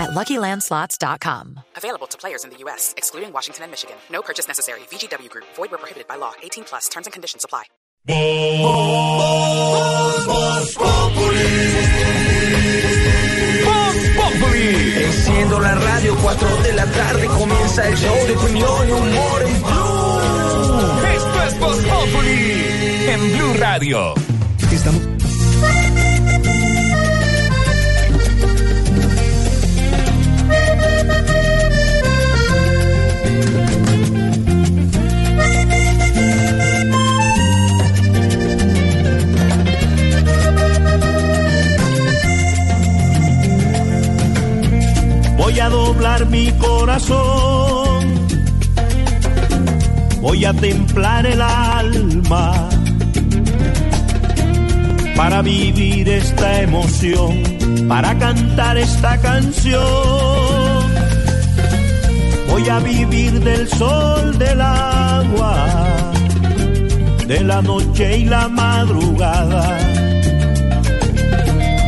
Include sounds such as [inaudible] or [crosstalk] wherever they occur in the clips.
at LuckyLandSlots.com. Available to players in the U.S., excluding Washington and Michigan. No purchase necessary. VGW Group. Void where prohibited by law. 18 plus. Terms and conditions apply. Enciendo la radio, 4 de la tarde comienza el show de opinión y humor en Blue. Esto es Voz Populi en Blue Radio. Voy a doblar mi corazón, voy a templar el alma para vivir esta emoción, para cantar esta canción. Voy a vivir del sol, del agua, de la noche y la madrugada,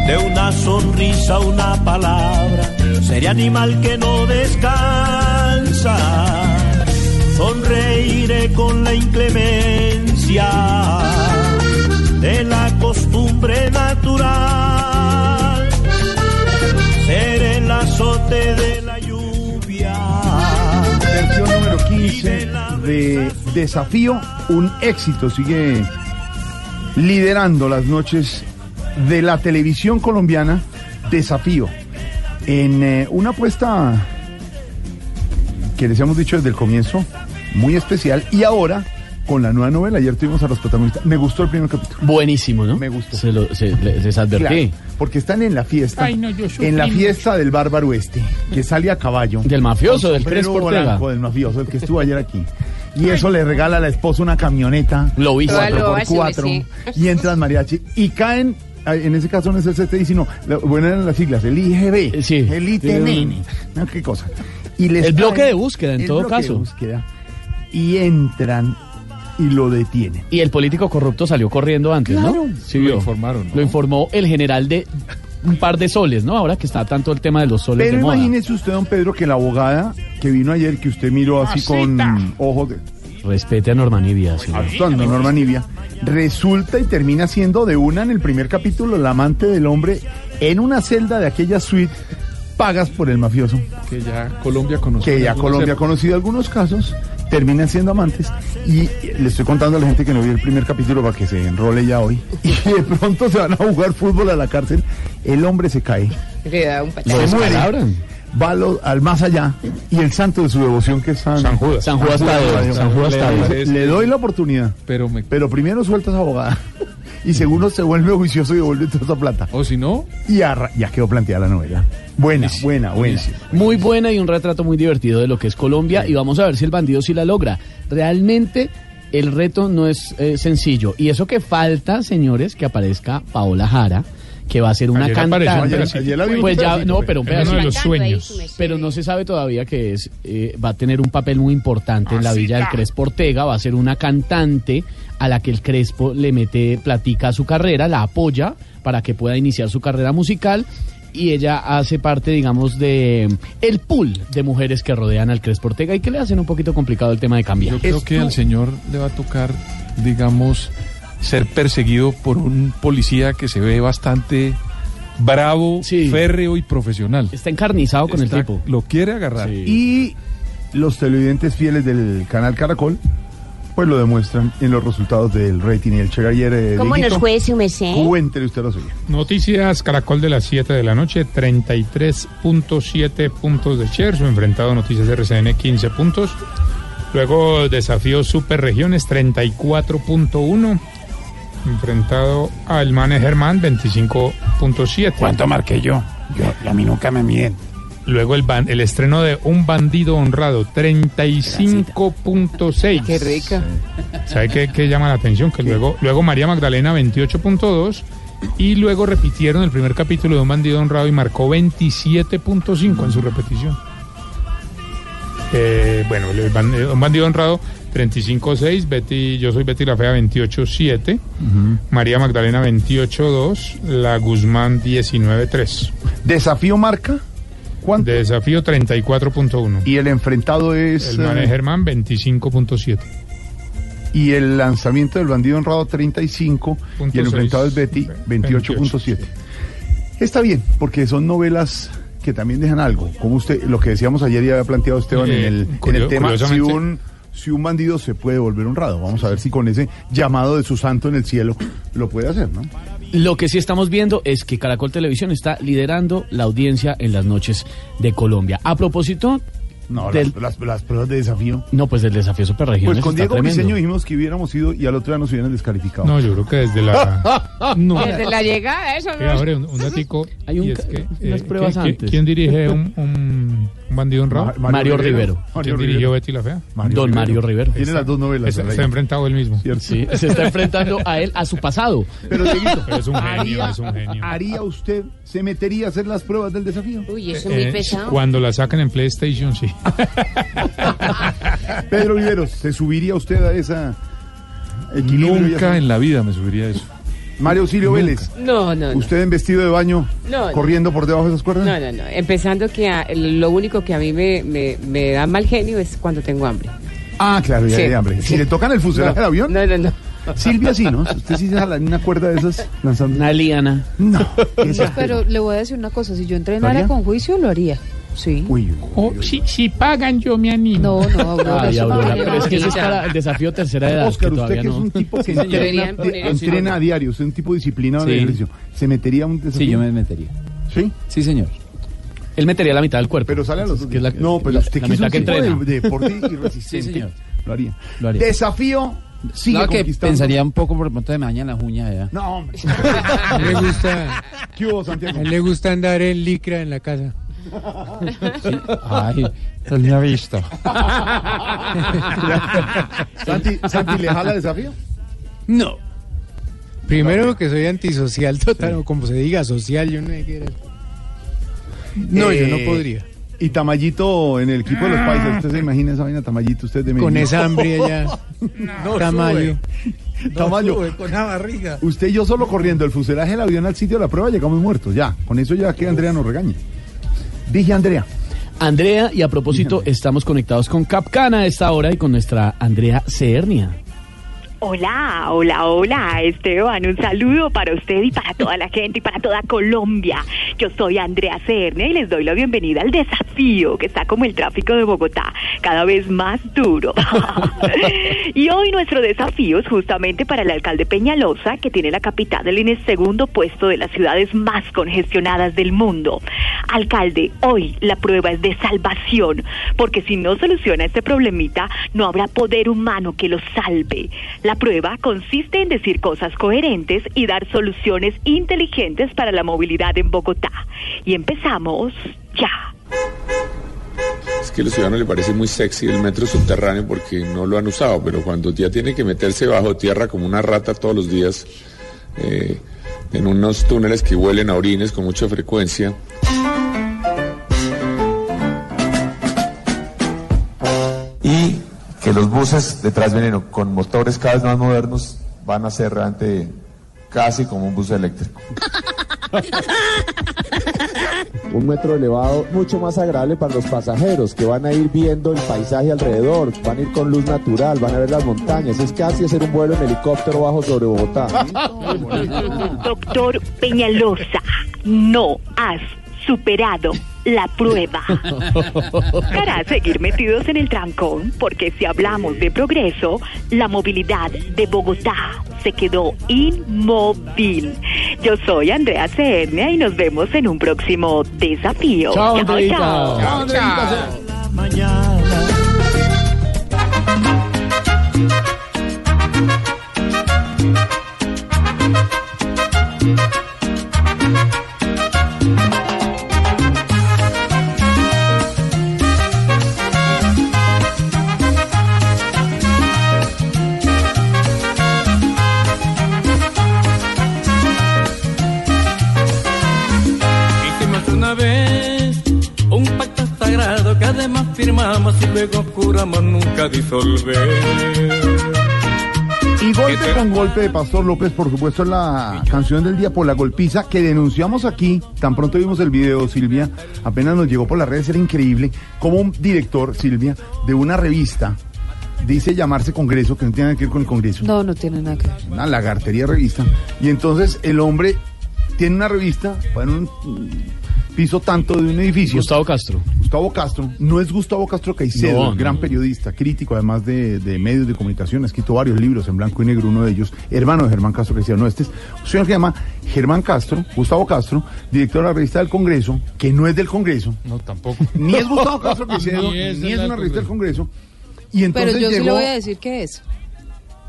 de una sonrisa, una palabra Seré animal que no descansa. Sonreiré con la inclemencia de la costumbre natural. Seré el azote de la lluvia. Versión número 15 de Desafío, un éxito. Sigue liderando las noches de la televisión colombiana. Desafío. En eh, una apuesta que les hemos dicho desde el comienzo, muy especial, y ahora con la nueva novela, ayer tuvimos a los protagonistas, me gustó el primer capítulo. Buenísimo, ¿no? Me gustó. Se lo, se- les, les advertí. Claro, porque están en la fiesta, Ay, no, yo en la fiesta del bárbaro este, que sale a caballo. Del mafioso, del Crespo blanco, del mafioso, el que estuvo ayer aquí. Y eso le regala a la esposa una camioneta. Lo por hace, cuatro, sí. y entran mariachi y caen en ese caso no es el CTI sino la- bueno eran las siglas el IGB Eh, sí. el ITNN no, qué cosa y les El bloque de búsqueda, en el todo bloque de caso. búsqueda, y entran y lo detienen Y el político corrupto salió corriendo antes, Claro. ¿no? Sí, Lo vio. informaron, ¿no? Lo informó el general de un par de soles, ¿no? Ahora que está tanto el tema de los soles pero de moda. imagínese usted don Pedro que la abogada que vino ayer que usted miró así con ojos de Respete a Norma Nivia, actuando Norma Nivia, resulta y termina siendo de una en el primer capítulo la amante del hombre en una celda de aquella suite pagas por el mafioso, Que ya Colombia conoció. que ya algunos Colombia ha conocido algunos casos, terminan siendo amantes. Y le estoy contando a la gente que no vio el primer capítulo para que se enrole ya hoy. [laughs] Y de pronto se van a jugar fútbol a la cárcel, el hombre se cae, Le da un se muere. Va lo- al más allá y el santo de su devoción que es San, San Judas. San Judas Tadeo. San Judas Le- Tadeo. le- le doy la oportunidad. Pero me. Pero primero suelta a esa abogada. [laughs] Y segundo se vuelve juicioso y devuelve toda esa plata. O si no, Y arra- ya quedó planteada la novela. Buena, buena, buena. Muy buena y un retrato muy divertido de lo que es Colombia y vamos a ver si el bandido sí la logra. Realmente el reto no es eh, sencillo y eso que falta, señores, que aparezca Paola Jara, que va a ser una Ayer apareció, cantante. ayer- ayer la vimos pues ya, pedacito, no, pero un uno de pedacito. los sueños. Pero no se sabe todavía que es, eh, va a tener un papel muy importante en la Villa del Crespo Ortega, va a ser una cantante a la que el Crespo le mete platica su carrera, la apoya para que pueda iniciar su carrera musical y ella hace parte, digamos, de el pool de mujeres que rodean al Crespo Ortega y que le hacen un poquito complicado el tema de cambiar. yo creo que al señor le va a tocar, digamos, ser perseguido por un policía que se ve bastante bravo, Sí. férreo y profesional. Está encarnizado con Está- el tipo. Lo quiere agarrar. Sí. Y los televidentes fieles del canal Caracol, pues lo demuestran en los resultados del rating y el Che ayer. eh, ¿Cómo nos fue su merced? Cuéntele usted lo suyo. Noticias Caracol de las 7 de la noche, 33.7 puntos de share, su enfrentado Noticias RCN 15 puntos. Luego desafío Superregiones 34.1, enfrentado al Mane Germán 25.7. ¿Cuánto marqué yo? Yo, a mí nunca me miden. Luego el, ban- el estreno de Un Bandido Honrado, 35.6. Qué rica. ¿Sabe qué, qué llama la atención? Que luego, luego María Magdalena 28.2 y luego repitieron el primer capítulo de Un Bandido Honrado y marcó 27.5 en su repetición. Eh, bueno, el eh, Un Bandido Honrado 35.6, Betty, yo soy Betty la Fea 28.7, María Magdalena 28.2, La Guzmán 19.3. ¿Desafío marca? ¿Cuánto? Desafío 34.1. Y el enfrentado es... El man eh, Germán 25.7. y el lanzamiento del bandido honrado 35 y el seis. enfrentado es Betty 28.7. Está bien, porque son novelas que también dejan algo. Como usted, lo que decíamos ayer y había planteado Esteban Eh, en el, en el tema, si un, si un bandido se puede volver honrado. Vamos a ver si con ese llamado de su santo en el cielo lo puede hacer, ¿no? Lo que sí estamos viendo es que Caracol Televisión está liderando la audiencia en las noches de Colombia. A propósito, No, Del- las, las- las pruebas de desafío. no, pues del desafío Superregiones Pues con está Diego. Briseño dijimos que hubiéramos ido y al otro día nos hubieran descalificado. No, yo creo que desde la... [laughs] No. Desde la llegada, eso no. abre un, un datico. [laughs] Hay un y es unas pruebas ¿quién- antes. ¿Quién dirige un, un, bandido honrado? Ma- Mario Rivero. Mario ¿Quién dirigió Rivero. Betty la Fea? Don Mario Rivero. Tiene las dos novelas. Se, ha enfrentado él mismo. ¿Cierto? Sí, se está enfrentando a él, a su pasado. Pero, Pero es un genio, ¿haría, es un genio. ¿haría usted, se metería a hacer las pruebas del desafío? Uy, eso es muy Eh, pesado. cuando la sacan en PlayStation, sí. [laughs] Pedro Viveros, ¿se subiría usted a esa Nunca en la vida me subiría a eso. Mario Auxilio Vélez, No, no, no. ¿usted en vestido de baño No, no. corriendo por debajo de esas cuerdas? No, no, no. Empezando que a- lo único que a mí me, me, me da mal genio es cuando tengo hambre. Ah, claro, ya Sí. hay hambre. Si le tocan el fuselaje [laughs] del avión, No, no, no. Silvia sí, ¿no? Usted sí se jala en una cuerda de esas lanzando. Una liana. No. Pero le voy a decir una cosa, si yo ¿Lo entrenara con juicio, lo haría. Sí. Uy, uy, uy, uy. si, si pagan, yo me animo. No, no, Aurora, Ay, eso no Aurora, pero es que ese es para el [laughs] desafío tercera edad. Oscar, que usted todavía que es no. un tipo que entrena, eso. entrena a diario, usted es un tipo disciplinado en Sí. el ejercicio. ¿Se metería a un desafío? Sí, yo me metería. ¿Sí? Sí, señor. Él metería la mitad del cuerpo. Pero sale a los es la- No, pero la- usted la que es un tipo entrena. de, deporte. [laughs] Sí, señor. Lo haría. Lo haría. Desafío sigue Claro que pensaría un poco por pronto de mañana las uñas ya. No, hombre. [laughs] A él le gusta, ¿Qué hubo, Santiago? a él le gusta andar en licra en la casa. Ay, él me ha visto. Santi, Santi, ¿le jala desafío? No. Primero que soy antisocial total, o como se diga, social, yo no sé qué era. No, yo no Eh, podría. Y Tamayito en el equipo de los paisas. ¿Usted se imagina esa vaina, Tamayito, usted de Con Medellín? esa hambre [laughs] allá. Tamayo. Tamayo. con la barriga. Usted y yo solo corriendo el fuselaje del avión al sitio de la prueba llegamos muertos. Ya, con eso ya que Andrea nos regañe. Dije Andrea. Andrea, y a propósito, estamos conectados con Capcana a esta hora y con nuestra Andrea Ceernia. Hola, hola, hola, Esteban. Un saludo para usted y para toda la gente y para toda Colombia. Yo soy Andrea Cernia y les doy la bienvenida al desafío que está como el tráfico de Bogotá, cada vez más duro. [laughs] y hoy nuestro desafío es justamente para el alcalde Peñalosa, que tiene la capital en el segundo puesto de las ciudades más congestionadas del mundo. Alcalde, hoy la prueba es de salvación, porque si no soluciona este problemita, no habrá poder humano que lo salve. La prueba consiste en decir cosas coherentes y dar soluciones inteligentes para la movilidad en Bogotá. Y empezamos ya. Es que a los ciudadanos les parece muy sexy el metro subterráneo porque no lo han usado, pero cuando ya tiene que meterse bajo tierra como una rata todos los días, eh, en unos túneles que huelen a orines con mucha frecuencia, los buses de Transveneno con motores cada vez más modernos van a ser realmente casi como un bus eléctrico. [laughs] Un metro elevado mucho más agradable para los pasajeros que van a ir viendo el paisaje alrededor, van a ir con luz natural, van a ver las montañas, es casi hacer un vuelo en helicóptero bajo sobre Bogotá. Doctor Peñalosa, no has superado la prueba. Para seguir metidos en el trancón, porque si hablamos de progreso, la movilidad de Bogotá se quedó inmóvil. Yo soy Andrea Cernia y nos vemos en un próximo desafío. Chao, chao. Firmamos y luego juramos nunca disolver. Y golpe con golpe de Pastor López, por supuesto, la canción del día por la golpiza que denunciamos aquí. Tan pronto vimos el video, Silvia, apenas nos llegó por las redes, era increíble. Como un director, Silvia, de una revista, dice llamarse Congreso, que no tiene nada que ver con el Congreso, No, no tiene nada que ver. una lagartería revista. Y entonces el hombre tiene una revista, un mm, piso tanto de un edificio. Gustavo Castro. Gustavo Castro. No es Gustavo Castro Caicedo, No, gran no. periodista, crítico además de, de medios de comunicación, ha escrito varios libros en blanco y negro, uno de ellos, hermano de Germán Castro Caicedo. No, este es un señor que se llama Germán Castro, Gustavo Castro, director de la revista del Congreso, que no es del Congreso. No, tampoco. [laughs] Ni es Gustavo Castro [laughs] Caicedo, Ni es ni es una revista del Congreso. Y Pero entonces yo sí le voy a decir que es.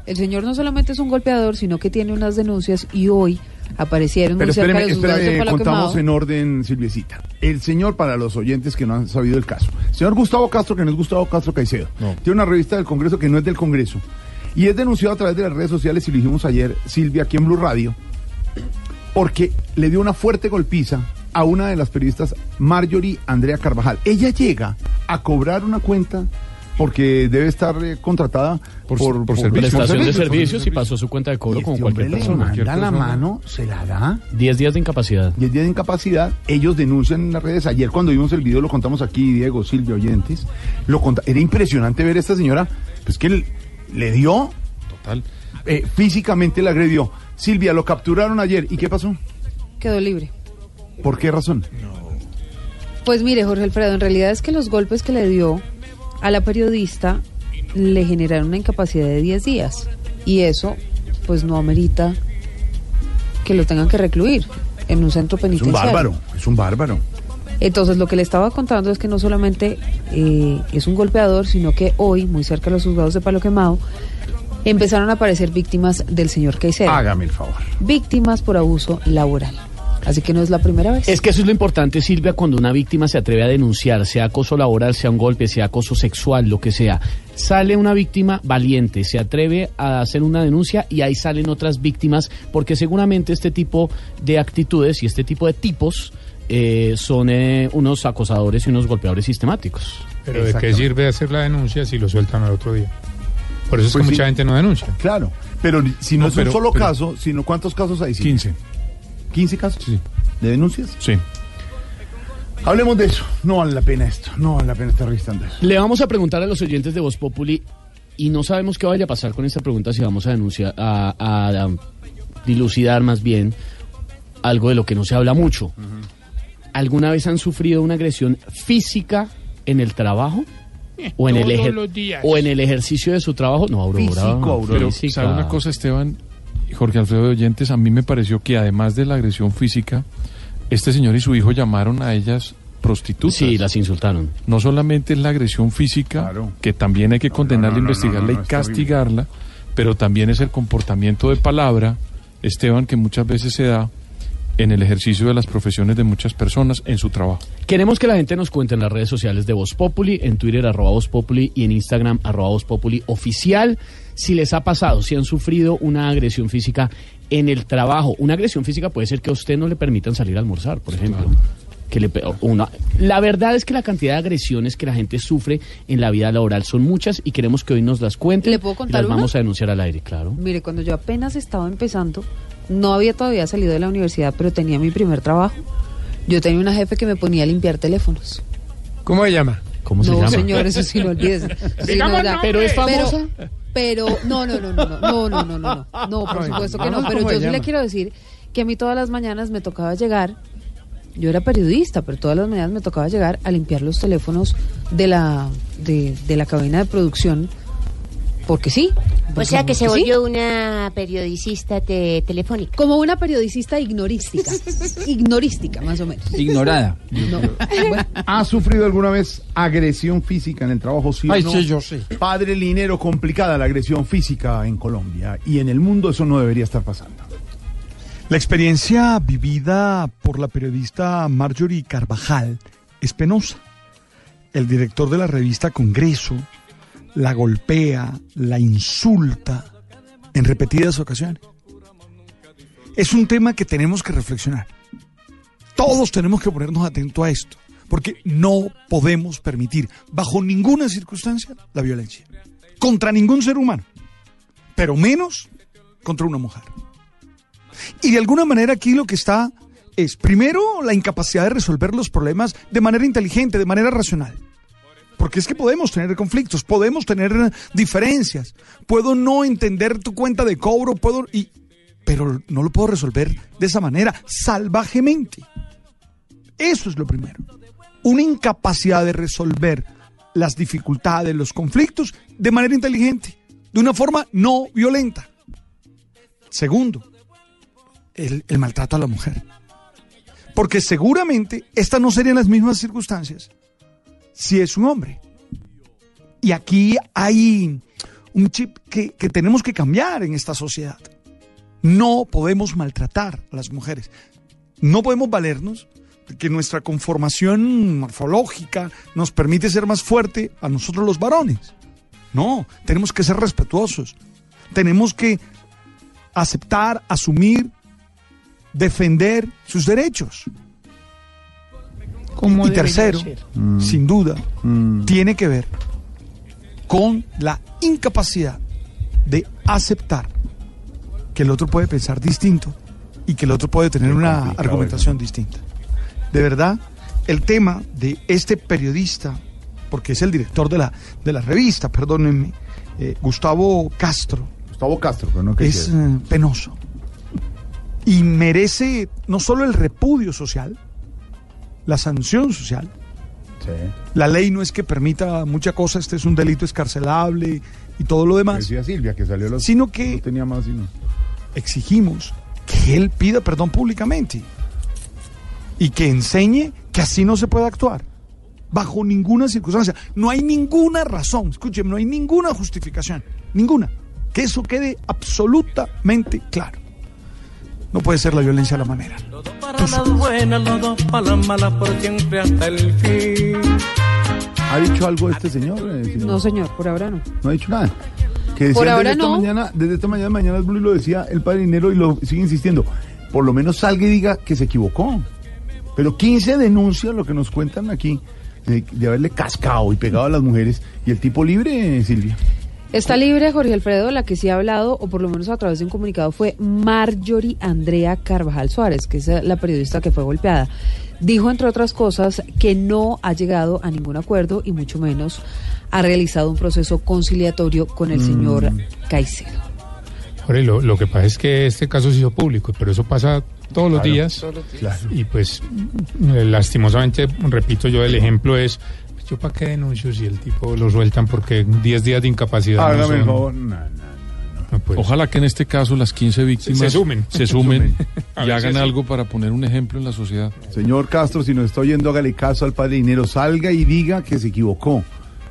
El señor no solamente es un golpeador, sino que tiene unas denuncias y hoy aparecieron Pero muy cerca espéreme, de de espéreme, contamos Quemado. en orden, Silviecita. El señor, para los oyentes que no han sabido el caso, señor Gustavo Castro, que no es Gustavo Castro Caicedo, tiene una revista del Congreso que no es del Congreso, y es denunciado a través de las redes sociales, y lo dijimos ayer, Silvia, aquí en Blue Radio, porque le dio una fuerte golpiza a una de las periodistas, Marjorie Andrea Carvajal. Ella llega a cobrar una cuenta porque debe estar eh, contratada por, por, por Prestación de por servicios y pasó a su cuenta de cobro como este hombre cualquier le persona. manda la mano, se la da. 10 días de incapacidad. 10 días de incapacidad, ellos denuncian en las redes. Ayer cuando vimos el video lo contamos aquí, Diego, Silvia, oyentes. Lo Era impresionante ver a esta señora, pues que le, le dio, Total. eh, físicamente le agredió. Silvia, lo capturaron ayer. ¿Y qué pasó? Quedó libre. ¿Por qué razón? Pues mire, Jorge Alfredo, en realidad es que los golpes que le dio a la periodista le generaron una incapacidad de 10 días. Y eso, pues no amerita que lo tengan que recluir en un centro Es un penitenciario. bárbaro, es un bárbaro. Entonces, lo que le estaba contando es que no solamente eh, es un golpeador, sino que hoy, muy cerca de los juzgados de Palo Quemado, empezaron a aparecer víctimas del señor Caicedo. Hágame el favor. Víctimas por abuso laboral. Así que no es la primera vez. Es que eso es lo importante, Silvia, cuando una víctima se atreve a denunciar, sea acoso laboral, sea un golpe, sea acoso sexual, lo que sea. Sale una víctima valiente, se atreve a hacer una denuncia y ahí salen otras víctimas, porque seguramente este tipo de actitudes y este tipo de tipos eh, son eh, unos acosadores y unos golpeadores sistemáticos. Pero ¿de qué sirve hacer la denuncia si lo sueltan al otro día? Por eso es Pues que sí. mucha gente no denuncia. Claro, pero si no, No, es pero- un solo pero- caso, sino ¿cuántos casos hay? Silvia? 15. ¿15 casos? Sí. ¿De denuncias? Sí. Hablemos de eso. No vale la pena esto. No vale la pena estar registrando eso. Le vamos a preguntar a los oyentes de Voz Populi y no sabemos qué vaya a pasar con esta pregunta si vamos a denunciar, a, a- a dilucidar más bien algo de lo que no se habla mucho. ¿Alguna vez han sufrido una agresión física en el trabajo? ¿O en, el todos ejer- los días. ¿O en el ejercicio de su trabajo? No, Aurora. Físico, Aurora. Pero. ¿sabe una cosa, Esteban Jorge Alfredo de Oyentes? A mí me pareció que además de la agresión física, este señor y su hijo llamaron a ellas prostitutas. Sí, las insultaron. No solamente es la agresión física, que también hay que condenarla, no, no, investigarla no, no, y castigarla, pero también es el comportamiento de palabra, Esteban, que muchas veces se da en el ejercicio de las profesiones de muchas personas en su trabajo. Queremos que la gente nos cuente en las redes sociales de Voz Populi, en Twitter arroba Voz Populi y en Instagram arroba Voz Populi oficial, si les ha pasado, si han sufrido una agresión física en el trabajo. Una agresión física puede ser que a usted no le permitan salir a almorzar, por ejemplo. Que le, una, la verdad es que la cantidad de agresiones que la gente sufre en la vida laboral son muchas y queremos que hoy nos las cuenten. ¿Le puedo y contar las una? vamos a denunciar al aire, claro. Mire, cuando yo apenas estaba empezando, no había todavía salido de la universidad, pero tenía mi primer trabajo. Yo tenía una jefe que me ponía a limpiar teléfonos. ¿Cómo se llama? ¿Cómo se no, llama? señor, eso sí, no olvides. [laughs] Sí, no, ya. ¿Pero es Pero- famosa? Pero, no, no, no, no, no, no, no, no, no, no, no, por supuesto que no. Pero ¿cómo yo sí le quiero decir que a mí todas las mañanas me tocaba llegar. Yo era periodista, pero todas las mañanas me tocaba llegar a limpiar los teléfonos de la de, de la cabina de producción, porque sí. O sea que se sí. volvió una periodicista te- telefónica. Como una periodista ignorística. [laughs] ignorística, más o menos. Ignorada. No. Bueno, ¿Ha sufrido alguna vez agresión física en el trabajo? Sí o Ay, no? sí, yo sí. Padre Linero, complicada la agresión física en Colombia y en el mundo eso no debería estar pasando. La experiencia vivida por la periodista Marjorie Carvajal es penosa. El director de la revista Congreso la golpea, la insulta en repetidas ocasiones. Es un tema que tenemos que reflexionar. Todos tenemos que ponernos atentos a esto, Porque no podemos permitir, bajo ninguna circunstancia, la violencia. Contra ningún ser humano. Pero menos contra una mujer. Y de alguna manera aquí lo que está es, primero, la incapacidad de resolver los problemas de manera inteligente, de manera racional. Porque es que podemos tener conflictos, podemos tener diferencias. Puedo no entender tu cuenta de cobro, puedo y pero no lo puedo resolver de esa manera, salvajemente. Eso es lo primero. Una incapacidad de resolver las dificultades, los conflictos de manera inteligente, de una forma no violenta. Segundo, el, el maltrato a la mujer. Porque seguramente estas no serían las mismas circunstancias si es un hombre. Y aquí hay un chip que, que tenemos que cambiar en esta sociedad. No podemos maltratar a las mujeres. No podemos valernos de que nuestra conformación morfológica nos permite ser más fuerte a nosotros los varones. No, tenemos que ser respetuosos. Tenemos que aceptar, asumir, defender sus derechos. Como y tercero, ser. sin duda, tiene que ver con la incapacidad de aceptar que el otro puede pensar distinto y que el otro puede tener una argumentación distinta. De verdad, el tema de este periodista, porque es el director de la, de la revista, perdónenme, eh, Gustavo Castro. Gustavo Castro, pero no que Es eh, penoso. Y merece no solo el repudio social, la sanción social. La ley no es que permita mucha cosa, este es un delito escarcelable y todo lo demás. Decía Silvia que salió los... Sino que No tenía más sino... exigimos que él pida perdón públicamente y que enseñe que así no se puede actuar. Bajo ninguna circunstancia. No hay ninguna razón, escúcheme, no hay ninguna justificación. Ninguna. Que eso quede absolutamente claro. No puede ser la violencia la manera. Para las buenas, los dos para las malas, por siempre hasta el fin. ¿Ha dicho algo este señor? eh, señor? No, señor, por ahora no. No ha dicho nada. Que decía Por ahora desde esta no. mañana, desde esta mañana, mañana Blue lo decía el padre Dinero y lo sigue insistiendo. Por lo menos salga y diga que se equivocó. Pero 15 denuncias, lo que nos cuentan aquí, de, de haberle cascado y pegado a las mujeres. Y el tipo libre, Silvia. Está libre Jorge Alfredo, la que sí ha hablado, o por lo menos a través de un comunicado, fue Marjorie Andrea Carvajal Suárez, que es la periodista que fue golpeada. Dijo, entre otras cosas, que no ha llegado a ningún acuerdo y mucho menos ha realizado un proceso conciliatorio con el señor Caicedo. Jorge, lo, lo que pasa es que este caso se hizo público, pero eso pasa todos los Claro, días. todos los días. Y pues, eh, lastimosamente, repito yo, el ejemplo es, yo para qué denuncio si el tipo lo sueltan porque 10 días de incapacidad. no Hágame el favor. No, no. no, pues, Ojalá que en este caso las 15 víctimas Se sumen. se sumen y hagan algo para poner un ejemplo en la sociedad. Señor Castro, si nos está oyendo, hágale caso al padre Dinero. Salga y diga que se equivocó.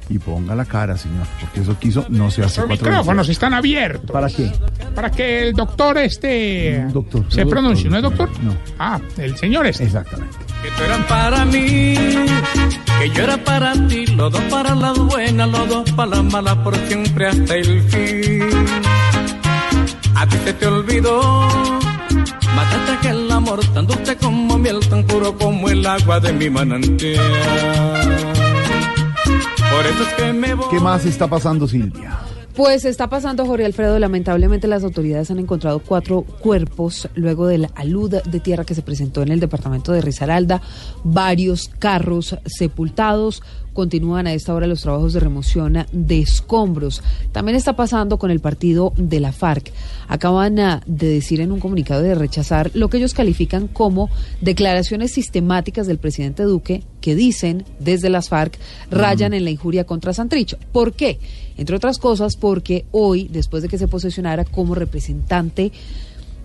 Y ponga la cara, señor. Porque eso quiso no se hace Los micrófonos veces. están abiertos. ¿Para qué? Para que el doctor este Doctor. se no, pronuncie, ¿no es doctor? No. Ah, el señor este. Exactamente. Que tú eras para mí, que yo era para ti, los dos para las buenas, los dos para las malas, por siempre hasta el fin. A ti se te olvidó, mataste aquel amor tan dulce como miel, tan puro como el agua de mi manantial. Por eso es que me voy. ¿Qué más está pasando, Silvia? Pues está pasando, Jorge Alfredo. Lamentablemente, las autoridades han encontrado cuatro cuerpos luego de la alud de tierra que se presentó en el departamento de Risaralda. Varios carros sepultados. Continúan a esta hora los trabajos de remoción de escombros. También está pasando con el partido de la FARC. Acaban ah, de decir en un comunicado de rechazar lo que ellos califican como declaraciones sistemáticas del presidente Duque que dicen desde las FARC rayan en la injuria contra Santricho. ¿Por qué? Entre otras cosas porque hoy, después de que se posesionara como representante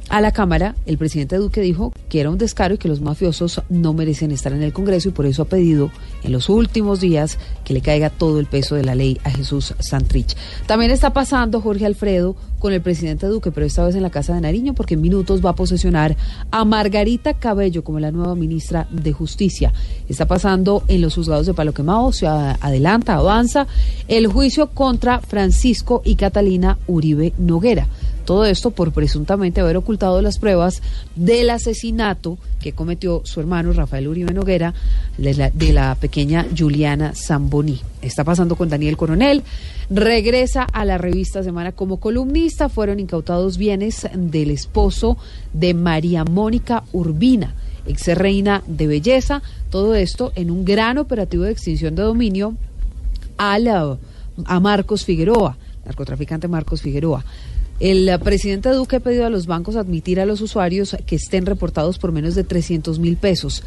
a la Cámara, el presidente Duque dijo que era un descaro y que los mafiosos no merecen estar en el Congreso y por eso ha pedido en los últimos días que le caiga todo el peso de la ley a Jesús Santrich. También está pasando Jorge Alfredo con el presidente Duque, pero esta vez en la Casa de Nariño porque en minutos va a posesionar a Margarita Cabello como la nueva ministra de Justicia. Está pasando en los juzgados de Palo Quemado, se adelanta, avanza el juicio contra Francisco y Catalina Uribe Noguera. Todo esto por presuntamente haber ocultado las pruebas del asesinato que cometió su hermano Rafael Uribe Noguera de la, pequeña Juliana Zamboni. Está pasando con Daniel Coronel. Regresa a la revista Semana como columnista. Fueron incautados bienes del esposo de María Mónica Urbina, ex reina de belleza. Todo esto en un gran operativo de extinción de dominio a, la- a Marcos Figueroa, narcotraficante Marcos Figueroa. El presidente Duque ha pedido a los bancos admitir a los usuarios que estén reportados por menos de 300 mil pesos.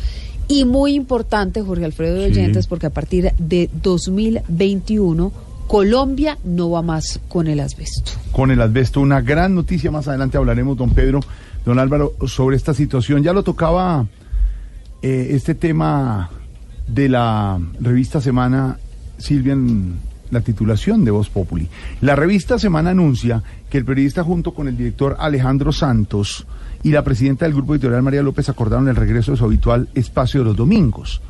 Y muy importante, Jorge Alfredo de Sí. Oyentes, porque a partir de 2021 Colombia no va más con el asbesto. con el asbesto. Una gran noticia, más adelante hablaremos, don Pedro, don Álvaro, sobre esta situación. Ya lo tocaba eh, este tema de la revista Semana, Silvia, en la titulación de Voz Populi. La revista Semana anuncia que el periodista junto con el director Alejandro Santos y la presidenta del grupo editorial María López acordaron el regreso de su habitual espacio de los domingos.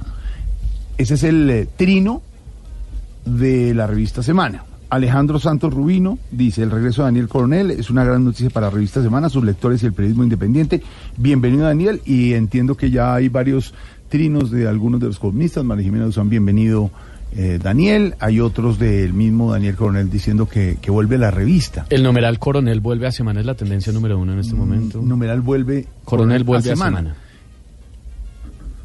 Ese es el eh, trino de la revista Semana. Alejandro Santos Rubino dice, el regreso de Daniel Coronel es una gran noticia para la revista Semana, sus lectores y el periodismo independiente. Bienvenido Daniel y entiendo que ya hay varios trinos de algunos de los columnistas. María Jimena Duzán, bienvenido eh, Daniel. Hay otros del mismo Daniel Coronel diciendo que, que vuelve la revista. El numeral coronel vuelve a semana es la tendencia número uno en este momento. Numeral vuelve Coronel vuelve a semana.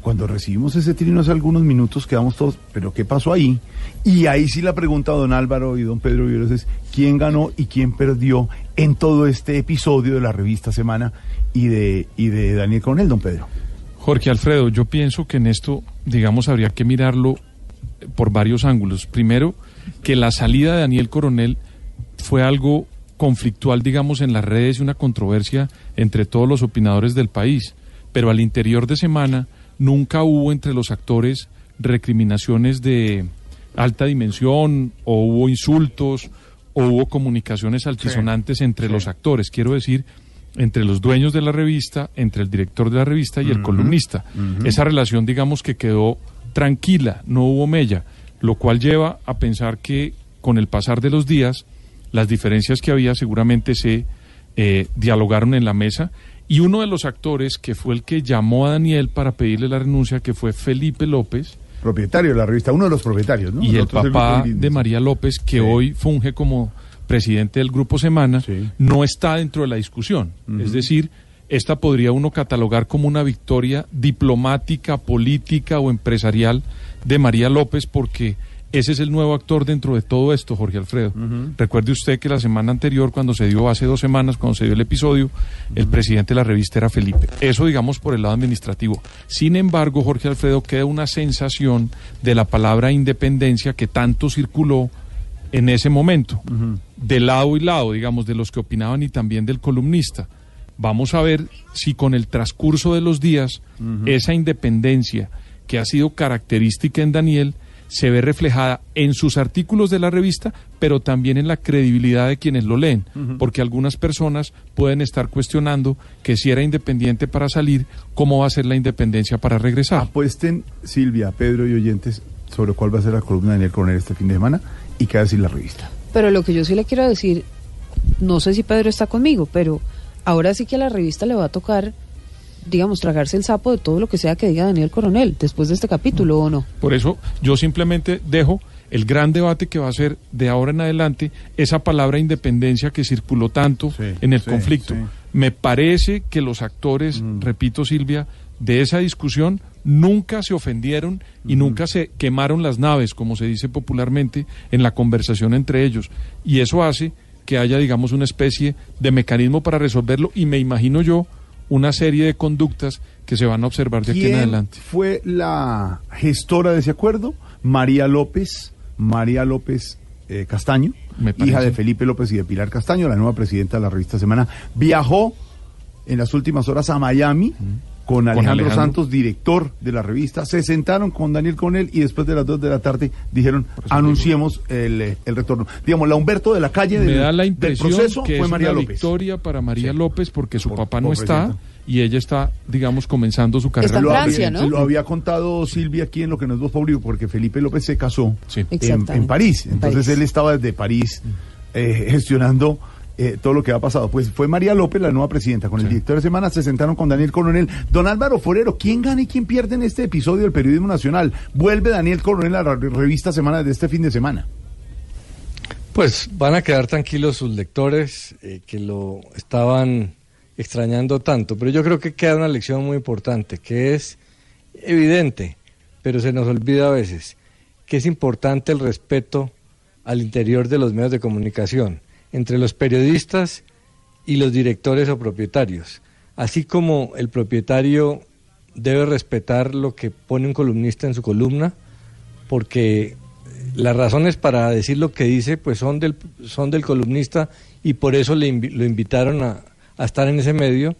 Cuando recibimos ese trino hace algunos minutos quedamos todos, pero ¿qué pasó ahí? Y ahí sí la pregunta a don Álvaro y don Pedro Viveros es ¿quién ganó y quién perdió en todo este episodio de la revista Semana y de, y de Daniel Coronel, don Pedro? Jorge Alfredo, yo pienso que en esto, digamos, habría que mirarlo por varios ángulos. Primero, que la salida de Daniel Coronel fue algo conflictual, digamos, en las redes y una controversia entre todos los opinadores del país. Pero al interior de semana nunca hubo entre los actores recriminaciones de alta dimensión o hubo insultos o hubo comunicaciones altisonantes entre los actores. Quiero decir, entre los dueños de la revista, entre el director de la revista y el columnista. Esa relación, digamos, que quedó tranquila, no hubo mella, lo cual lleva a pensar que con el pasar de los días, las diferencias que había seguramente se eh, dialogaron en la mesa y uno de los actores que fue el que llamó a Daniel para pedirle la renuncia, que fue Felipe López, Propietario de la revista, uno de los propietarios, ¿no? y el papá de María López, que hoy funge como presidente del Grupo Semana, no está dentro de la discusión. Es decir, esta podría uno catalogar como una victoria diplomática, política o empresarial de María López, porque ese es el nuevo actor dentro de todo esto, Jorge Alfredo. Recuerde usted que la semana anterior, cuando se dio, hace dos semanas, cuando se dio el episodio, el presidente de la revista era Felipe. Eso, digamos, por el lado administrativo. Sin embargo, Jorge Alfredo, queda una sensación de la palabra independencia que tanto circuló en ese momento, de lado y lado, digamos, de los que opinaban y también del columnista. Vamos a ver si con el transcurso de los días esa independencia que ha sido característica en Daniel se ve reflejada en sus artículos de la revista, pero también en la credibilidad de quienes lo leen, porque algunas personas pueden estar cuestionando que si era independiente para salir, ¿cómo va a ser la independencia para regresar? Apuesten, Silvia, Pedro y oyentes, sobre cuál va a ser la columna de Daniel Coronel este fin de semana y qué va a decir la revista. Pero lo que yo sí le quiero decir, no sé si Pedro está conmigo, pero ahora sí que a la revista le va a tocar, digamos, tragarse el sapo de todo lo que sea que diga Daniel Coronel después de este capítulo o no. Por eso yo simplemente dejo el gran debate que va a ser de ahora en adelante esa palabra independencia que circuló tanto en el sí, conflicto. sí. Me parece que los actores, repito Silvia, de esa discusión nunca se ofendieron y nunca se quemaron las naves, como se dice popularmente, en la conversación entre ellos. Y eso hace que haya, digamos, una especie de mecanismo para resolverlo y me imagino yo una serie de conductas que se van a observar de aquí en ¿Quién adelante. fue la gestora de ese acuerdo? María López, María López eh, Castaño, hija de Felipe López y de Pilar Castaño, la nueva presidenta de la revista Semana, viajó en las últimas horas a Miami con Alejandro, Alejandro. Santos, director de la revista. Se sentaron con Daniel Conel y después de las dos de la tarde dijeron, anunciemos el, eh, el retorno. Digamos, la Humberto de la calle Me del, da la del impresión proceso que fue es María una López. victoria para María López porque su papá no está y ella está, digamos, comenzando su carrera. lo había, Lo había contado Silvia aquí en lo que nos dos público, porque Felipe López se casó en, en París. En Entonces París. él estaba desde París eh, gestionando eh, todo lo que ha pasado. Pues fue María López, la nueva presidenta, con el director de semana, se sentaron con Daniel Coronel. Don Álvaro Forero, ¿quién gana y quién pierde en este episodio del Periodismo Nacional? Vuelve Daniel Coronel a la re- revista Semana de este fin de semana. Pues van a quedar tranquilos sus lectores eh, que lo estaban extrañando tanto, pero yo creo que queda una lección muy importante, que es evidente, pero se nos olvida a veces, que es importante el respeto al interior de los medios de comunicación, entre los periodistas y los directores o propietarios, así como el propietario debe respetar lo que pone un columnista en su columna, porque las razones para decir lo que dice pues son del, son del columnista y por eso le lo invitaron a, a estar en ese medio.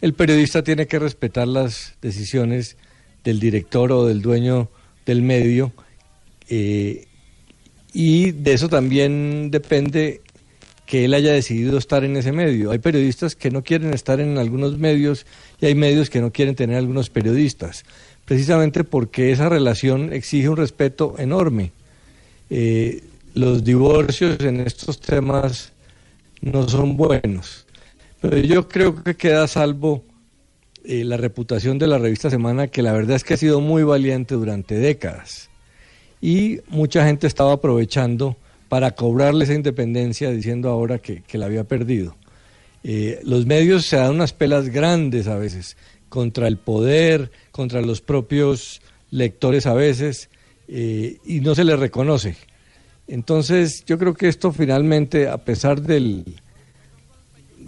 El periodista tiene que respetar las decisiones del director o del dueño del medio eh, y de eso también depende que él haya decidido estar en ese medio. Hay periodistas que no quieren estar en algunos medios y hay medios que no quieren tener algunos periodistas, precisamente porque esa relación exige un respeto enorme. Eh, los divorcios en estos temas no son buenos, pero yo creo que queda salvo eh, la reputación de la revista Semana, que la verdad es que ha sido muy valiente durante décadas y mucha gente estaba aprovechando para cobrarle esa independencia diciendo ahora que, que la había perdido. Eh, los medios se dan unas pelas grandes a veces contra el poder, contra los propios lectores a veces, eh, y no se les reconoce. Entonces yo creo que esto finalmente, a pesar del,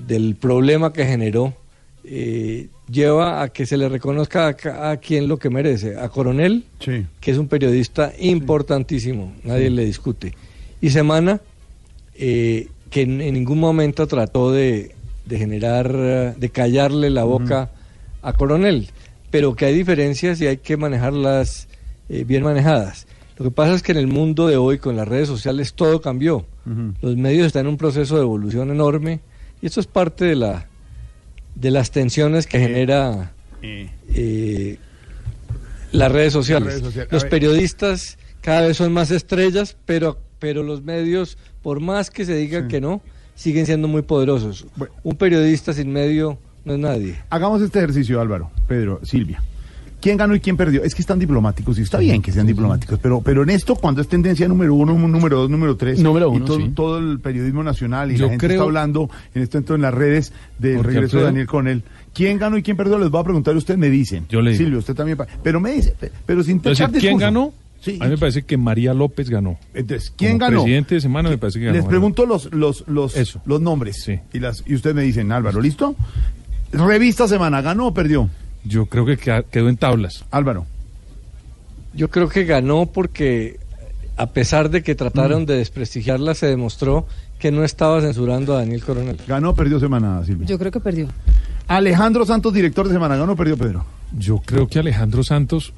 del problema que generó, eh, lleva a que se le reconozca a, a quien lo que merece. A Coronel, que es un periodista importantísimo, nadie le discute. Y Semana, eh, que en, en ningún momento trató de, de generar, eh, de callarle la boca a Coronel, pero que hay diferencias y hay que manejarlas eh, bien manejadas. Lo que pasa es que en el mundo de hoy, con las redes sociales, todo cambió. Los medios están en un proceso de evolución enorme y esto es parte de la de las tensiones que genera eh, las redes sociales. redes sociales. A Los periodistas cada vez son más estrellas, pero pero los medios, por más que se diga que no, siguen siendo muy poderosos. Un periodista sin medio no es nadie. Hagamos este ejercicio, Álvaro, Pedro, Silvia. ¿Quién ganó y quién perdió? Es que están diplomáticos y está bien que sean diplomáticos, pero, pero en esto, cuando es tendencia número uno, número dos, número tres, Número y uno, todo, sí. todo el periodismo nacional y Yo la gente creo- está hablando en este momento en las redes del regreso de. Daniel Conel. ¿Quién ganó y quién perdió? Les voy a preguntar, ustedes me dicen. Yo le digo. Silvia, usted también. Pero me dice, pe- pero sin Entonces, tachar ¿quién discurso. ganó? Sí. A mí me parece que María López ganó. Entonces, ¿quién Como ganó? Presidente de semana me parece que ganó. Les pregunto los, los, los, los nombres. Y, las, y ustedes me dicen, Álvaro, ¿listo? Revista Semana, ¿ganó o perdió? Yo creo que quedó en tablas. Álvaro. Yo creo que ganó porque a pesar de que trataron Mm. de desprestigiarla, se demostró que no estaba censurando a Daniel Coronel. ¿Ganó o perdió Semana, Silvia? Yo creo que perdió. Alejandro Santos, director de Semana, ¿ganó o perdió Pedro? Yo creo que Alejandro Santos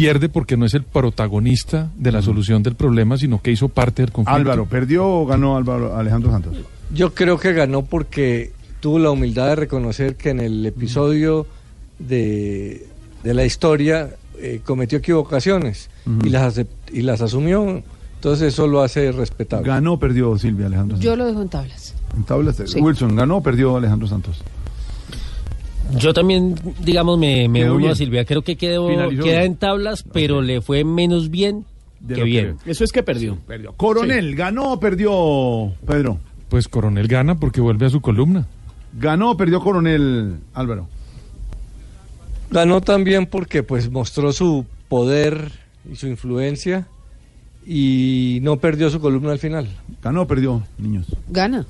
pierde porque no es el protagonista de la solución del problema, sino que hizo parte del conflicto. Álvaro, ¿perdió o ganó Álvaro, Alejandro Santos? Yo creo que ganó porque tuvo la humildad de reconocer que en el episodio de, de la historia eh, cometió equivocaciones y, las y las asumió. Entonces eso lo hace respetable. ¿Ganó o perdió Silvia Alejandro Santos? Yo lo dejo en tablas. En tablas, Sí. Wilson, ¿ganó o perdió Alejandro Santos? Yo también, digamos, me, uno bien. a Silvia. Creo que quedó, Finalizó queda bien. en tablas, pero le fue menos bien De que bien. Eso es que perdió. Perdió. Coronel, ¿ganó o perdió Pedro? Pues Coronel gana porque vuelve a su columna. ¿Ganó o perdió Coronel Álvaro? Ganó también porque pues mostró su poder y su influencia y no perdió su columna al final. ¿Ganó o perdió, niños? Gana.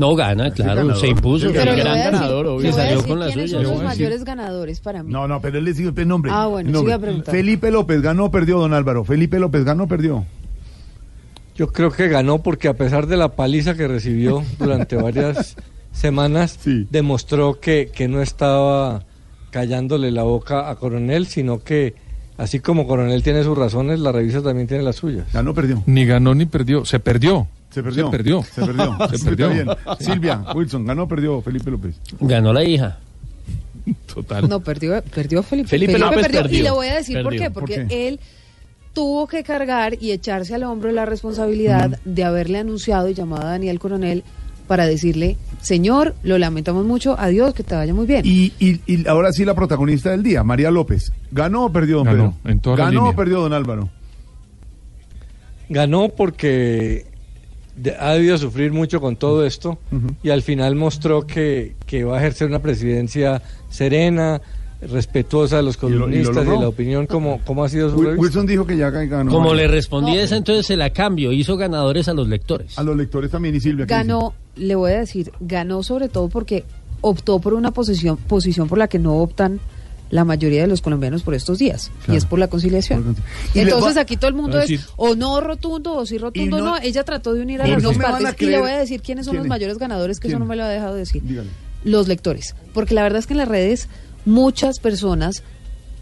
No gana, claro, ganador. se impuso. Sí, Pero voy gran decir, ganador, obvio. Se salió con la suya. son los mayores ganadores para mí. No, no, pero él le sigue el nombre. Ah, bueno, El sí nombre. a preguntar. Felipe López, ¿ganó o perdió, don Álvaro? Felipe López, ¿ganó o perdió? Yo creo que ganó porque a pesar de la paliza que recibió [laughs] durante varias semanas, demostró que, que no estaba callándole la boca a Coronel, sino que así como Coronel tiene sus razones, la revista también tiene las suyas. ¿Ganó o perdió? Ni ganó ni perdió. Se perdió. Se perdió. Se perdió. Se perdió. [laughs] Se perdió. bien. Silvia, Wilson, ¿ganó o perdió Felipe López? Ganó la hija. Total. No, perdió, perdió Felipe. Felipe López perdió. Y le voy a decir por qué. ¿Por Porque qué? él tuvo que cargar y echarse al hombro la responsabilidad de haberle anunciado y llamado a Daniel Coronel para decirle, señor, lo lamentamos mucho, adiós, que te vaya muy bien. Y, y, y ahora sí la protagonista del día, María López. ¿Ganó o perdió, don Ganó, Pedro? en toda la ¿Ganó o línea. perdió, don Álvaro? Ganó porque de- ha debido sufrir mucho con todo esto y al final mostró que, que va a ejercer una presidencia serena, respetuosa de los lo- y lo columnistas y, de logró. la opinión, como, como ha sido su. Wilson dijo que ya ganó. Como le respondí esa, entonces se la cambio. Hizo ganadores a los lectores. A los lectores también y Silvia. ¿qué Ganó, le voy a decir, ganó sobre todo porque optó por una posición, posición por la que no optan la mayoría de los colombianos por estos días, y es por la conciliación. Y Entonces va- aquí todo el mundo es decir- o no rotundo o sí rotundo, no- no, ella trató de unir a las dos partes a y le voy a decir quiénes son los mayores ganadores, que eso ¿Quién? no me lo ha dejado decir. Dígale. Los lectores, porque la verdad es que en las redes muchas personas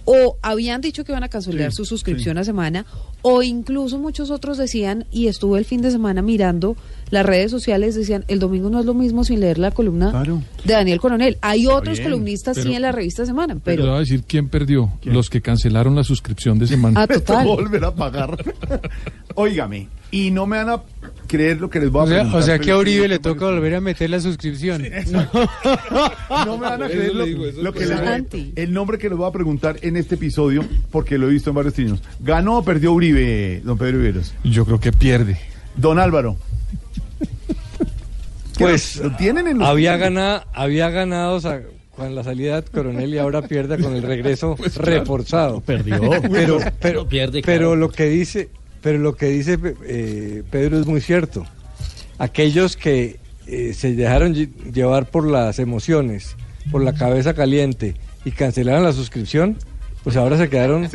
o habían dicho que iban a cancelar Sí, su suscripción a semana o incluso muchos otros decían y estuve el fin de semana mirando las redes sociales decían el domingo no es lo mismo sin leer la columna Claro. de Daniel Coronel hay otros bien, columnistas sí en la revista Semana Pero pero a decir quién perdió. Los que cancelaron la suscripción de semana. Ah, [laughs] total. volver a pagar. [laughs] Óigame, y no me van a creer lo que les voy a O sea, preguntar. o sea que a Uribe le toca volver a meter la suscripción. [laughs] No me van a creer lo, digo, eso lo que es les voy- el nombre que les voy a preguntar en este episodio, porque lo he visto en varios trinos. ¿Ganó o perdió Uribe, don Pedro Viveros? Yo creo que pierde. Don Álvaro. ¿Qué Pues lo, lo tienen en los había ganado, había ganado con la salida de Coronel y ahora pierde con el regreso [laughs] reforzado. Perdió. [laughs] Pero, pero, pierde, pero claro. lo que dice, pero lo que dice eh, Pedro es muy cierto. Aquellos que eh, se dejaron lle- llevar por las emociones, por la cabeza caliente y cancelaron la suscripción, pues ahora se quedaron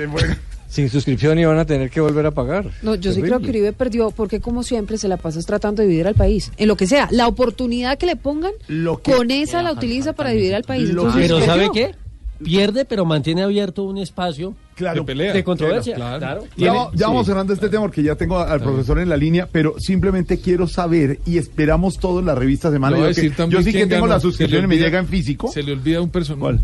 sin suscripción y van a tener que volver a pagar. No, yo sí creo que Uribe perdió porque como siempre se la pasa tratando de dividir al país. En lo que sea, la oportunidad que le pongan, Lo que- con esa la utiliza para dividir al país. Entonces, Pero perdió. ¿sabe qué? Pierde, pero mantiene abierto un espacio Claro. De pelea. de controversia. Claro. Claro. Ya, va- ya vamos sí. cerrando este tema porque ya tengo al profesor en la línea, pero simplemente quiero saber y esperamos todos la revista Semana. Yo, que- decir también yo sí que tengo la suscripción y me llega en físico. Se le olvida un personaje.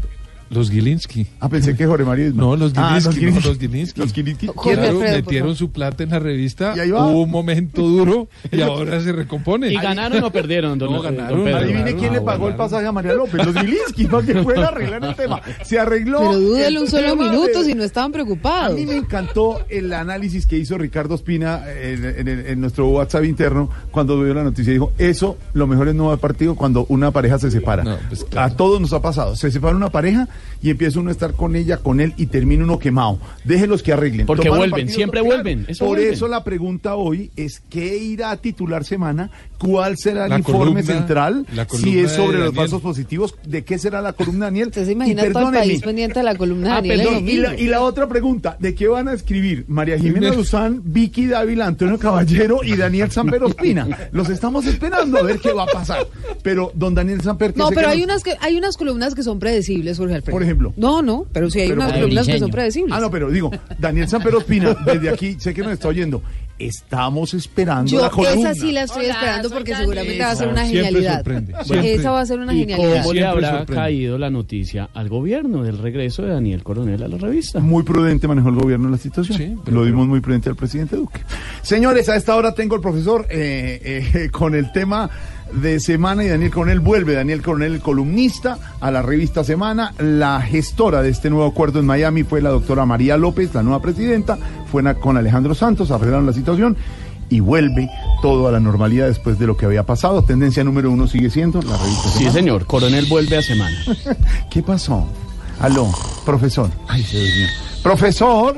Los Gilinski. Ah, pensé que Jorge Mario. No, los Ah, Gilinski. los no, Gilinski. los Gilinski. Los Gilinski. Claro, metieron su plata en la revista. Y ahí va. Hubo un momento duro y [laughs] ahora se recompone. ¿Y ganaron o perdieron, don, No, don ganaron. Pedro? Adivine quién le no, pagó el pasaje a María López, los Gilinski, para que puedan arreglar el tema. Se arregló. Pero dúdele el un solo minuto de- si no estaban A preocupados. mí me encantó el análisis que hizo Ricardo Espina en, en- en- en nuestro WhatsApp interno cuando vio la noticia. Dijo, eso lo mejor es no haber partido cuando una pareja se separa. No, pues, claro. A todos nos ha pasado. Se separa una pareja y empieza uno a estar con ella, con él y termina uno quemado. Déjelos que arreglen. Porque Tomaron vuelven, siempre claro. vuelven, eso Por vuelven. eso la pregunta hoy es ¿qué irá a titular semana? ¿Cuál será el La informe columna- central? Si es sobre los falsos positivos, ¿de qué será la columna Daniel? Se imagina Y todo el país pendiente de la columna de Ah, Daniel el perdón, y, la, y la otra pregunta, ¿de qué van a escribir María Jimena. Luzán, Vicky Dávila, Antonio Caballero y Daniel Samper Ospina? [laughs] Los estamos esperando a ver qué va a pasar. Pero don Daniel Samper... No, pero que hay nos- unas que hay unas columnas que son predecibles, Jorge Alfredo. Por ejemplo. No, no, pero sí hay Pero unas columnas que son predecibles. Ah, no, pero digo, Daniel Samper Ospina, desde aquí, sé que nos está oyendo, estamos esperando Yo la columna. esa sí la estoy esperando porque seguramente va a ser una siempre genialidad. sorprende, Bueno, siempre. Esa va a ser una ¿Y genialidad. cómo le Siempre habrá sorprende. caído la noticia al gobierno del regreso de Daniel Coronel a la revista? Muy prudente manejó el gobierno la situación. Sí, pero- Lo dimos muy prudente al presidente Duque. Señores, a esta hora tengo el profesor eh, eh, [laughs] con el tema de Semana y Daniel Coronel vuelve. Daniel Coronel, el columnista, a la revista Semana. La gestora de este nuevo acuerdo en Miami fue la doctora María López, la nueva presidenta. Fue con Alejandro Santos, arreglaron la situación y vuelve todo a la normalidad después de lo que había pasado. Tendencia número uno sigue siendo la revista Sí, Semana. señor. Coronel vuelve a semana. [laughs] ¿Qué pasó? Aló, profesor. Ay, Dios mío. Profesor.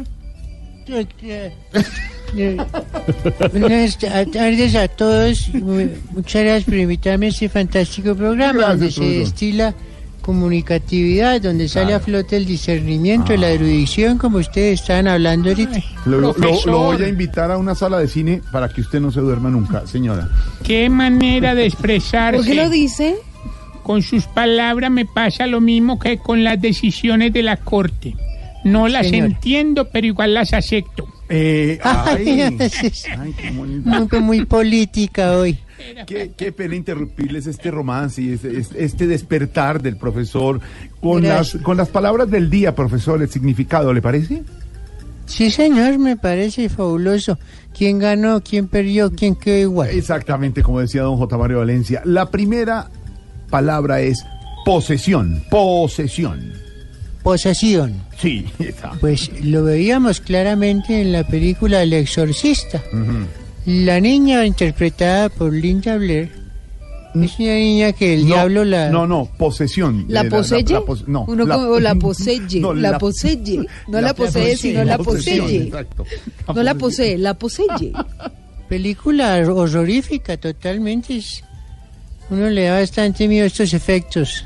Buenas tardes a todos. Mu- Muchas gracias por invitarme a este fantástico programa Gracias, donde se destila comunicatividad, donde sale a flote el discernimiento, la erudición, como ustedes estaban hablando ahorita. Lo, lo- lo- Profesor. lo voy a invitar a una sala de cine para que usted no se duerma nunca, señora. Qué manera de expresarse. ¿Por qué lo dice? Con sus palabras me pasa lo mismo que con las decisiones de la corte. No las Señor. entiendo, pero igual las acepto. Eh, ay, Ay, qué muy, muy política hoy. Qué, qué pena interrumpirles este romance y este, este- este despertar del profesor con las, con las palabras del día, profesor, el significado, ¿le parece? Sí, señor, me parece fabuloso. ¿Quién ganó? ¿Quién perdió? ¿Quién quedó igual? Exactamente, como decía don J. Mario Valencia. La primera palabra es posesión. Posesión. Posesión. Sí, [laughs] está. Pues lo veíamos claramente en la película El Exorcista. La niña interpretada por Linda Blair es una niña que el No, diablo la... No, no, posesión. ¿La poseye? pos- no, Uno la- como la [laughs] poseye, No, la, la- poseye. [laughs] No la, la posee, posee, sino la poseye. exacto. No la posee, la poseye. Película horrorífica totalmente. Uno le da bastante miedo a estos efectos.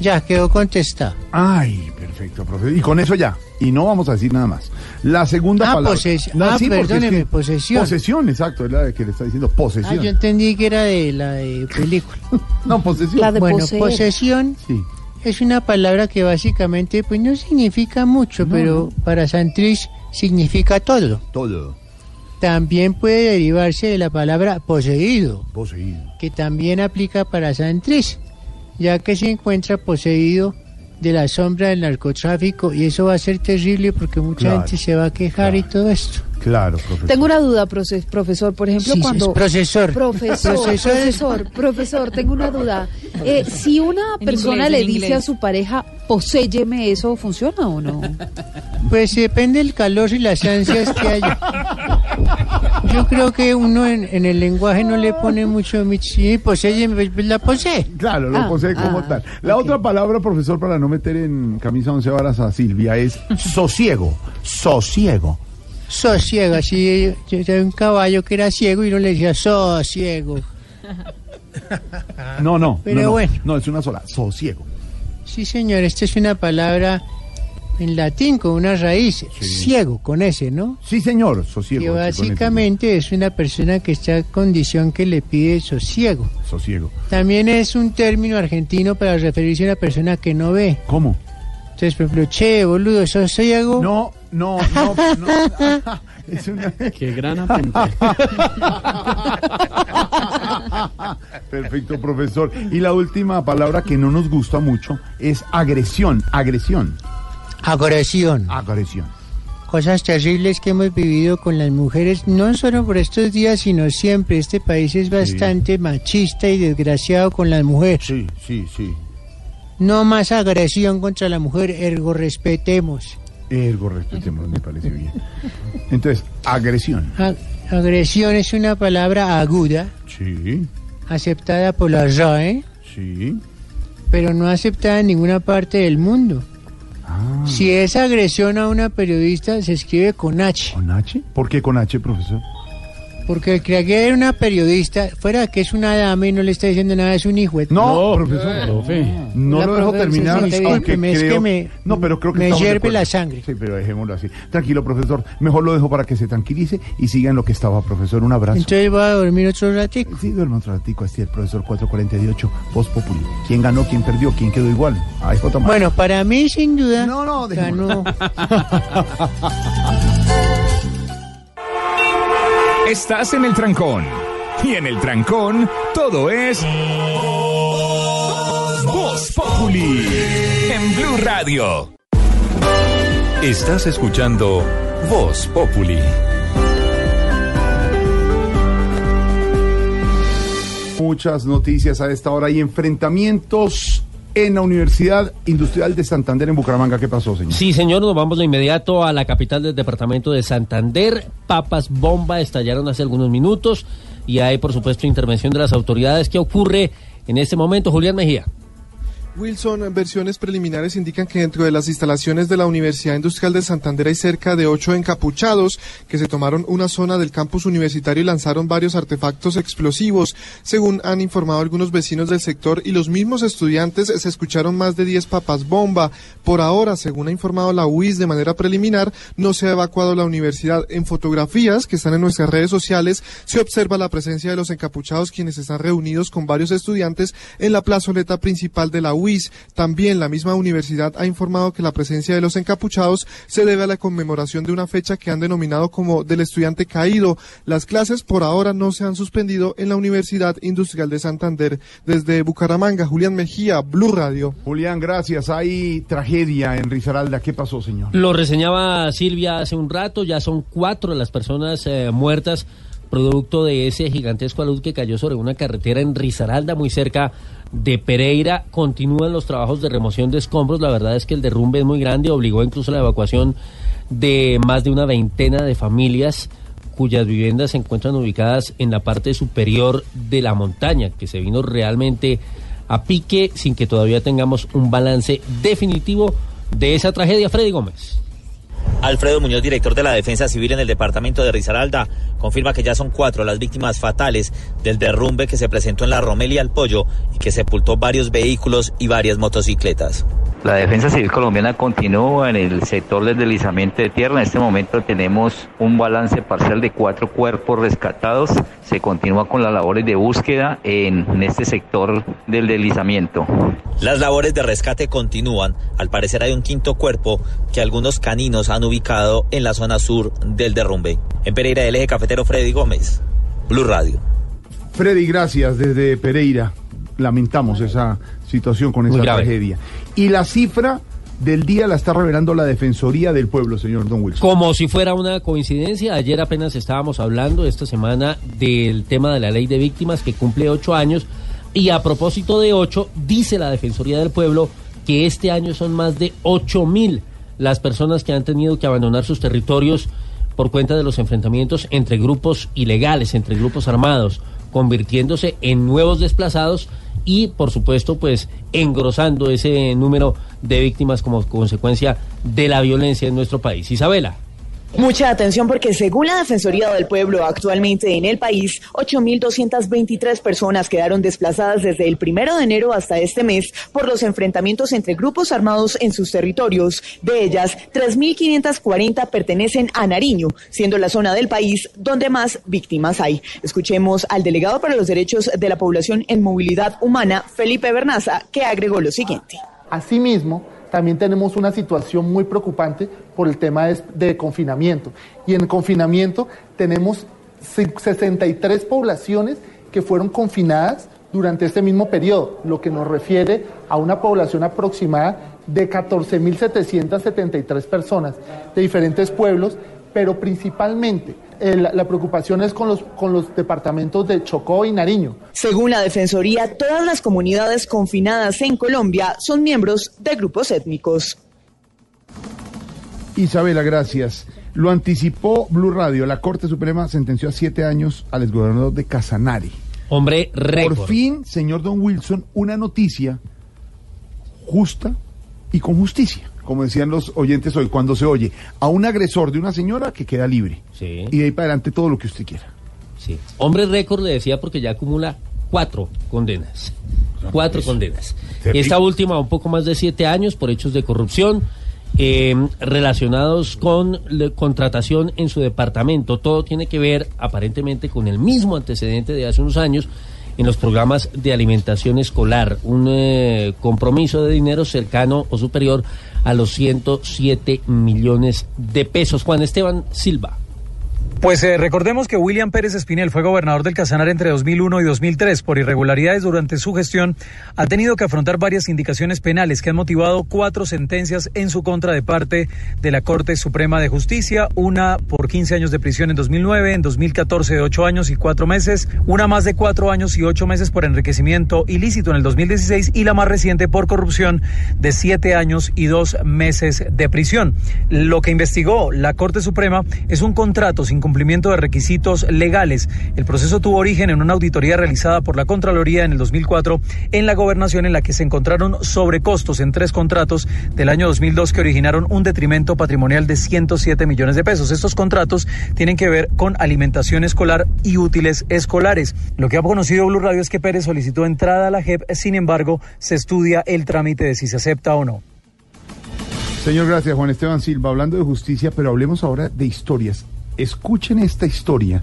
Ya, quedó contestado. Ay, perfecto, profesor. Y con eso ya. Y no vamos a decir nada más. La segunda Ah, palabra. poses- No, ah, sí, porque es perdóneme, que- posesión. Posesión, exacto, es la que le está diciendo Ah, posesión. yo entendí que era de la de película. [laughs] No, posesión. La de bueno, poseer. posesión Sí. es una palabra que básicamente pues no significa mucho, pero para Santrich significa todo. Todo. También puede derivarse de la palabra poseído, Poseído. que también aplica para Santrich, ya que se encuentra poseído de la sombra del narcotráfico y eso va a ser terrible porque mucha Claro, gente se va a quejar y todo esto. Claro, profesor. Tengo una duda, profe- profesor. Por ejemplo, Sí, cuando... es profesor. Profesor, Profesor es- profesor, profesor, tengo una duda. Eh, si una persona inglés, le dice inglés. a su pareja, poséyeme, ¿eso funciona o no? Pues depende del calor y las ansias que haya. [laughs] Yo creo que uno en, en el lenguaje no le pone mucho mi- sí, posee, pues la posee. Claro, lo Ah, posee como ah, tal. La otra palabra, profesor, para no meter en camisa once varas a Silvia, es sosiego. Sosiego. Sosiego, así yo tenía un caballo que era ciego y uno le decía sosiego. No, no. Pero no, no. bueno. No, es una sola. Sosiego. Sí, señor, esta es una palabra en latín con una raíz, ciego, con ese, ¿no? Sí, señor. Sosiego. Que básicamente es una persona que está en condición que le pide sosiego. Sosiego. También es un término argentino para referirse a una persona que no ve. ¿Cómo? Entonces, por ejemplo, che, boludo, ¿sos ciego? No, no, no, no. [laughs] Es una... Qué gran apunte. [laughs] Perfecto, profesor. Y la última palabra que no nos gusta mucho es agresión. Agresión. Agresión. Agresión. Cosas terribles que hemos vivido con las mujeres, no solo por estos días, sino siempre. Este país es bastante machista y desgraciado con las mujeres. Sí, sí, sí. No más agresión contra la mujer, ergo respetemos. Ergo, respetemos, me parece bien. Entonces, agresión. Agresión es una palabra aguda, Sí, aceptada por la RAE, sí. pero no aceptada en ninguna parte del mundo. Si es agresión a una periodista, se escribe con H. ¿Con H? ¿Por qué con H, profesor? Porque el que agrede a una periodista, fuera que es una dama y no le está diciendo nada, es un hijo. de- No, profesor. No La lo dejo terminar, se siente bien, aunque que me- es creo... que me- no, pero creo que me hierve la sangre. Sí, pero dejémoslo así. Tranquilo, profesor. Mejor lo dejo para que se tranquilice y siga en lo que estaba, profesor. Un abrazo. Entonces voy a dormir otro ratito. Sí, duerma otro ratico. Así el profesor 448, Voz Populi. ¿Quién ganó? ¿Quién perdió? ¿Quién quedó igual? J. Mario. Bueno, para mí, sin duda, No, no, ganó. [laughs] Estás en el trancón. Y en el trancón, todo es. Voz Populi. En Blue Radio. Estás escuchando Voz Populi. Muchas noticias a esta hora y enfrentamientos en la Universidad Industrial de Santander en Bucaramanga. ¿Qué pasó, señor? Sí, señor, nos vamos de inmediato a la capital del departamento de Santander. Papas bomba estallaron hace algunos minutos y hay, por supuesto, intervención de las autoridades. ¿Qué ocurre en este momento, Julián Mejía? Wilson, versiones preliminares indican que dentro de las instalaciones de la Universidad Industrial de Santander hay cerca de ocho encapuchados que se tomaron una zona del campus universitario y lanzaron varios artefactos explosivos. Según han informado algunos vecinos del sector y los mismos estudiantes, se escucharon más de 10 papas bomba. Por ahora, según ha informado la UIS de manera preliminar, no se ha evacuado la universidad. En fotografías que están en nuestras redes sociales se observa la presencia de los encapuchados quienes están reunidos con varios estudiantes en la plazoleta principal de la UIS También la misma universidad ha informado que la presencia de los encapuchados se debe a la conmemoración de una fecha que han denominado como del estudiante caído. Las clases por ahora no se han suspendido en la Universidad Industrial de Santander. Desde Bucaramanga, Julián Mejía, Blue Radio. Julián, gracias. Hay tragedia en Risaralda. ¿Qué pasó, señor? Lo reseñaba Silvia hace un rato, ya son cuatro las personas eh, muertas producto de ese gigantesco alud que cayó sobre una carretera en Risaralda, muy cerca de Pereira. Continúan los trabajos de remoción de escombros. La verdad es que el derrumbe es muy grande, obligó incluso a la evacuación de más de una veintena de familias cuyas viviendas se encuentran ubicadas en la parte superior de la montaña, que se vino realmente a pique sin que todavía tengamos un balance definitivo de esa tragedia. Freddy Gómez. Alfredo Muñoz, director de la Defensa Civil en el departamento de Risaralda, confirma que ya son cuatro las víctimas fatales del derrumbe que se presentó en la Romelia al Pollo y que sepultó varios vehículos y varias motocicletas. La Defensa Civil Colombiana continúa en el sector del deslizamiento de tierra. En este momento tenemos un balance parcial de cuatro cuerpos rescatados. Se continúa con las labores de búsqueda en este sector del deslizamiento. Las labores de rescate continúan. Al parecer hay un quinto cuerpo que algunos caninos han ubicado en la zona sur del derrumbe. En Pereira, del eje cafetero Freddy Gómez, Blue Radio. Freddy, gracias desde Pereira. Lamentamos esa situación con esa tragedia. Y la cifra del día la está revelando la Defensoría del Pueblo, señor Don Wilson. Como si fuera una coincidencia, ayer apenas estábamos hablando esta semana del tema de la ley de víctimas que cumple ocho años y a propósito de ocho, dice la Defensoría del Pueblo que este año son más de ocho mil las personas que han tenido que abandonar sus territorios por cuenta de los enfrentamientos entre grupos ilegales, entre grupos armados, convirtiéndose en nuevos desplazados y, por supuesto, pues engrosando ese número de víctimas como consecuencia de la violencia en nuestro país. Isabela. Mucha atención porque según la Defensoría del Pueblo, actualmente en el país, 8.223 personas quedaron desplazadas desde el primero de enero hasta este mes por los enfrentamientos entre grupos armados en sus territorios. De ellas, 3.540 pertenecen a Nariño, siendo la zona del país donde más víctimas hay. Escuchemos al delegado para los derechos de la población en movilidad humana, Felipe Bernaza, que agregó lo siguiente. Asimismo, también tenemos una situación muy preocupante por el tema de, confinamiento. Y en confinamiento tenemos 63 poblaciones que fueron confinadas durante este mismo periodo, lo que nos refiere a una población aproximada de 14.773 personas de diferentes pueblos, pero principalmente eh, la, la preocupación es con los, con los departamentos de Chocó y Nariño. Según la Defensoría, todas las comunidades confinadas en Colombia son miembros de grupos étnicos. Isabela, gracias. Lo anticipó Blue Radio. La Corte Suprema sentenció a siete años al exgobernador de Casanare. Hombre, récord. Por fin, señor Don Wilson, una noticia justa y con justicia. Como decían los oyentes hoy, cuando se oye a un agresor de una señora que queda libre. Sí. Y de ahí para adelante todo lo que usted quiera. Sí. Hombre récord le decía porque ya acumula cuatro condenas. Cuatro condenas. Terrible. Esta última un poco más de siete años por hechos de corrupción eh, relacionados con la contratación en su departamento. Todo tiene que ver aparentemente con el mismo antecedente de hace unos años en los programas de alimentación escolar. Un eh, compromiso de dinero cercano o superior a los 107 millones de pesos. Juan Esteban Silva. Pues eh, recordemos que William Pérez Espinel fue gobernador del Casanare entre 2001 y 2003. Por irregularidades durante su gestión, ha tenido que afrontar varias indicaciones penales que han motivado cuatro sentencias en su contra de parte de la Corte Suprema de Justicia. Una por 15 años de prisión en 2009, en 2014 de 8 años y 4 meses, una más de 4 años y 8 meses por enriquecimiento ilícito en el 2016 y la más reciente por corrupción de 7 años y 2 meses de prisión. Lo que investigó la Corte Suprema es un contrato sin cumplimiento de requisitos legales. El proceso tuvo origen en una auditoría realizada por la Contraloría en el 2004 en la gobernación en la que se encontraron sobrecostos en tres contratos del año 2002 que originaron un detrimento patrimonial de 107 millones de pesos. Estos contratos tienen que ver con alimentación escolar y útiles escolares. Lo que ha conocido Blue Radio es que Pérez solicitó entrada a la JEP, sin embargo, se estudia el trámite de si se acepta o no. Señor, gracias, Juan Esteban Silva. Hablando de justicia, pero hablemos ahora de historias. Escuchen esta historia,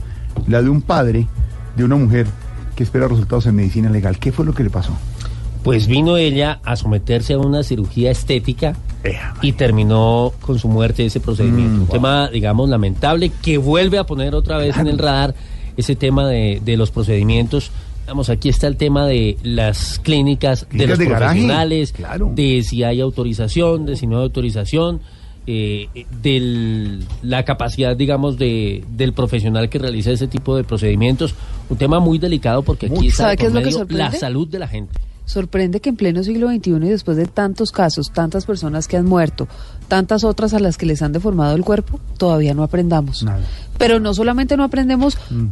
la de un padre de una mujer que espera resultados en medicina legal. ¿Qué fue lo que le pasó? pues vino ella a someterse a una cirugía estética y terminó con su muerte ese procedimiento. Un tema, digamos, lamentable que vuelve a poner otra vez en el radar ese tema de, de los procedimientos. Vamos, aquí está el tema de las clínicas, de los de garaje, profesionales, claro. de si hay autorización, de si no hay autorización, eh, de la capacidad, digamos, de, del profesional que realiza ese tipo de procedimientos. Un tema muy delicado porque aquí está ¿Sabe de qué por es medio la salud de la gente. Sorprende que en pleno siglo XXI y después de tantos casos, tantas personas que han muerto, tantas otras a las que les han deformado el cuerpo, todavía no aprendamos. Pero no solamente no aprendemos Mm.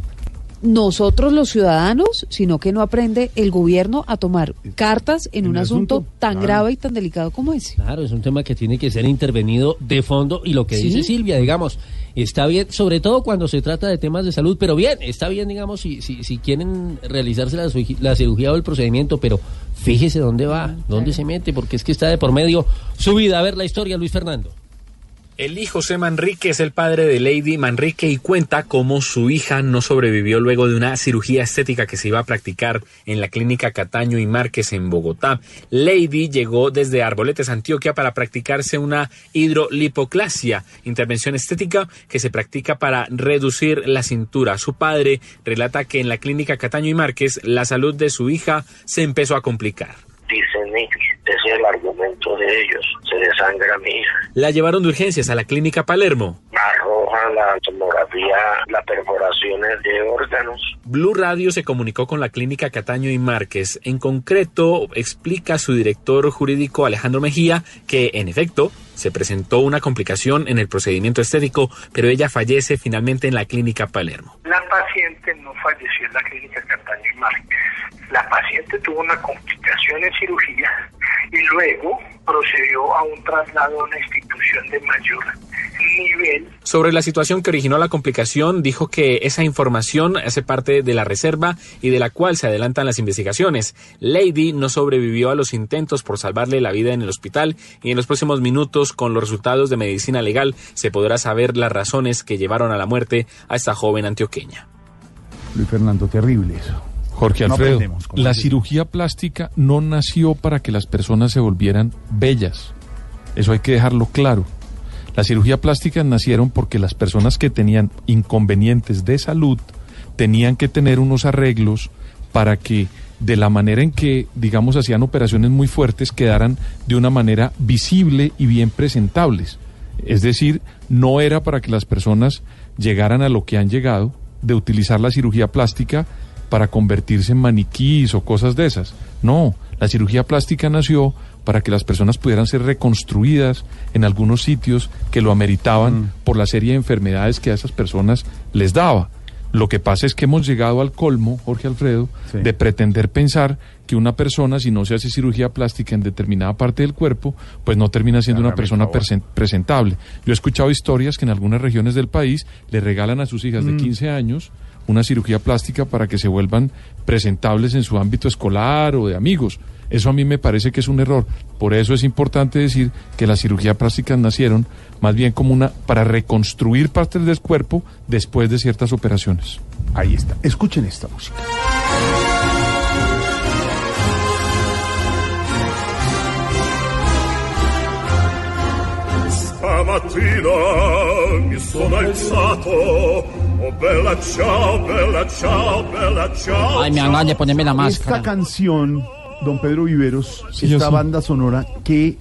Nosotros los ciudadanos, sino que no aprende el gobierno a tomar cartas en, un asunto, asunto, tan claro. grave y tan delicado como ese. Claro, es un tema que tiene que ser intervenido de fondo y lo que Sí. dice Silvia, digamos, está bien, sobre todo cuando se trata de temas de salud, pero bien, está bien, digamos, si, si, si quieren realizarse la, la cirugía o el procedimiento, pero fíjese dónde va, dónde se mete, porque es que está de por medio su vida. A ver la historia, Luis Fernando. Eli José Manrique es el padre de Lady Manrique y cuenta cómo su hija no sobrevivió luego de una cirugía estética que se iba a practicar en la clínica Cataño y Márquez en Bogotá. Lady llegó desde Arboletes, Antioquia, para practicarse una hidrolipoclasia, intervención estética que se practica para reducir la cintura. Su padre relata que en la clínica Cataño y Márquez la salud de su hija se empezó a complicar. Ese es el argumento de ellos, se desangra mi hija. La llevaron de urgencias a la clínica Palermo. Arroja la tomografía, las perforaciones de órganos. Blue Radio se comunicó con la clínica Cataño y Márquez. En concreto, explica su director jurídico Alejandro Mejía que, en efecto, se presentó una complicación en el procedimiento estético, pero ella fallece finalmente en la clínica Palermo. La paciente no falleció en la clínica Cataño y Márquez. La paciente tuvo una complicación en cirugía y luego procedió a un traslado a una institución de mayor nivel Sobre la situación que originó la complicación, dijo que esa información hace parte de la reserva y de la cual se adelantan las investigaciones. Lady no sobrevivió a los intentos por salvarle la vida en el hospital y en los próximos minutos, con los resultados de medicina legal, se podrá saber las razones que llevaron a la muerte a esta joven antioqueña. Luis Fernando, terrible eso. Jorge Alfredo, la cirugía plástica no nació para que las personas se volvieran bellas. Eso hay que dejarlo claro. Las cirugías plásticas nacieron porque las personas que tenían inconvenientes de salud tenían que tener unos arreglos para que de la manera en que, digamos, hacían operaciones muy fuertes, quedaran de una manera visible y bien presentables. Es decir, no era para que las personas llegaran a lo que han llegado, de utilizar la cirugía plástica para convertirse en maniquís o cosas de esas. No, la cirugía plástica nació para que las personas pudieran ser reconstruidas en algunos sitios que lo ameritaban por la serie de enfermedades que a esas personas les daba. Lo que pasa es que hemos llegado al colmo, Jorge Alfredo, de pretender pensar que una persona, si no se hace cirugía plástica en determinada parte del cuerpo, pues no termina siendo una persona presen- presentable. Yo he escuchado historias que en algunas regiones del país le regalan a sus hijas de Mm. 15 años una cirugía plástica para que se vuelvan presentables en su ámbito escolar o de amigos. Eso a mí me parece que es un error. Por eso es importante decir que las cirugías plásticas nacieron más bien como una para reconstruir partes del cuerpo después de ciertas operaciones. Ahí está. Escuchen esta música. Mi sono alzato. Oh bella ciao, bella ciao, bella ciao. Ay, me dan ganas de ponerme la Esta máscara. canción, don Pedro Viveros, Sí, yo esta sí. banda sonora que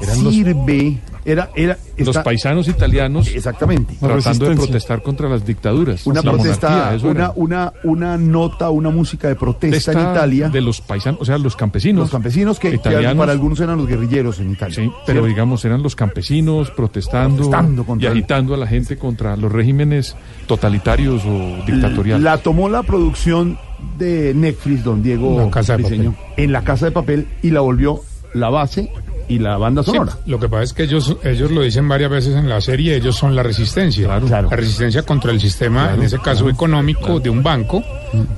Eran los- sirve, era, era, Los paisanos italianos exactamente tratando de protestar contra las dictaduras. una la protesta, una, una, una nota, una música de protesta en Italia. de los paisanos, o sea, los campesinos. Los campesinos que, que italianos. para algunos eran los guerrilleros en Italia. Sí, pero digamos, eran los campesinos protestando, Protestando contra y agitando a la gente contra los regímenes totalitarios o dictatoriales. La tomó la producción de Netflix, don Diego La Casa de en la casa de papel y la volvió la base y la banda Sí, sonora. lo que pasa es que ellos, ellos lo dicen varias veces en la serie, ellos son la resistencia. La resistencia contra el sistema, Claro, en ese caso económico, de un banco,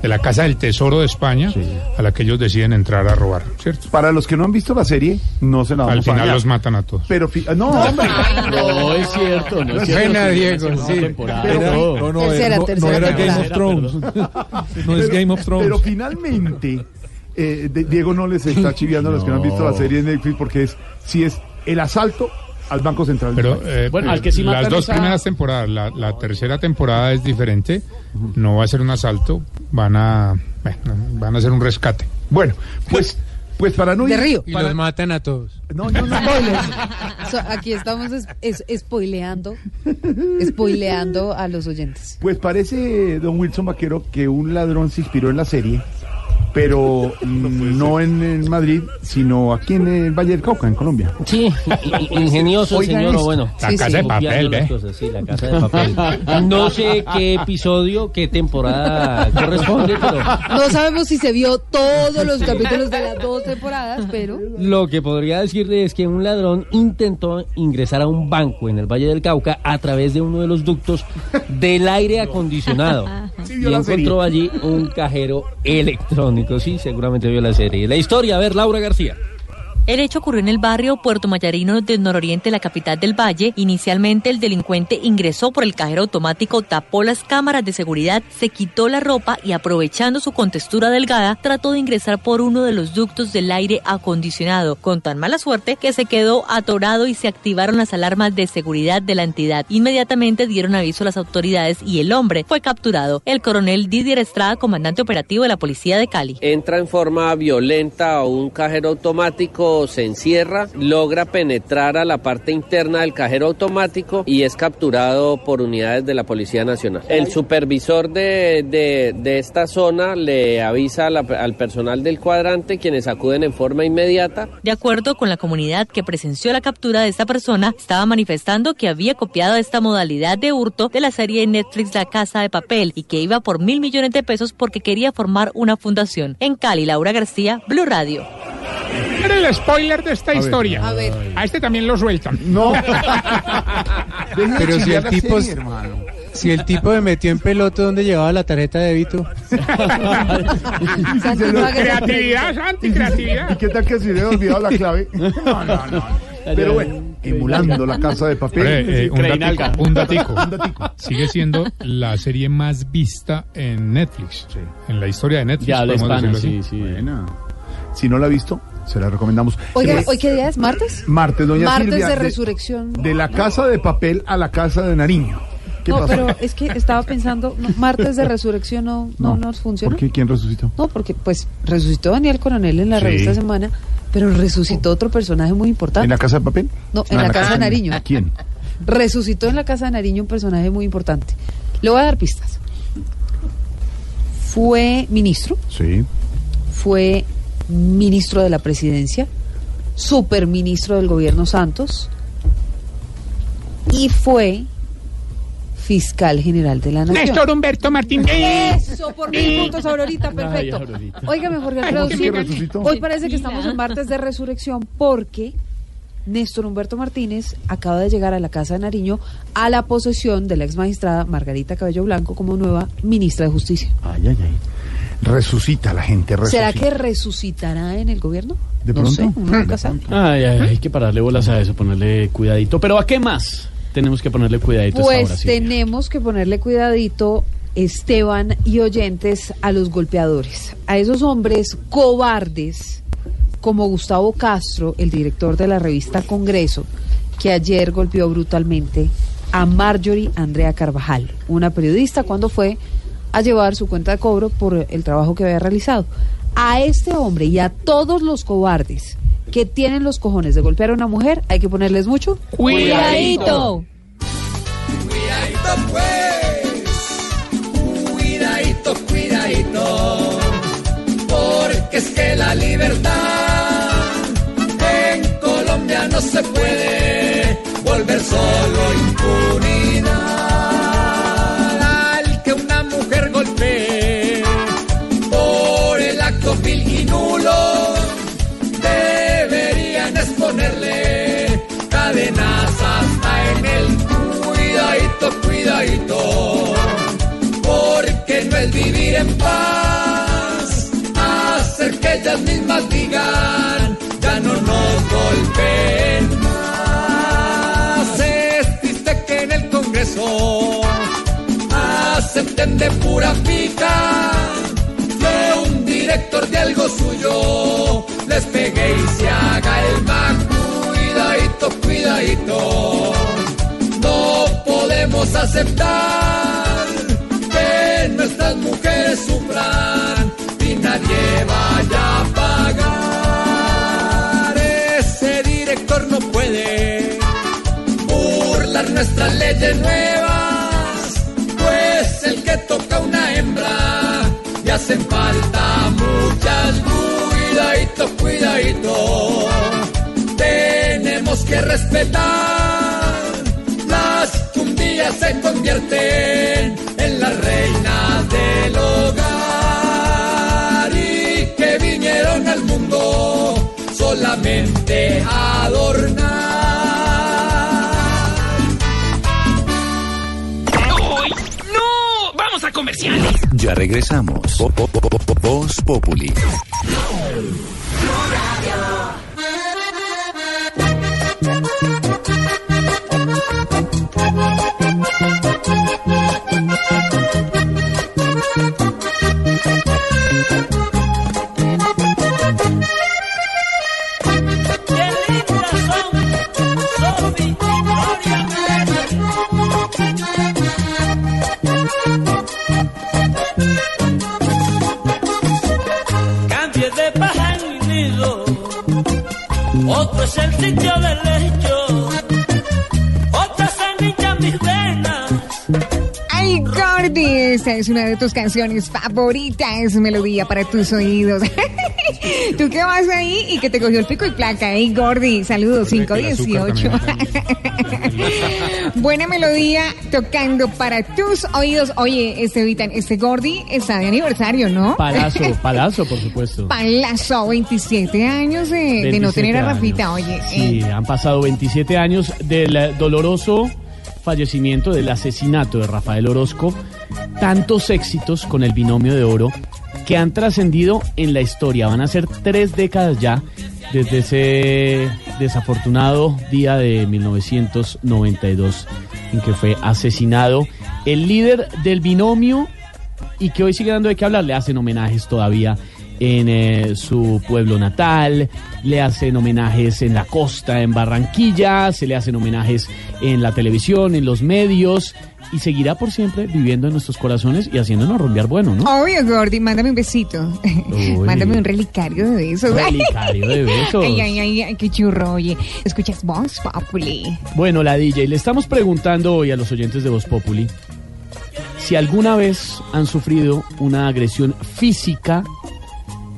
de la Casa del Tesoro de España, a la que ellos deciden entrar a robar, ¿cierto? Para los que no han visto la serie, no se la vamos Al final los matan a todos. Pero, fi- no, hombre. [laughs] No, es cierto, no es cierto. Diego, sí. Pero- No, no, no, Tercera, no, tercera no era Game of Thrones. [laughs] no es Game of Thrones. Pero finalmente, eh, de- Diego no les está chiviando a los que no han visto la serie de Netflix porque es si es el asalto al Banco Central. Pero país. eh, eh, las dos primeras temporadas, la, la tercera temporada es diferente, no va a ser un asalto, van a bueno, van a hacer un rescate. Bueno, pues pues para no De ir- Río. Y para- los matan a todos. No, no, no. So, aquí estamos es, es- spoileando, spoileando a los oyentes. Pues parece, don Wilson Vaquero, que un ladrón se inspiró en la serie, pero mm, [laughs] no en, en Madrid, sino aquí en el Valle del Cauca, en Colombia. Sí, ingenioso el señor, bueno. La Sí, casa sí. de papel, ¿eh? cosas, sí, la casa de [laughs] papel. No sé qué episodio, qué temporada corresponde, pero No sabemos si se vio todos los capítulos de las dos temporadas, pero lo que podría decirle es que un ladrón intentó ingresar a un banco en el Valle del Cauca a través de uno de los ductos del aire acondicionado. [laughs] Sí, Y encontró allí un cajero electrónico. Sí, seguramente vio la serie. La historia, a ver, Laura García. El hecho ocurrió en el barrio Puerto Mayarino del nororiente la capital del Valle. Inicialmente el delincuente ingresó por el cajero automático, tapó las cámaras de seguridad, se quitó la ropa y aprovechando su contextura delgada, trató de ingresar por uno de los ductos del aire acondicionado, con tan mala suerte que se quedó atorado y se activaron las alarmas de seguridad de la entidad. Inmediatamente dieron aviso a las autoridades y el hombre fue capturado. El coronel Didier Estrada, comandante operativo de la policía de Cali. entra en forma violenta a un cajero automático, se encierra, logra penetrar a la parte interna del cajero automático y es capturado por unidades de la Policía Nacional. El supervisor de, de- de esta zona le avisa la- al personal del cuadrante, quienes acuden en forma inmediata. De acuerdo con la comunidad que presenció la captura de esta persona, estaba manifestando que había copiado esta modalidad de hurto de la serie de Netflix La Casa de Papel y que iba por mil millones de pesos porque quería formar una fundación. En Cali, Laura García, Blue Radio. Era el spoiler de esta ver, historia. a ver. A este también lo sueltan. No. [laughs] Pero si el tipo, serie, hermano. si el tipo me metió en peloto donde llevaba la tarjeta de débito. [laughs] Creatividad, Santi, creatividad. ¿Y qué tal que se le había olvidado la clave? [laughs] No, no, no. Pero bueno, emulando la casa de papel. Hombre, eh, un, datico, un datico. Sigue siendo la serie más vista en Netflix. En la historia de Netflix. Ya podemos hispana, sí, sí. Buena. Si no la ha visto, se la recomendamos. Oiga, Eh, ¿hoy qué día es? ¿Martes? Martes, doña Martes Silvia. de resurrección. De la casa de papel a la casa de Nariño. ¿Qué No, pasó? pero es que estaba pensando, no, martes de resurrección no, no, nos funciona. ¿Por qué? ¿Quién resucitó? No, porque pues resucitó Daniel Coronel en la Sí. revista Semana, pero resucitó otro personaje muy importante. ¿En la casa de papel? No, en Ah, la casa de Nariño. ¿A quién? Resucitó en la casa de Nariño un personaje muy importante. Le voy a dar pistas. Fue ministro, Sí. fue ministro de la presidencia, superministro del gobierno Santos y fue fiscal general de la nación. Néstor Humberto Martín. Eso, por mil puntos, Aurorita, perfecto. Óigame, Jorge Alfredo, ¿Por sí, hoy parece que estamos en martes de resurrección porque Néstor Humberto Martínez acaba de llegar a la Casa de Nariño a la posesión de la ex magistrada Margarita Cabello Blanco como nueva ministra de Justicia. Ay, ay, ay. Resucita la gente, resucita. ¿Será que resucitará en el gobierno? ¿De no pronto? sé, uno. Ay, ay, hay que pararle bolas a eso, ponerle cuidadito. Pero ¿a qué más tenemos que ponerle cuidadito Pues hora? tenemos que ponerle cuidadito, Esteban y oyentes, a los golpeadores, a esos hombres cobardes como Gustavo Castro, el director de la revista Congreso, que ayer golpeó brutalmente a Marjorie Andrea Carvajal, una periodista, cuando fue a llevar su cuenta de cobro por el trabajo que había realizado. A este hombre y a todos los cobardes que tienen los cojones de golpear a una mujer, hay que ponerles mucho Cuidadito. Cuidadito pues, cuidadito, cuidadito, porque es que la libertad en Colombia no se puede volver solo impunidad. Ellas mismas digan, ya no nos golpeen más. Es que en el Congreso acepten de pura pica que un director de algo suyo les pegue y se haga el más cuidadito, cuidadito. No podemos aceptar que nuestras mujeres nadie vaya a pagar. Ese director no puede burlar nuestras leyes nuevas, pues el que toca una hembra le hacen falta muchas cuidadito, cuidadito. Tenemos que respetar las que un día se convierten en las reinas del hogar solamente adornar. ¡Uy! ¡No! ¡Vamos a comerciales! Ya regresamos. Vo- vo- vo- vo- Voz Populi. Cambie es una de tus canciones favoritas, melodía para tus oídos. [laughs] Tú que vas ahí y que te cogió el pico y placa, ay, Gordy, saludos, 518. [laughs] Buena melodía tocando para tus oídos. Oye, este Vitan, este Gordy está de aniversario, ¿no? Palazo, [laughs] palazo, por supuesto. Palazo, 27 años de, de no 27 tener a años. Rafita, oye. Sí, eh, han pasado 27 años del eh, doloroso fallecimiento, del asesinato de Rafael Orozco. Tantos éxitos con el binomio de oro que han trascendido en la historia. Van a ser tres décadas ya desde ese desafortunado día de 1992 en que fue asesinado el líder del binomio y que hoy sigue dando de qué hablar. Le hacen homenajes todavía en eh, su pueblo natal, le hacen homenajes en la costa, en Barranquilla, se le hacen homenajes en la televisión, en los medios y seguirá por siempre viviendo en nuestros corazones y haciéndonos rumbear bueno, ¿no? Obvio, Gordy, mándame un besito. [laughs] mándame un relicario de besos. Relicario de besos. [laughs] Ay, ay, ay, ay, qué churro, oye. Escuchas Voz Populi. Bueno, la DJ, le estamos preguntando hoy a los oyentes de Voz Populi si alguna vez han sufrido una agresión física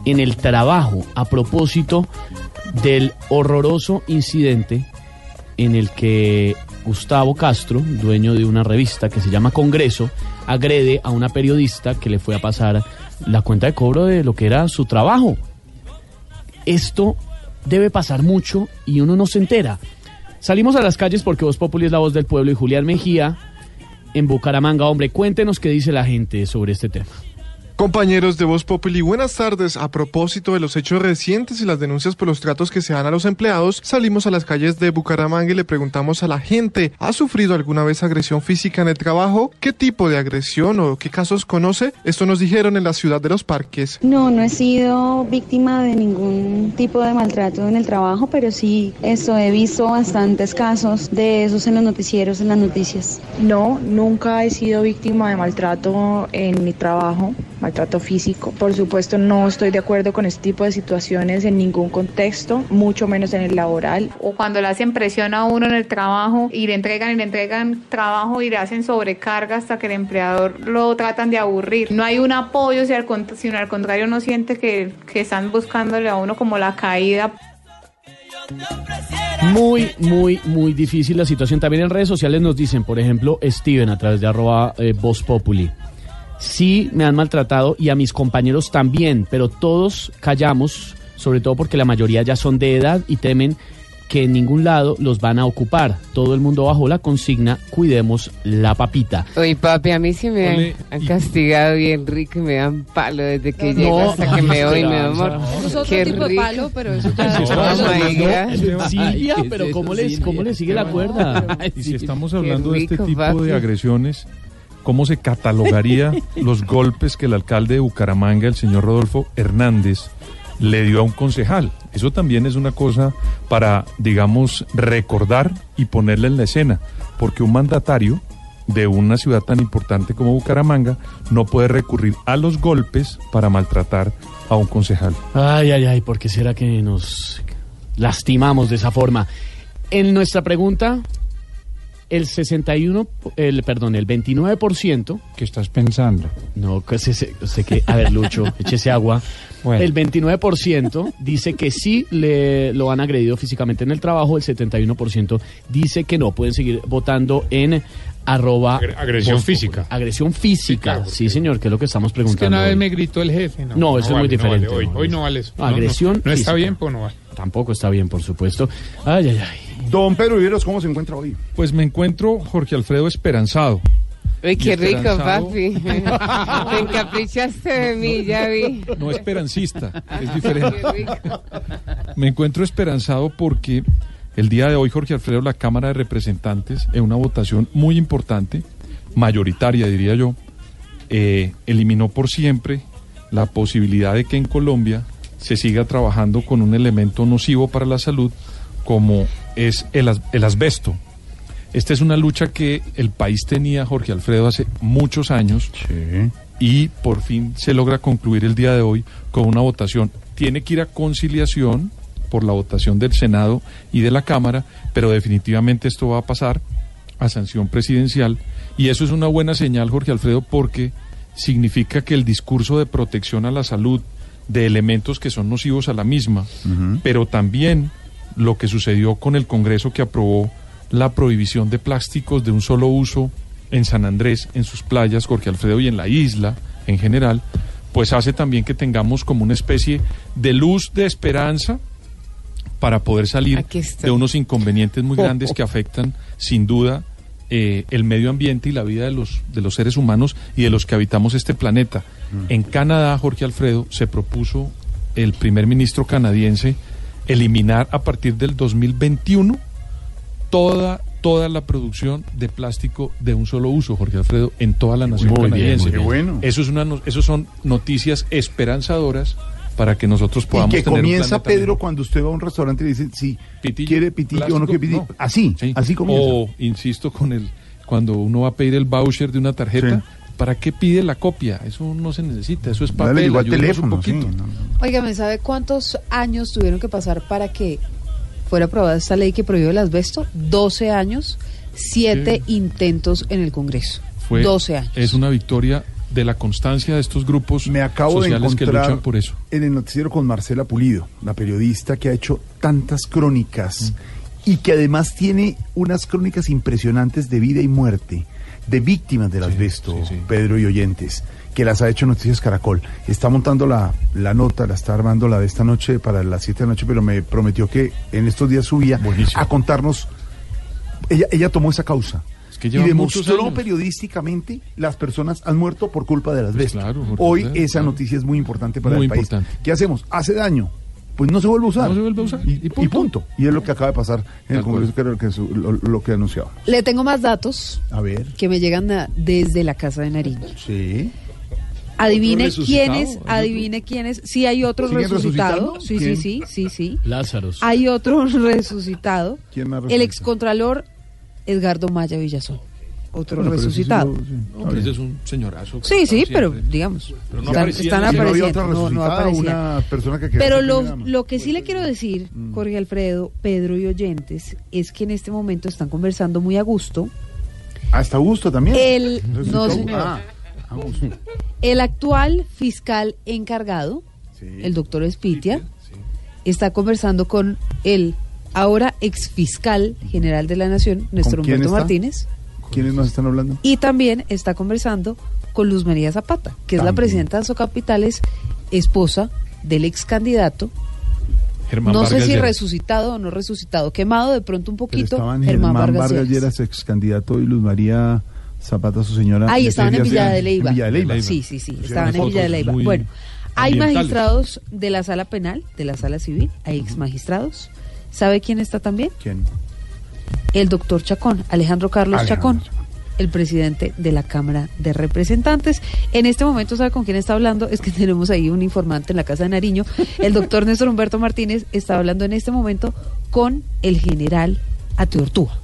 en el trabajo a propósito del horroroso incidente en el que Gustavo Castro, dueño de una revista que se llama Congreso, agrede a una periodista que le fue a pasar la cuenta de cobro de lo que era su trabajo. Esto debe pasar mucho y uno no se entera. Salimos a las calles porque Voz Populi es la voz del pueblo y Julián Mejía en Bucaramanga. Hombre, cuéntenos qué dice la gente sobre este tema. Compañeros de Voz Populi, buenas tardes. A propósito de los hechos recientes y las denuncias por los tratos que se dan a los empleados, salimos a las calles de Bucaramanga y le preguntamos a la gente, ¿ha sufrido alguna vez agresión física en el trabajo? ¿Qué tipo de agresión o qué casos conoce? Esto nos dijeron en la ciudad de los parques. No, no he sido víctima de ningún tipo de maltrato en el trabajo, pero sí esto, he visto bastantes casos de esos en los noticieros, en las noticias. No, nunca he sido víctima de maltrato en mi trabajo, maltrato físico. Por supuesto, no estoy de acuerdo con este tipo de situaciones en ningún contexto, mucho menos en el laboral. o cuando le hacen presión a uno en el trabajo y le entregan y le entregan trabajo y le hacen sobrecarga hasta que el empleador lo tratan de aburrir. No hay un apoyo, si al cont- sino al contrario uno siente que, que están buscándole a uno como la caída. Muy, muy, muy difícil la situación. También en redes sociales nos dicen, por ejemplo, Steven a través de arroba eh, Voz Populi. Sí me han maltratado y a mis compañeros también, pero todos callamos, sobre todo porque la mayoría ya son de edad y temen que en ningún lado los van a ocupar. Todo el mundo bajo la consigna, cuidemos la papita. Oye, papi, a mí sí me Ole, han, han castigado bien rico y me dan palo desde que llego No, hasta que me voy, mi amor. Es otro Qué tipo de rico. palo, pero eso ya [laughs] Oh, pero ¿qué es ¿cómo le, cómo le sigue la cuerda? Y si estamos hablando de este tipo papi. de agresiones, cómo se catalogaría [laughs] los golpes que el alcalde de Bucaramanga, el señor Rodolfo Hernández, le dio a un concejal. Eso también es una cosa para, digamos, recordar y ponerle en la escena, porque un mandatario de una ciudad tan importante como Bucaramanga no puede recurrir a los golpes para maltratar a un concejal. Ay, ay, ay, ¿por qué será que nos lastimamos de esa forma? En nuestra pregunta, el 61, el, perdón, el 29%. ¿Qué estás pensando? No, que sé, sé- sé que, a ver, Lucho, [laughs] échese agua. Bueno. El 29% dice que sí le lo han agredido físicamente en el trabajo, el 71% dice que no. Pueden seguir votando en arroba Agre- agresión física. Agresión física, sí, señor, que es lo que estamos Es que preguntando. una vez hoy. me gritó el jefe. No, No, eso es muy vale, no diferente, vale, hoy, no, hoy eso- no vale eso. No, agresión No, no está bien, pues no vale. Tampoco está bien, por supuesto. Ay, ay, ay. Don Pedro Viveros, ¿cómo se encuentra hoy? Pues me encuentro, Jorge Alfredo, esperanzado. Uy, qué rico, papi. [laughs] Te encaprichaste de mí, ya vi. No esperancista, es diferente. Qué rico. Me encuentro esperanzado porque el día de hoy, Jorge Alfredo, la Cámara de Representantes, en una votación muy importante, mayoritaria diría yo, eh, eliminó por siempre la posibilidad de que en Colombia se siga trabajando con un elemento nocivo para la salud como es el, el asbesto. Esta es una lucha que el país tenía, Jorge Alfredo, hace muchos años y por fin se logra concluir el día de hoy con una votación. Tiene que ir a conciliación por la votación del Senado y de la Cámara, pero definitivamente esto va a pasar a sanción presidencial y eso es una buena señal, Jorge Alfredo, porque significa que el discurso de protección a la salud de elementos que son nocivos a la misma, pero también lo que sucedió con el Congreso que aprobó la prohibición de plásticos de un solo uso en San Andrés, en sus playas, Jorge Alfredo, y en la isla en general, pues hace también que tengamos como una especie de luz de esperanza para poder salir de unos inconvenientes muy grandes que afectan sin duda eh, el medio ambiente y la vida de los, de los seres humanos y de los que habitamos este planeta. En Canadá, Jorge Alfredo, se propuso el primer ministro canadiense eliminar a partir del 2021 toda toda la producción de plástico de un solo uso, Jorge Alfredo, en toda la nación Muy bien, canadiense. muy bien. Eso es una, eso son noticias esperanzadoras para que nosotros Y podamos que tener un comienza Pedro cuando usted va a un restaurante y le dice, sí, Pitillo, quiere pitillo o no plástico, quiere pitillo. no. Así, Sí. así comienza. O, insisto, con el cuando uno va a pedir el voucher de una tarjeta, ¿para qué pide la copia? Eso no se necesita, eso es Dale papel, igual un teléfono, sí, poquito. Óigame, ¿sabe cuántos años tuvieron que pasar para que fuera aprobada esta ley que prohíbe el asbesto? 12 años, 7 intentos en el Congreso. Fue- 12 años. Es una victoria de la constancia de estos grupos Me acabo de que encontrar luchan por eso. en el noticiero con Marcela Pulido, la periodista que ha hecho tantas crónicas y que además tiene unas crónicas impresionantes de vida y muerte, de víctimas del asbesto, Pedro y oyentes, que las ha hecho Noticias Caracol. Está montando la, la nota, la está armando la de esta noche para las 7 de la noche, pero me prometió que en estos días subía a contarnos. Ella, ella tomó esa causa. que y demostró periodísticamente las personas han muerto por culpa del asbesto. Jorge Hoy esa noticia es muy importante para Muy el país. importante. ¿Qué hacemos? ¿Hace daño? Pues no se vuelve a usar. No se vuelve a usar. Y, y punto. Y es lo que acaba de pasar en el Congreso, que era lo que, su- lo, lo que anunciaba. Le tengo más datos A ver. que me llegan a- desde la Casa de Nariño. Sí. Adivine ¿Otro resucitado? quiénes, adivine quiénes. Sí, hay otro ¿Siguen resucitado. Sí, sí, ¿Quién? sí, sí, sí. Lázaros. Hay otro [laughs] resucitado. ¿Quién más El resucita? excontralor Edgardo Maya Villazón. Otro Bueno, pero ese sí resucitado. lo- sí. No, pero ese es un señorazo. Sí, sí, siempre. pero digamos, Pero no están, aparecía apareciendo. no, no aparecían. una persona que quería Pero lo, lo que sí le quiero decir, Mm. Jorge Alfredo, Pedro y oyentes, es que en este momento están conversando muy a gusto. Hasta gusto también. El, no, señor. Ah. El actual fiscal encargado, el doctor Espitia, está conversando con el ahora exfiscal general de la Nación, Néstor ¿Con quién Humberto está? Martínez, ¿Quiénes nos están hablando? y también está conversando con Luz María Zapata, que es la presidenta de Socapitales, esposa del ex candidato, Germán no sé si Lleras. resucitado o no resucitado, quemado de pronto un poquito, Germán, Germán Vargas, Vargas Lleras. Ex candidato, y Luz María Zapata, su señora. Ahí estaban en Villa de Leyva. Villa de Leyva. Sí, sí, sí, estaban en Villa de Leyva. Bueno, hay magistrados de la sala penal, de la sala civil, hay ex magistrados. ¿Sabe quién está también? ¿Quién? El doctor Chacón, Alejandro Carlos Alejandro Chacón. el presidente de la Cámara de Representantes. En este momento, ¿sabe con quién está hablando? Es que [laughs] tenemos ahí un informante en la Casa de Nariño. El doctor Néstor Humberto Martínez está hablando en este momento con el general Ateortúa,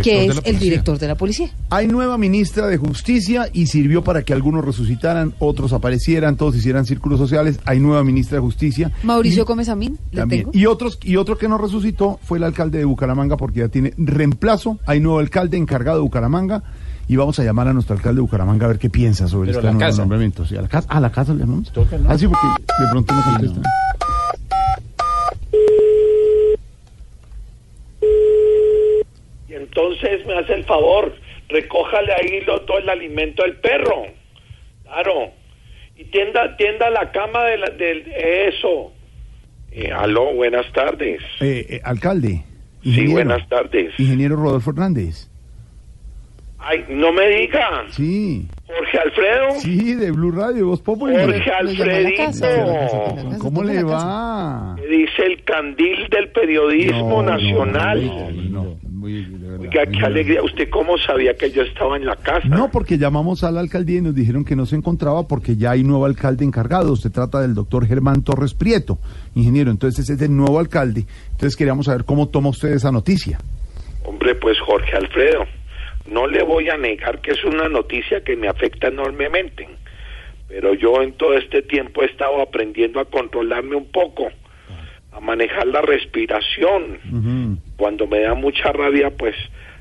que es el director de la policía. Hay nueva ministra de Justicia y sirvió para que algunos resucitaran, otros aparecieran, todos hicieran círculos sociales. Hay nueva ministra de Justicia. Mauricio Gómez Amín, le También. tengo. Y otros y otro que no resucitó fue el alcalde de Bucaramanga porque ya tiene reemplazo. Hay nuevo alcalde encargado de Bucaramanga y vamos a llamar a nuestro alcalde de Bucaramanga a ver qué piensa sobre Pero este la nuevo nombramiento. Sí, a la casa. Ah, la casa le llamamos. Ah, sí, porque de pronto no contesta. Y entonces me hace el favor, recójale ahí lo, todo el alimento del perro. Claro. Y tienda, tienda la cama de la- del eso. Eh, aló, buenas tardes. Eh, eh, alcalde. Sí, ingeniero, buenas tardes. Ingeniero Rodolfo Hernández. Ay, no me diga. Sí. Jorge Alfredo. Sí, de Blue Radio, Voz Populi. Jorge Alfredito. ¿Cómo le va? Dice el candil del periodismo nacional. Oiga, qué alegría. ¿Usted cómo sabía que yo estaba en la casa? No, porque llamamos a la alcaldía y nos dijeron que no se encontraba porque ya hay nuevo alcalde encargado. Se trata del doctor Germán Torres Prieto, ingeniero. Entonces ese es el nuevo alcalde. Entonces queríamos saber cómo toma usted esa noticia. Hombre, pues Jorge Alfredo, no le voy a negar que es una noticia que me afecta enormemente, pero yo en todo este tiempo he estado aprendiendo a controlarme un poco, a manejar la respiración. Cuando me da mucha rabia, pues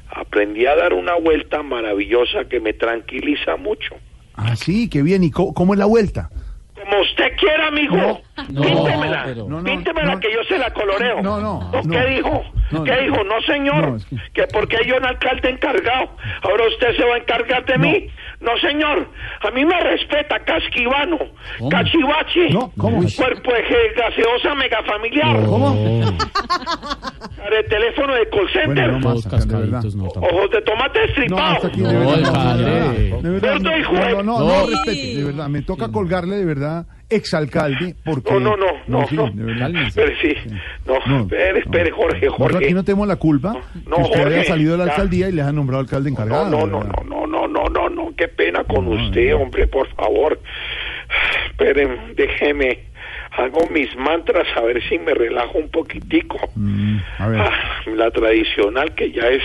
aprendí a dar una vuelta maravillosa que me tranquiliza mucho. Ah, sí, qué bien. ¿Y cómo, cómo es la vuelta? Como usted quiera, amigo. no, Píntemela. pero- no, no, Píntemela no. que yo se la coloreo. No, no, ¿Qué no. dijo? No, ¿Qué no. dijo? No, señor. No, es que- que porque hay un alcalde encargado. Ahora usted se va a encargar de mí. No, señor. A mí me respeta Casquivano, Cachivache, No, ¿cómo? cuerpo de gaseosa megafamiliar. ¿Cómo? De teléfono de call center. Bueno, no. Ojos de tomate No, estripado. no, no, no, no, no, No. respete, de verdad. Me toca colgarle de verdad, exalcalde, porque... No, no, no, no, sí, no. verdad. Espere, sí. No, espere, espere, Jorge, Nosotros Jorge. aquí no tenemos la culpa no, que usted haya Jorge, salido de la ya. alcaldía y le haya nombrado alcalde encargado. No, no, no, no, no, no, no, no, qué pena con usted, hombre, por favor. Esperen, déjeme, hago mis mantras a ver si me relajo un poquitico. Mm, a ver. Ah, la tradicional que ya es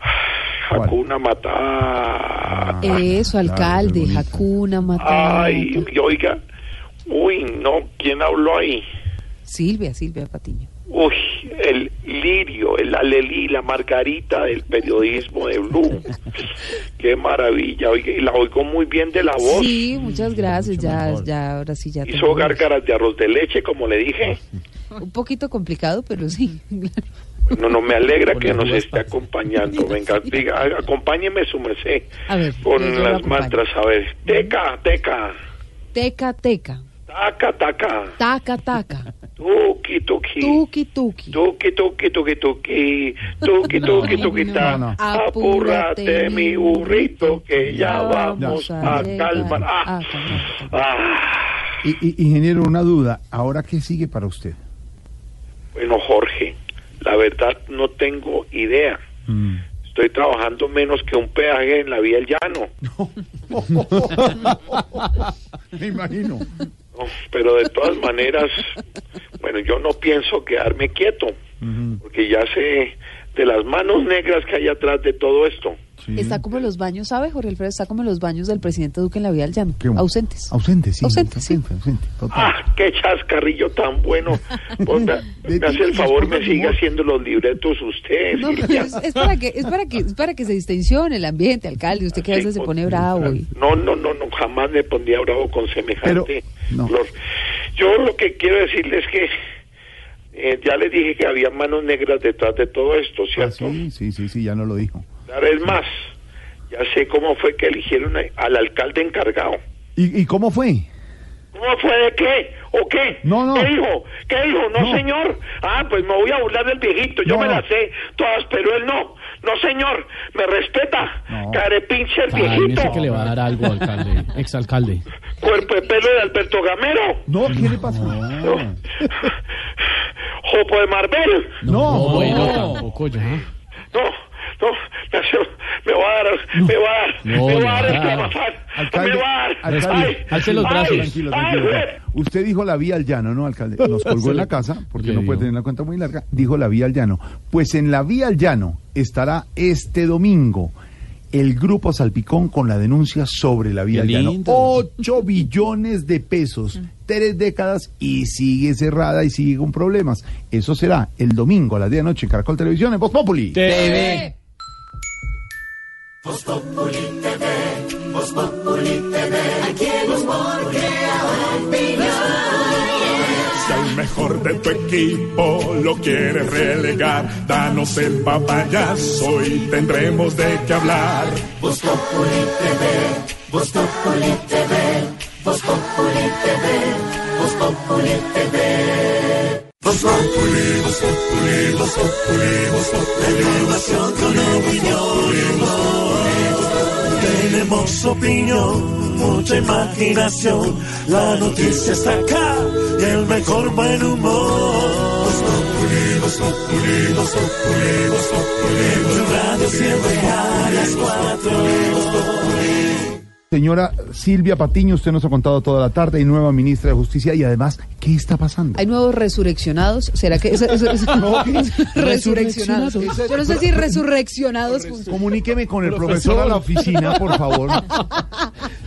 ah, Hakuna Matata. Eso, alcalde, Jacuna, Matata. Ay, y oiga, uy, no, ¿quién habló ahí? Silvia, Silvia Patiño. Uy, el lirio, el alelí, la margarita del periodismo de Blue. [laughs] Qué maravilla, oiga, y la oigo muy bien de la voz. Sí, muchas gracias. Ya, ya, ahora sí, ya. Hizo gárgaras de arroz de leche, como le dije. [laughs] Un poquito complicado, pero sí. No, no, me alegra que nos esté acompañando. [laughs] Venga, diga, acompáñeme su merced A ver, con las mantras. A ver, teca, teca, Teca, teca. Taca, taca, Taca, taca. tuki, tuki. Tuki, tuki. Tuki, tuki, tuki, tuki, tuki, tuki, tuki, no. Apúrate, mi burrito, que ya vamos a calmar. Ah, ingeniero, una duda. ¿Ahora qué sigue para usted? Bueno, Jorge, la verdad no tengo idea. Mm. Estoy trabajando menos que un peaje en la vía del llano. [laughs] Me imagino. Pero de todas maneras, bueno, yo no pienso quedarme quieto, porque ya sé de las manos negras que hay atrás de todo esto. Está como en los baños, ¿sabe, Jorge Alfredo? Está como en los baños del presidente Duque en la vía del llano. ¿Qué? Ausentes. Ausente, sí. Ausente, sí. ausente, ausente, total. ¡Ah, qué chascarrillo tan bueno! Pues, me, [laughs] hace el favor, me sigue haciendo los libretos usted. No, pero es, es para que, es para que, es para que se distensione el ambiente, alcalde. Usted que a veces se pone bravo y. No, no, no, no, jamás me pondría bravo con semejante. Yo lo que quiero decirles es que eh, ya les dije que había manos negras detrás de todo esto, ¿cierto? Ah, sí, sí, sí, sí, ya no lo dijo. Ahora es más, ya sé cómo fue que eligieron al alcalde encargado. ¿Y, y cómo fue? ¿Cómo fue de qué? ¿O qué? No, no. ¿Qué dijo? ¿Qué dijo? No, No. señor. Ah, pues me voy a burlar del viejito. Yo No. me las sé todas, pero él no. No, señor. Me respeta. Carepinche el viejito. que le va a dar algo, alcalde, exalcalde. Cuerpo de pelo de Alberto Gamero. No, ¿qué le pasó? Jopo de Marvel. No, bueno, tampoco ya. No, no. Me hace, me va a dar, me va a dar, No, me va a dar va a Alcalde, me va a dar. alcalde, Ay, tranquilo, ay, tranquilo, tranquilo. ay, Usted dijo la vía al llano, ¿no, alcalde? Nos colgó en la casa, porque no puede tener la cuenta muy larga. Dijo la vía al llano. Pues en la vía al llano estará este domingo el grupo Salpicón con la denuncia sobre la vía al llano. 8 billones de pesos, tres décadas y sigue cerrada y sigue con problemas. Eso será el domingo a las 10 de la noche en Caracol Televisión en Voz Populi. TV. Voz Populi TV, Voz Populi TV, aquí el humor crea. Si mejor de tu equipo lo quieres relegar, danos el papayazo y tendremos de qué hablar. Voz Populi TV, Populi TV, Voz Populi TV, Populi TV. Voz Populi, Populi, Populi, Populi. Tenemos opinión, mucha imaginación. La noticia está acá y el mejor buen humor. Voz Populi, Voz Populi, Voz Populi, Voz Populi. En tu radio siempre a las cuatro. Señora Silvia Patiño, usted nos ha contado toda la tarde, hay nueva ministra de Justicia y además, ¿qué está pasando? Hay nuevos resurreccionados. ¿Será que eso, eso- eso- [laughs] No, resurreccionados? Resurreccionados. Yo no sé si resurreccionados. Comuníqueme con el profesor a la oficina, por favor. [laughs]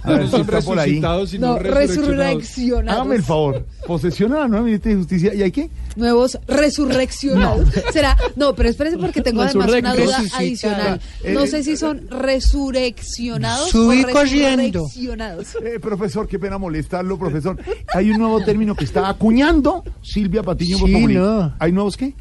A ver si son está por ahí. No, resurreccionados. Hágame el favor. Posesiona a la nueva ministra de Justicia. ¿Y hay qué? Nuevos resurreccionados. [laughs] ¿Será? No, pero espérese porque tengo además una duda adicional. No eh, sé si son resurreccionados Subí o corriendo. Eh, profesor, qué pena molestarlo, profesor. Hay un nuevo término que está acuñando Silvia Patiño. Sí, no. ¿Hay nuevos qué?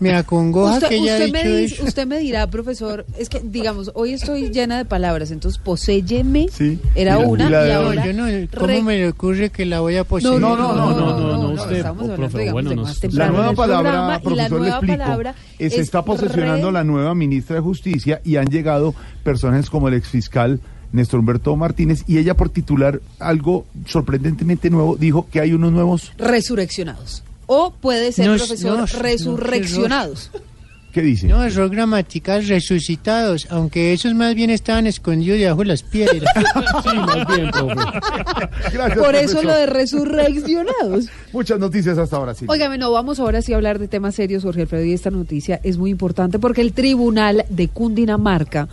Me acongoja Usted, que ella usted me dice- eso. usted me dirá, profesor, es que, digamos, hoy estoy llena de palabras, entonces poséyeme Sí. era Y una y y, la de hoy. ahora... Yo no, ¿Cómo re- me ocurre que la voy a poseer? No, no, no, no, no, usted, estamos oh, hablando, profe, digamos, bueno, de nos- más la nueva palabra, la le nueva explico. palabra eh, se es está posesionando re- la nueva ministra de Justicia y han llegado personajes como el exfiscal Néstor Humberto Martínez y ella por titular algo sorprendentemente nuevo dijo que hay unos nuevos... resurreccionados. O puede ser, No, profesor, resurreccionados. ¿Qué dice? No, error gramatical resucitados, aunque esos más bien estaban escondidos debajo de las piedras. [laughs] Sí, más bien, profe. Gracias, Por eso profesor. lo de resurreccionados. Muchas noticias hasta ahora, sí. Óigame, no, vamos ahora sí a hablar de temas serios, Jorge Alfredo, y esta noticia es muy importante porque el Tribunal de Cundinamarca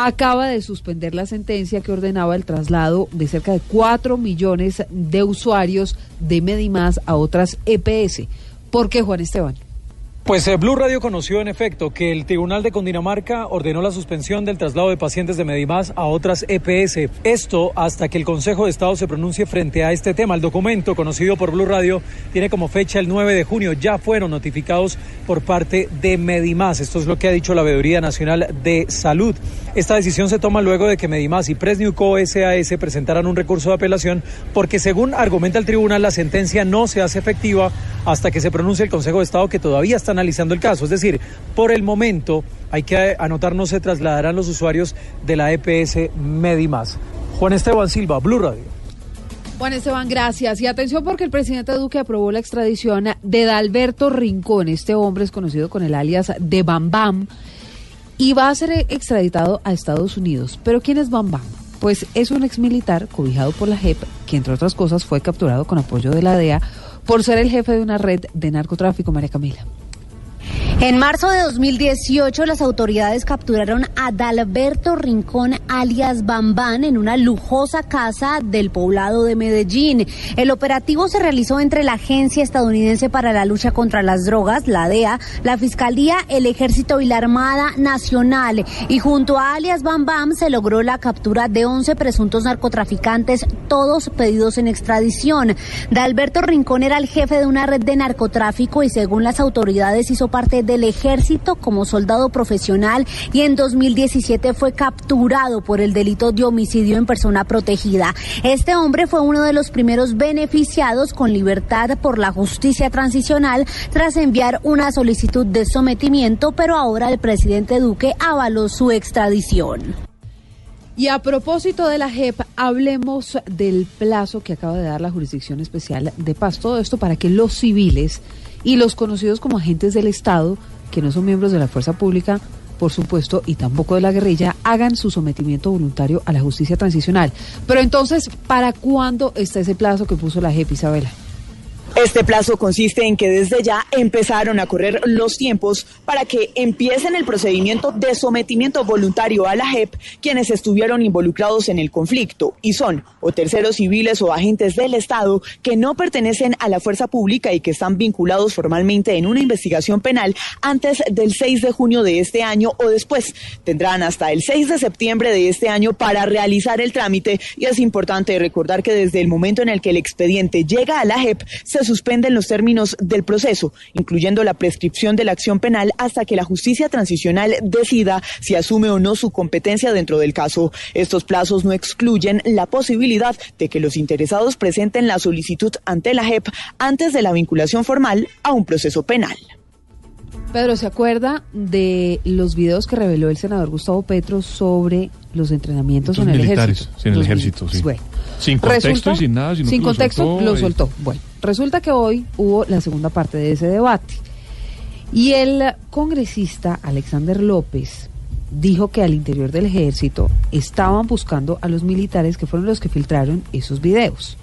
acaba de suspender la sentencia que ordenaba el traslado de cerca de 4 millones de usuarios de Medimás a otras EPS. ¿Por qué, Juan Esteban? Pues eh, Blue Radio conoció en efecto que el Tribunal de Cundinamarca ordenó la suspensión del traslado de pacientes de Medimás a otras EPS. Esto hasta que el Consejo de Estado se pronuncie frente a este tema. El documento conocido por Blue Radio tiene como fecha el 9 de junio. Ya fueron notificados por parte de Medimás. Esto es lo que ha dicho la Veeduría Nacional de Salud. Esta decisión se toma luego de que Medimás y Presniuco SAS presentaran un recurso de apelación porque según argumenta el tribunal la sentencia no se hace efectiva hasta que se pronuncie el Consejo de Estado que todavía está analizando el caso. Es decir, por el momento hay que anotar no se trasladarán los usuarios de la EPS Medimás. Juan Esteban Silva, Blue Radio. Juan Esteban, gracias. Y atención porque el presidente Duque aprobó la extradición de Dalberto Rincón. Este hombre es conocido con el alias de Bam Bam y va a ser extraditado a Estados Unidos. ¿Pero quién es Bam Bam? Pues es un exmilitar cobijado por la JEP que, entre otras cosas, fue capturado con apoyo de la DEA por ser el jefe de una red de narcotráfico, María Camila. En marzo de 2018, las autoridades capturaron a Dalberto Rincón, alias Bambán, en una lujosa casa del poblado de Medellín. El operativo se realizó entre la Agencia Estadounidense para la Lucha contra las Drogas, la DEA, la Fiscalía, el Ejército y la Armada Nacional. Y junto a alias Bambam se logró la captura de 11 presuntos narcotraficantes, todos pedidos en extradición. Dalberto Rincón era el jefe de una red de narcotráfico y según las autoridades hizo parte del ejército como soldado profesional y en 2017 fue capturado por el delito de homicidio en persona protegida. Este hombre fue uno de los primeros beneficiados con libertad por la justicia transicional tras enviar una solicitud de sometimiento, pero ahora el presidente Duque avaló su extradición. Y a propósito de la JEP, hablemos del plazo que acaba de dar la Jurisdicción Especial de Paz. Todo esto para que los civiles y los conocidos como agentes del Estado, que no son miembros de la fuerza pública, por supuesto, y tampoco de la guerrilla, hagan su sometimiento voluntario a la justicia transicional. Pero entonces, ¿para cuándo está ese plazo que puso la JEP, Isabela? Este plazo consiste en que desde ya empezaron a correr los tiempos para que empiecen el procedimiento de sometimiento voluntario a la JEP quienes estuvieron involucrados en el conflicto y son o terceros civiles o agentes del Estado que no pertenecen a la fuerza pública y que están vinculados formalmente en una investigación penal antes del 6 de junio de este año o después. Tendrán hasta el 6 de septiembre de este año para realizar el trámite y es importante recordar que desde el momento en el que el expediente llega a la JEP se suspenden los términos del proceso, incluyendo la prescripción de la acción penal hasta que la justicia transicional decida si asume o no su competencia dentro del caso. Estos plazos no excluyen la posibilidad de que los interesados presenten la solicitud ante la JEP antes de la vinculación formal a un proceso penal. Pedro, ¿se acuerda de los videos que reveló el senador Gustavo Petro sobre los entrenamientos Los en el ejército? sí, en el ejército, sí. Bueno, Sin contexto resulta- y sin nada, sino sin que lo contexto soltó lo soltó. Bueno, resulta que hoy hubo la segunda parte de ese debate y el congresista Alexander López dijo que al interior del ejército estaban buscando a los militares que fueron los que filtraron esos videos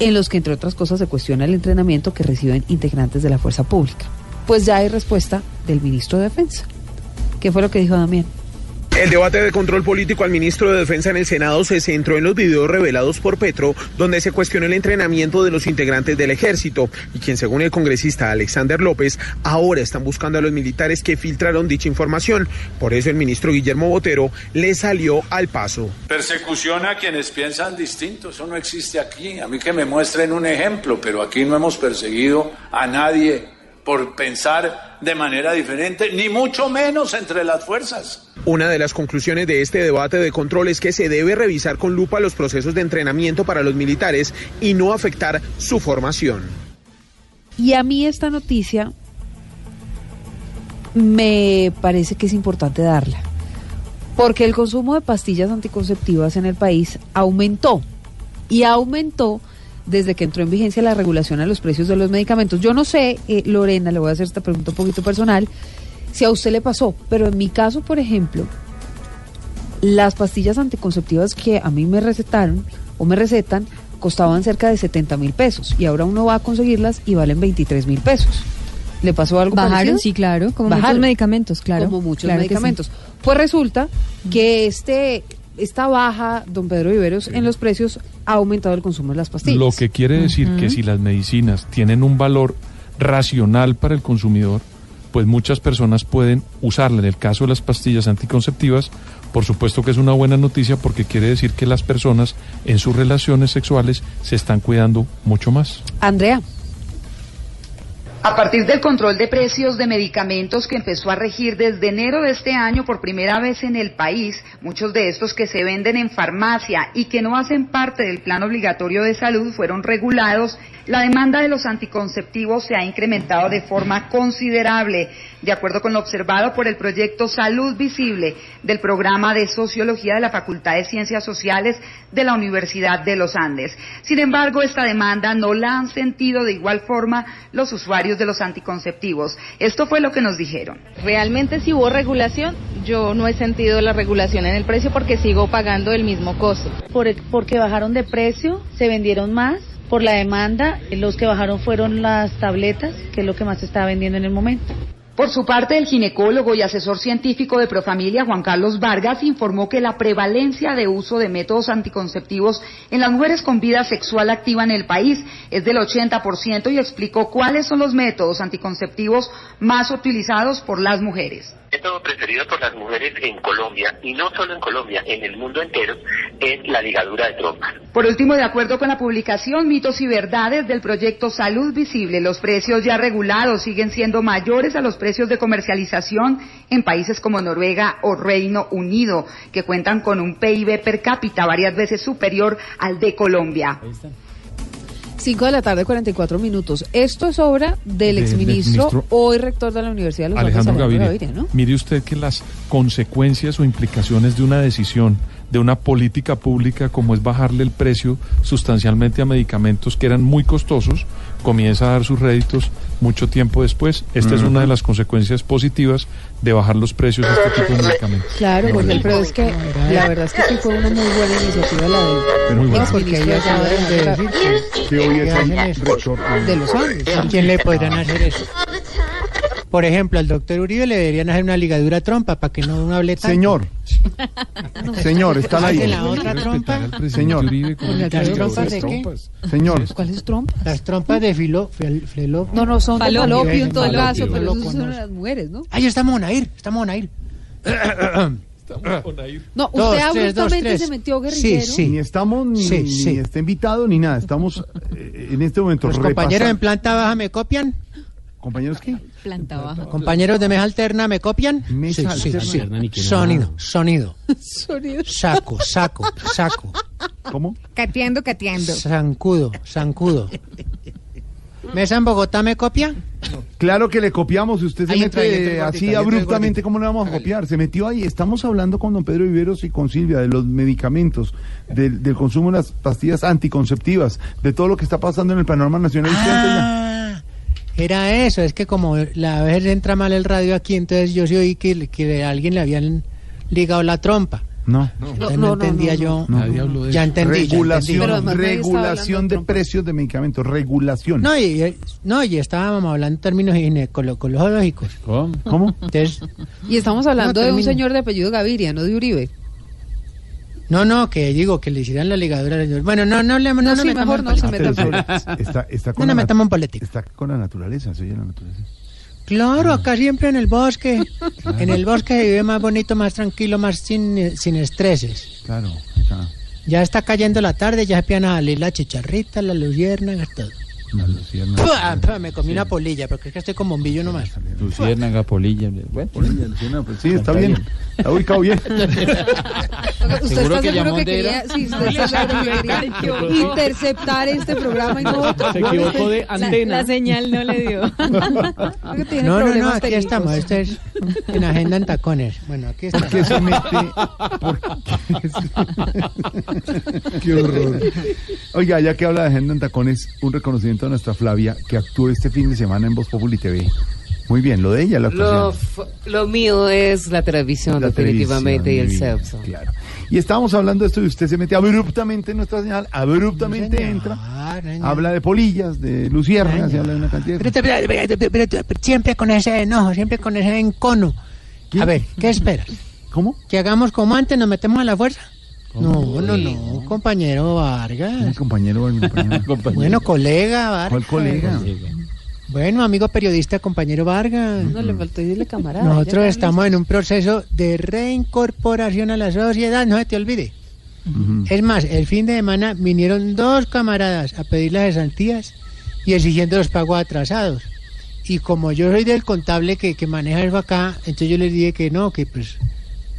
en los que entre otras cosas se cuestiona el entrenamiento que reciben integrantes de la fuerza pública. Pues ya hay respuesta del ministro de Defensa. ¿Qué fue lo que dijo Damián? El debate de control político al ministro de Defensa en el Senado se centró en los videos revelados por Petro, donde se cuestionó el entrenamiento de los integrantes del ejército y quien, según el congresista Alexander López, ahora están buscando a los militares que filtraron dicha información. Por eso el ministro Guillermo Botero le salió al paso. Persecución a quienes piensan distinto, eso no existe aquí. A mí que me muestren un ejemplo, pero aquí no hemos perseguido a nadie por pensar de manera diferente, ni mucho menos entre las fuerzas. Una de las conclusiones de este debate de control es que se debe revisar con lupa los procesos de entrenamiento para los militares y no afectar su formación. Y a mí esta noticia me parece que es importante darla, porque el consumo de pastillas anticonceptivas en el país aumentó y aumentó desde que entró en vigencia la regulación a los precios de los medicamentos. Yo no sé, eh, Lorena, le voy a hacer esta pregunta un poquito personal, si a usted le pasó, pero en mi caso, por ejemplo, las pastillas anticonceptivas que a mí me recetaron o me recetan costaban cerca de 70 mil pesos y ahora uno va a conseguirlas y valen 23 mil pesos. ¿Le pasó algo Bajaron, parecido? sí, claro, como Bajaron. muchos medicamentos, claro. Como muchos claro que sí. medicamentos. Pues resulta que este esta baja, don Pedro Viveros, en los precios ha aumentado el consumo de las pastillas. Lo que quiere decir que si las medicinas tienen un valor racional para el consumidor, pues muchas personas pueden usarla. En el caso de las pastillas anticonceptivas, por supuesto que es una buena noticia porque quiere decir que las personas en sus relaciones sexuales se están cuidando mucho más. Andrea. A partir del control de precios de medicamentos que empezó a regir desde enero de este año por primera vez en el país, muchos de estos que se venden en farmacia y que no hacen parte del plan obligatorio de salud fueron regulados, la demanda de los anticonceptivos se ha incrementado de forma considerable, de acuerdo con lo observado por el proyecto Salud Visible del programa de Sociología de la Facultad de Ciencias Sociales de la Universidad de los Andes. Sin embargo, esta demanda no la han sentido de igual forma los usuarios de los anticonceptivos. Esto fue lo que nos dijeron. Realmente si hubo regulación, yo no he sentido la regulación en el precio porque sigo pagando el mismo costo. Por el- porque bajaron de precio, se vendieron más. Por la demanda, los que bajaron fueron las tabletas, que es lo que más se está vendiendo en el momento. Por su parte, el ginecólogo y asesor científico de Profamilia, Juan Carlos Vargas, informó que la prevalencia de uso de métodos anticonceptivos en las mujeres con vida sexual activa en el país es del 80% y explicó cuáles son los métodos anticonceptivos más utilizados por las mujeres. Método preferido por las mujeres en Colombia, y no solo en Colombia, en el mundo entero, es la ligadura de trompas. Por último, de acuerdo con la publicación Mitos y Verdades del proyecto Salud Visible, los precios ya regulados siguen siendo mayores a los precios de comercialización en países como Noruega o Reino Unido, que cuentan con un PIB per cápita varias veces superior al de Colombia. 5 de la tarde, 44 minutos. Esto es obra del De- del exministro, ministro hoy rector de la Universidad de los Alejandro Alejandro Gaviria, Gaviria, ¿no? mire usted que las consecuencias o implicaciones de una decisión, de una política pública como es bajarle el precio sustancialmente a medicamentos que eran muy costosos, comienza a dar sus réditos mucho tiempo después. Esta es una de las consecuencias positivas de bajar los precios de este tipo de medicamentos. Claro, Jorge Alfredo, es que la verdad es que sí fue una muy buena iniciativa la del Pero muy. Porque exministro ella de de de decir que- Que hoy es el de los Andes. ¿A quién le podrán hacer eso? Por ejemplo, al doctor Uribe le deberían hacer una ligadura trompa para que no hable tanto. Señor, [laughs] señor, está aire. la otra trompa. Señor, ¿Con ¿Las trompas de qué? trompas. señor. ¿Cuáles trompas? Las trompas de filo, fel- felo- No, no, son de Falopio. en todo Falopio. caso, pero eso son las mujeres, ¿no? Ahí está Monair, está Monair. No, Dos, usted tres, dos, abruptamente tres. se metió Sí, guerrillero. sí. Ni estamos, ni, Sí, ni sí. está invitado, ni nada. Estamos eh, en este momento Los compañeros en planta baja me copian. ¿Compañeros qué? Planta baja. Compañeros de mesa alterna me copian. Mesa Sí, sí, alterna. sí. Sonido, sonido. Sonido. Saco, saco, saco. ¿Cómo? Cateando, cateando. Zancudo, zancudo. ¿Mesa en Bogotá me copia? Claro que le copiamos. Si usted se Ahí mete entra así abruptamente. ¿cómo le vamos a copiar? Se metió ahí. Estamos hablando con don Pedro Viveros y con Silvia de los medicamentos, del, del consumo de las pastillas anticonceptivas, de todo lo que está pasando en el panorama nacional. Ah, era eso. Es que como la a veces entra mal el radio aquí, entonces yo sí oí que, que a alguien le habían ligado la trompa. No. Entonces no, entendía yo. Nadie habló de Ya eso. entendí. ya regulación, estaba regulación de de precios de medicamentos, regulación. No, y, y- no, y estábamos hablando en términos ginecológicos. ¿Cómo? ¿Cómo? Entonces, Y estamos hablando No, de un señor de apellido Gaviria, no de Uribe. No, no, que digo que le hicieran la ligadura. Bueno, no, no, le- no, No, nos sí, mejor no se política. meta en Pero problemas. está, está No con nos la, metamos en política. está con la naturaleza, se oye la naturaleza. Claro, acá siempre en el bosque. En el bosque se vive más bonito, más tranquilo, más sin, sin estreses. Claro, acá. Ya está cayendo la tarde, ya empiezan a salir las chicharritas, las luciérnagas, todo. Me comí una polilla, porque es que estoy como un billo nomás. Luciérnaga, polilla. Bueno. Polilla, luciérnaga, pues sí, está bien. Está ubicado bien. ¿Usted ¿Seguro está que seguro llamó que quería, sí, usted está seguro que quería interceptar este programa y no otro? Se equivocó de antena. La señal no le dio. [laughs] Creo que tiene No, no, no, aquí técnicos. estamos. Esto es en Agenda en Tacones. Bueno, aquí está. ¿Por qué se mete? ¿Por qué se- [laughs] qué horror. Oiga, ya que habla de agenda en tacones, un reconocimiento a nuestra Flavia que actuó este fin de semana en Voz Populi TV. Muy bien, lo de ella, la Lo, lo mío es la televisión, La definitivamente, y el sexo. Claro. Y estábamos hablando de esto y usted se mete abruptamente en nuestra señal, abruptamente Señor, entra, señor. habla de polillas, de luciérnagas, y habla de una cantidad de Pero, pero, pero, pero, pero, pero, siempre con ese enojo, siempre con ese encono. A ver, ¿qué esperas? ¿Cómo? ¿Que hagamos como antes, nos metemos a la fuerza? No, no, no, compañero Vargas. Mi compañero, mi [laughs] compañero. Bueno, colega Vargas. ¿Cuál colega? Bueno, amigo periodista, compañero Vargas. No le faltó decirle camarada. Nosotros estamos en un proceso de reincorporación a la sociedad, no se te olvide. Es más, el fin de semana vinieron dos camaradas a pedir las cesantías y exigiendo los pagos atrasados. Y como yo soy del contable que, que maneja eso acá, entonces yo les dije que no, que pues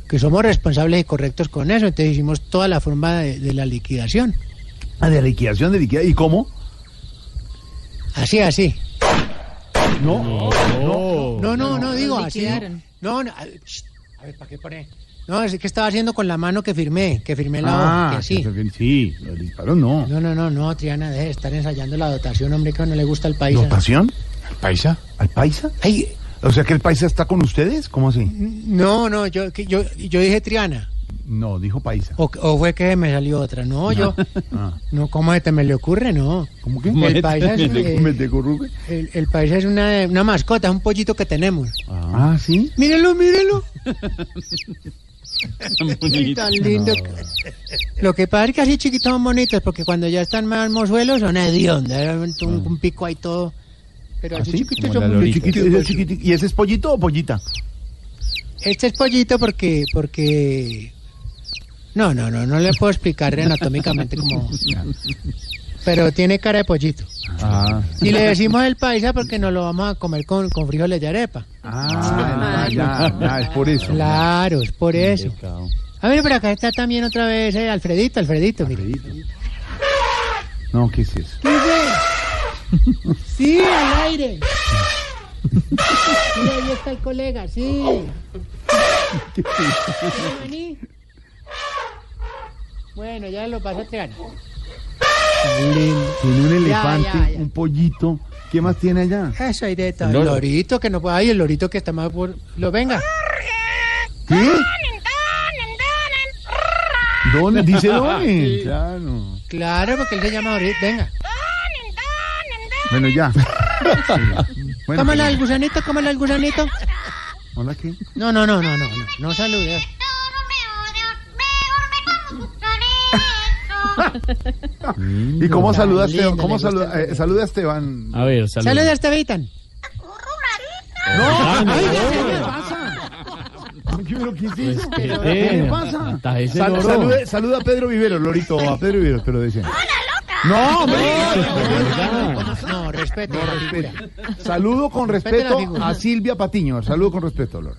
que somos responsables y correctos con eso. Entonces hicimos toda la forma de, de la liquidación. Ah, de liquidación de liquidación. ¿Y cómo? Así, así. No, no. No, no, no, digo así. liquidaron. No, no, a ver, shh, a ver, ¿para qué pone? No, es que estaba haciendo con la mano que firmé, que firmé la hoja, Ah, que así. que- sí, los disparos no. No, no, no, no, Triana, deje de estar ensayando la dotación, hombre, que no le gusta el país. ¿Dotación? ¿Al paisa? ¿Al paisa? Ay, O sea que el paisa está con ustedes, ¿cómo así? no, no, yo, que yo, yo dije Triana. No, dijo paisa. O, o fue que me salió otra. No, yo. Ah. No, ¿cómo se te me le ocurre? No. ¿Cómo que? El paisa es, eh, el, el paisa es una, una mascota, es un pollito que tenemos. Ah, ¿sí? Mírelo, mírelo. [laughs] bonito. Tan lindo. Lo que pasa es que así chiquitos son bonitos, porque cuando ya están más mozuelos son hediondos, un, un pico ahí todo. Pero así lorita. Chiquito, ese chiquitico. ¿Y ese es pollito o pollita? Este es pollito porque, porque... No, no, no, no le puedo explicar [laughs] anatómicamente como... Pero tiene cara de pollito. Ah. Y le decimos el paisa porque nos lo vamos a comer con, con frijoles de arepa. Ah, ya, ya, es por eso. Claro, es por eso. A ver, por acá está también otra vez eh, Alfredito, Alfredito, mire. No, ¿qué es eso? Sí, al aire. Mira, ahí está el colega, sí. Maní. Bueno, ya lo pasa Triana. Tiene un elefante, ya, ya. un pollito. ¿Qué más tiene allá? Eso hay de todo. El lorito que no puede. Ay, el lorito que está más por. Lo venga. ¿Qué? Don, dice [laughs] Don. Claro. Claro, porque él se llama Lorito. Venga. Bueno, ya. [laughs] Bueno, cómala pues, al gusanito, cómala al gusanito. Hola, ¿qué? No, no, no, no, no, no, no salude. [laughs] ¿Y cómo No, saluda Esteban? le ¿Cómo saluda, eh, saluda a Esteban? A ver, Salude a Esteban. No, no, ay, no. ¿qué es eso? ¿Qué pasa? Hasta ese Sal- loro. salude- saluda a Pedro Vivero, Lorito, a Pedro Vivero, pero dice. No, hombre. No, respeto. No, la figura. Saludo con la respeto a Silvia Patiño. Saludo con respeto, Loro.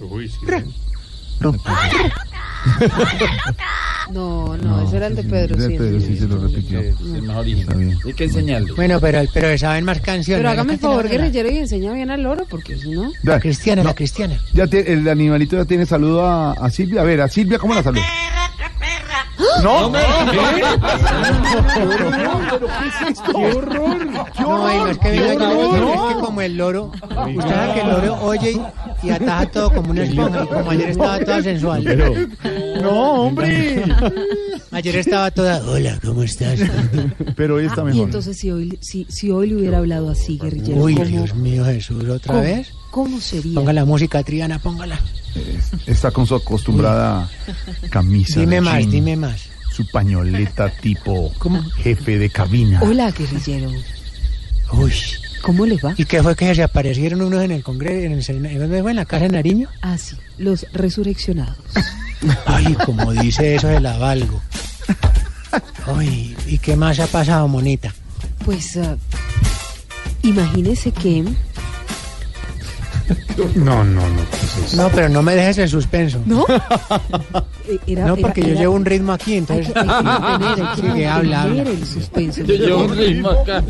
Uy, sí. No, no, ese era el de Pedro, De sí. Pedro, sí se lo repitió. Hay que enseñarlo. Bueno, pero, pero saben más canciones. Pero hágame el favor, guerrillero, y enseña bien al loro, porque si no... Ya, Cristiana, no, la cristiana. Ya te- el animalito ya tiene saludo a, a Silvia. A ver, a Silvia, ¿cómo la saluda? No, No, ¡Qué horror! No, y no es que venga yo, es que como el loro, usted sabe que el loro oye y ataja todo como una esponja, y como ayer estaba toda sensual. No, hombre. Ayer estaba toda, hola, ¿cómo estás? Pero hoy está Ah, y mejor. entonces si hoy, si, si hoy le hubiera hablado así, guerrillero, Uy, ¿cómo, Dios mío, Jesús, otra cómo- vez. ¿Cómo sería? Ponga la música, Triana, póngala. Está con su acostumbrada camisa. Dime más, jean, dime más. Su pañoleta tipo jefe de cabina. Hola, guerrillero. Uy. ¿Cómo le va? ¿Y qué fue que se aparecieron unos en el Congreso, en el Sena- ¿en dónde fue? ¿En la Casa de Nariño? Ah, sí, los resurreccionados. [laughs] Ay, como dice eso de la Valgo. Ay, ¿y qué más ha pasado, monita? Pues, ah, imagínese que... No, no, no. ¿qué es eso? No, pero no me dejes en suspenso. ¿No? [laughs] Era, No, porque era- yo era- llevo un ritmo aquí, Hay entonces... que, hay [laughs] que mantener, hay que Sigue, habla, mantener habla. el suspenso. Yo llevo un ritmo acá.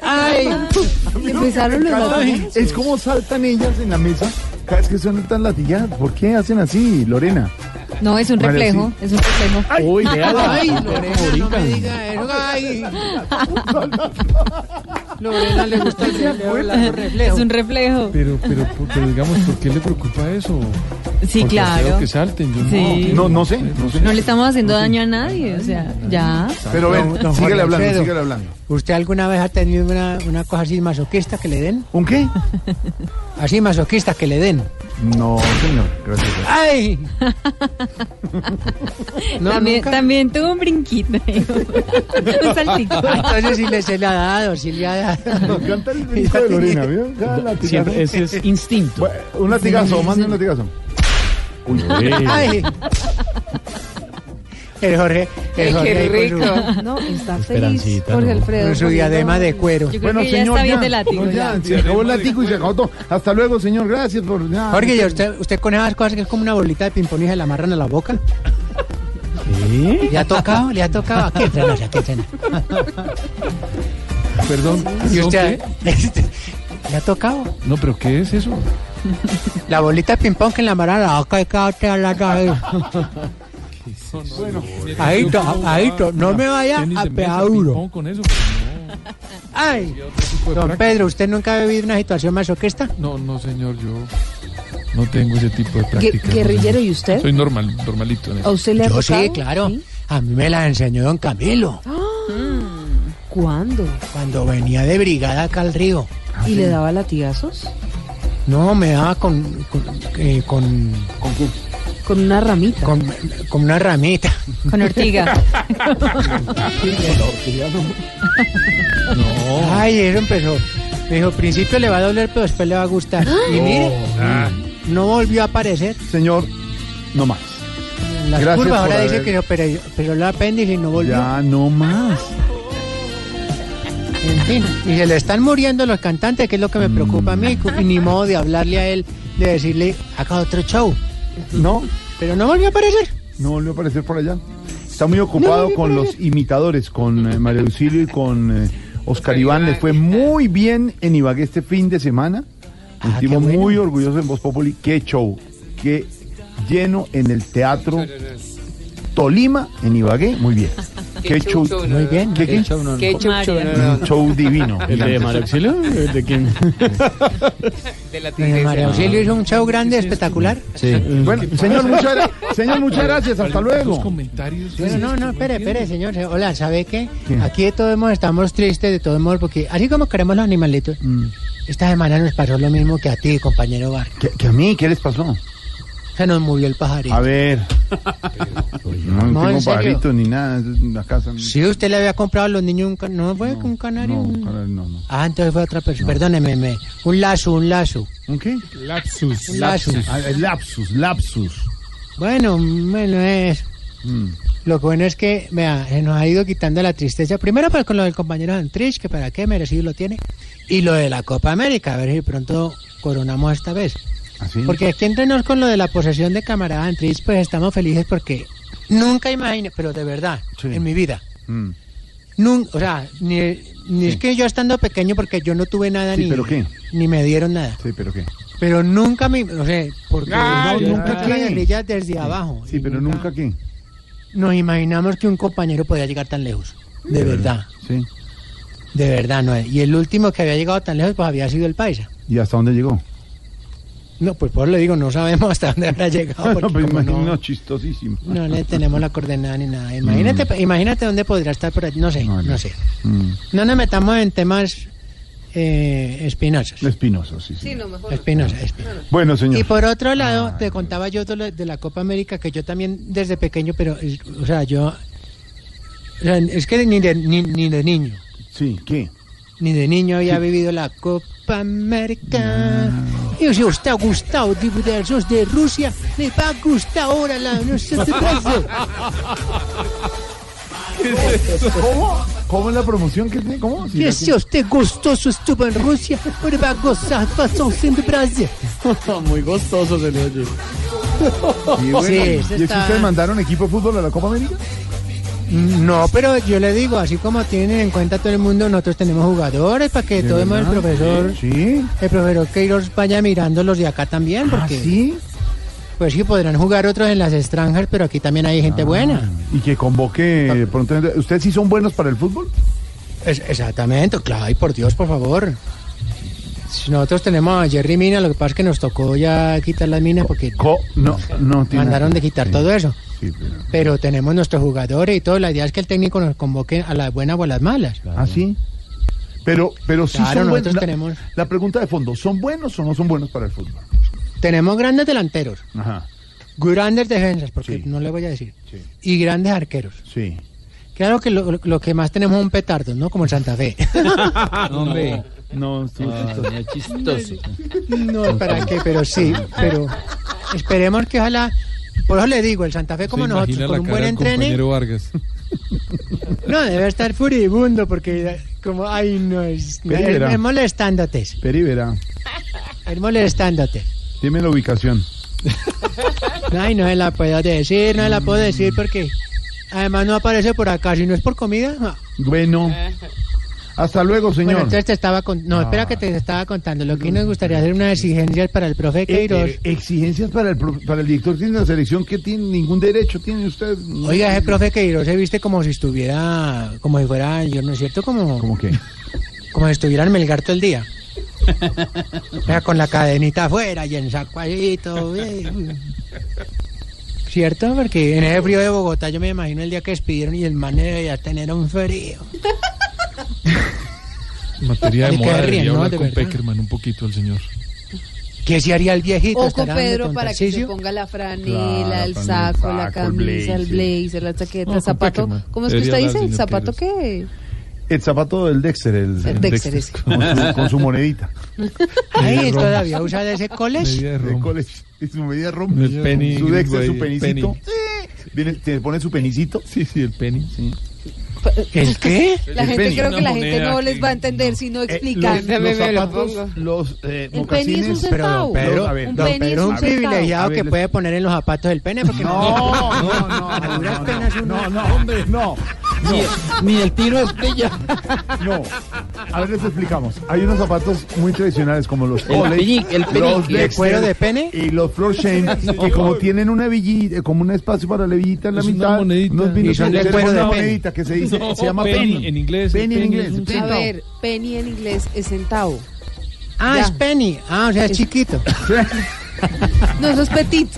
¡Ay! [laughs] Empezaron los Ay, latigazos. es como saltan ellas en la mesa cada vez que son tan latilladas. ¿Por qué hacen así, Lorena? No, es un reflejo, es un reflejo. uy, véala. ¡Ay, Lorena, no me diga eso! ¡Ay! [laughs] Lorena le gusta el reflejo, el reflejo. Es un reflejo. Pero, pero, pero digamos, ¿por qué le preocupa eso? Sí, Porque claro. feo que salten. Yo no- Sí. No, no sé, no sé. No le estamos haciendo daño a nadie, o sea, ya. Pero ven, Don- don síguele hablando, Alfredo. síguele hablando. ¿Usted alguna vez ha tenido una, una cosa así masoquista que le den? ¿Un qué? [laughs] Así masoquista que le den. No, señor, gracias. ¡Ay! [laughs] No, también, nunca. también tuvo un brinquito, [laughs] un saltico. Entonces sí le se le ha dado, sí le ha dado. Me encanta el brinco de Lorena, ¿vio? Siempre, ese es instinto. Bueno, Un latigazo, mande un latigazo. Uy, [laughs] ¡Ay! El Jorge, el Ay, Jorge qué ahí con su- rico. No, está feliz Esperancita, Jorge no. Alfredo. con su poniendo- diadema de cuero. Yo creo Bueno, que ya señor, está bien ya, de látigo. no, ya. ya, se acabó el látigo y se acabó todo. Hasta luego, señor, gracias por... ya. Jorge, ¿y usted, usted con esas cosas que es como una bolita de ping-pong y se la amarran a la boca? ¿Qué? ¿Le ha tocado? ¿Le ha tocado? Aquí entrenos, aquí entrenos. Perdón. ¿Y ¿son usted? qué? [laughs] ¿Le ha tocado? No, pero ¿qué es eso? La bolita de ping-pong que la amarran a la boca y cada te la cabeza. Bueno, Ahí, to- ahí, to- no me vaya a pegar duro. ping-pong con eso, pero ¡Ay! no. Otro tipo de Don práctica. Pedro, ¿usted nunca ha vivido una situación masoquista? No, no, señor, yo no tengo ese tipo de no, guerrillero. ¿y usted? Soy normal, normalito en ¿A usted le ha Yo tocado? sí, claro. A mí me la enseñó don Camilo ¿Cuándo? cuando venía de brigada acá al río. ¿Y le daba latigazos? No, me daba con, con, eh, con, Con una ramita. con, con una ramita. Con ortiga. No. [laughs] Ay, eso empezó. Me dijo, al principio le va a doler, pero después le va a gustar. [gasps] Y mire, Ah, no volvió a aparecer. señor, no más. En las Gracias curvas por ahora dice haber- que no, pero, pero el apéndice y no volvió. Ya, no más. En fin, y se le están muriendo los cantantes, que es lo que me preocupa a mí. Y ni modo de hablarle a él, de decirle, haga otro show. No, Pero no volvió a aparecer. no volvió a aparecer por allá. Está muy ocupado con los imitadores, con eh, María Auxilio y con eh, Oscar Iván. Le fue muy bien en Ibagué este fin de semana. Ah, qué bueno. muy orgulloso en Voz Populi. Qué show, qué lleno en el teatro Tolima, en Ibagué, muy bien. Qué show, muy bien. ¿Qué, qué? show, no, no. Qué show, Un show, no, no, no. show divino. ¿El de María Auxilio? ¿El ¿De quién? De la María Auxilio hizo un show grande, espectacular. Sí. Bueno, señor, muchas, señor, muchas gracias. Hasta luego. comentarios. Bueno, no, no, espere, espere, señor. Hola, ¿sabe qué? Aquí de todos modos estamos tristes, de todos modos, porque así como queremos los animalitos, esta semana nos pasó lo mismo que a ti, compañero Bar. ¿Qué, qué a mí? ¿Qué les pasó? Se nos murió el pajarito. A ver. No, No, tengo en serio. pajaritos ni nada. es una casa. Si usted le había comprado a los niños un canario, ¿no fue un canario? No, Un- canario no, no. Ah, entonces fue otra persona. Perdóneme, me- un lazo, un lazo. ¿Un qué? Lapsus. Un lazo. Ah, el lapsus, lapsus. Bueno, bueno, es. Mm. Lo bueno es que, vea, se nos ha ido quitando la tristeza. Primero, pues con lo del compañero Antrich, que para qué merecido lo tiene. Y lo de la Copa América, a ver si pronto coronamos esta vez. ¿Así? Porque aquí entre nos con lo de la posesión de camarada Antrich, pues estamos felices porque nunca imaginé, pero de verdad, Sí. en mi vida, Mm. nun- o sea, ni, ni es que yo estando pequeño, porque yo no tuve nada Sí, ni, ¿pero qué? ni me dieron nada. Sí, pero ¿qué? Pero nunca me, no sé, porque Ah, no, nunca la guerrilla desde abajo. Sí, pero nunca qué. Nos imaginamos que un compañero podía llegar tan lejos. De verdad. Sí. De verdad, no. Y el último que había llegado tan lejos, pues había sido el Paisa. ¿Y hasta dónde llegó? No, pues por eso le digo, no sabemos hasta dónde habrá [laughs] llegado. no, Porque pero como no, chistosísimo. no le tenemos la coordenada ni nada. Imagínate, imagínate dónde podría estar por allí. No sé, no, sé. Mm. No nos metamos en temas eh, espinosos. Espinoso, sí, sí. Sí, no, mejor. Espinosos, espinosos. Bueno, señor. Y por otro lado, te contaba yo de, la Copa América, que yo también desde pequeño, pero, o sea, yo, o sea, es que ni de, ni, ni de niño, Sí, ¿qué? ni de niño había vivido la Copa América. Y si usted ha gustado diputados de Rusia, le va a gustar ahora la no sé qué. ¿Cómo? ¿Cómo es la promoción que tiene? ¿Cómo? Sí, Que si usted gustoso estuvo en Rusia, ahora va a gozar pasión sin Brasil. [laughs] Muy gostoso se le oye. Y bueno, Sí, ¿y ese es que está- ustedes mandaron equipo de fútbol a la Copa América? No, pero yo le digo, así como tienen en cuenta todo el mundo, nosotros tenemos jugadores para que ¿De todo el mundo, el verdad? profesor, Sí. el profesor Queiroz vaya mirando los de acá también, porque ¿Ah, sí? pues sí podrán jugar otros en las extranjas, pero aquí también hay gente buena. Y que convoque pronto. ¿Ustedes sí son buenos para el fútbol? Es- exactamente, claro, y por Dios, por favor. Nosotros tenemos a Jerry Mina, lo que pasa es que nos tocó ya quitar las minas porque no, no tiene mandaron de quitar Sí. todo eso. Sí, pero- Pero tenemos nuestros jugadores y todo. La idea es que el técnico nos convoque a las buenas o a las malas. ¿Ah, sí? Pero, pero sí Claro, son buenos. La, tenemos- la pregunta de fondo, ¿son buenos o no son buenos para el fútbol? Tenemos grandes delanteros, Ajá, grandes defensas, porque Sí. no le voy a decir, sí. y grandes arqueros. Sí. Claro que lo, lo que más tenemos es un petardo, ¿no? Como en Santa Fe. [laughs] Hombre. No, estuvo Ah, chistoso. no, ¿para qué? Pero sí, pero esperemos que ojalá... Por eso le digo, el Santa Fe como nosotros, con la un buen entrene... [laughs] No, debe estar furibundo porque como, ay, no, es, Pero es, molestándote, Peri verá. es molestándote. Dime la ubicación. Ay, no se la puedo decir, no se la puedo decir porque además no aparece por acá, si no es por comida. no. Bueno. Hasta luego, señor. Bueno, entonces te estaba con... No, espera que te estaba contando. Lo que nos gustaría hacer unas exigencias para el profe Eh, Queiroz. eh, exigencias para el, pro- para el director de la selección que tiene ningún derecho tiene usted. Oiga, ese profe Queiroz se viste como si estuviera, como si fuera, yo no es cierto, como, ¿Cómo qué? como si estuviera en Melgar todo el día. O sea, con la cadenita afuera y en sacuadito. eh. ¿Cierto? Porque en ese frío de Bogotá yo me imagino el día que despidieron y el man debía tener un frío. En [laughs] materia de ¿De qué moda ríen, debería no? hablar De con verdad. Peckerman un poquito el señor. ¿Qué se haría el viejito? Ojo ¿Estará dando Pedro con para que se ponga la franela, Claro, el con el saco, la el camisa, el blazer. blazer, la chaqueta, No, el con zapato. Peckerman. ¿Cómo es que usted dice? ¿El zapato qué? El zapato del Dexter, el, El Dexter, ese. con, su, con su monedita. [laughs] Ay, Media todavía usa de ese college. De college, y su medida rom. El penny su Dexter, su ahí, penicito. penny. Eh, Viene, te pone su penicito. Sí, sí, el penny. Sí. ¿El qué? La El gente penny, creo una que la gente no les va a entender si no Eh, explican. los, Dame, los me lo zapatos, los eh, El penny es un centavo. Pero, a ver, un es un privilegiado ver, que les- puede poner en los zapatos del pene porque No, no, [laughs] no, A no, duras no, penas no, no, no, hombre, no, Ni, ni el tiro es brilla. [laughs] no. A ver, les explicamos. Hay unos zapatos muy tradicionales como los El Olay, el penic. los ¿De cuero de pene? y los Floor Shame, [laughs] que como tienen una hebillita, como un espacio para la hebillita en la Es mitad, unos vinos de cuero de monedita que se dice, No, se llama penny, penny. en inglés, Penny en penny inglés. un penny. A ver, penny en inglés es centavo. Ah, Ya. es penny. Ah, o sea, es chiquito. [laughs] No, eso es petit.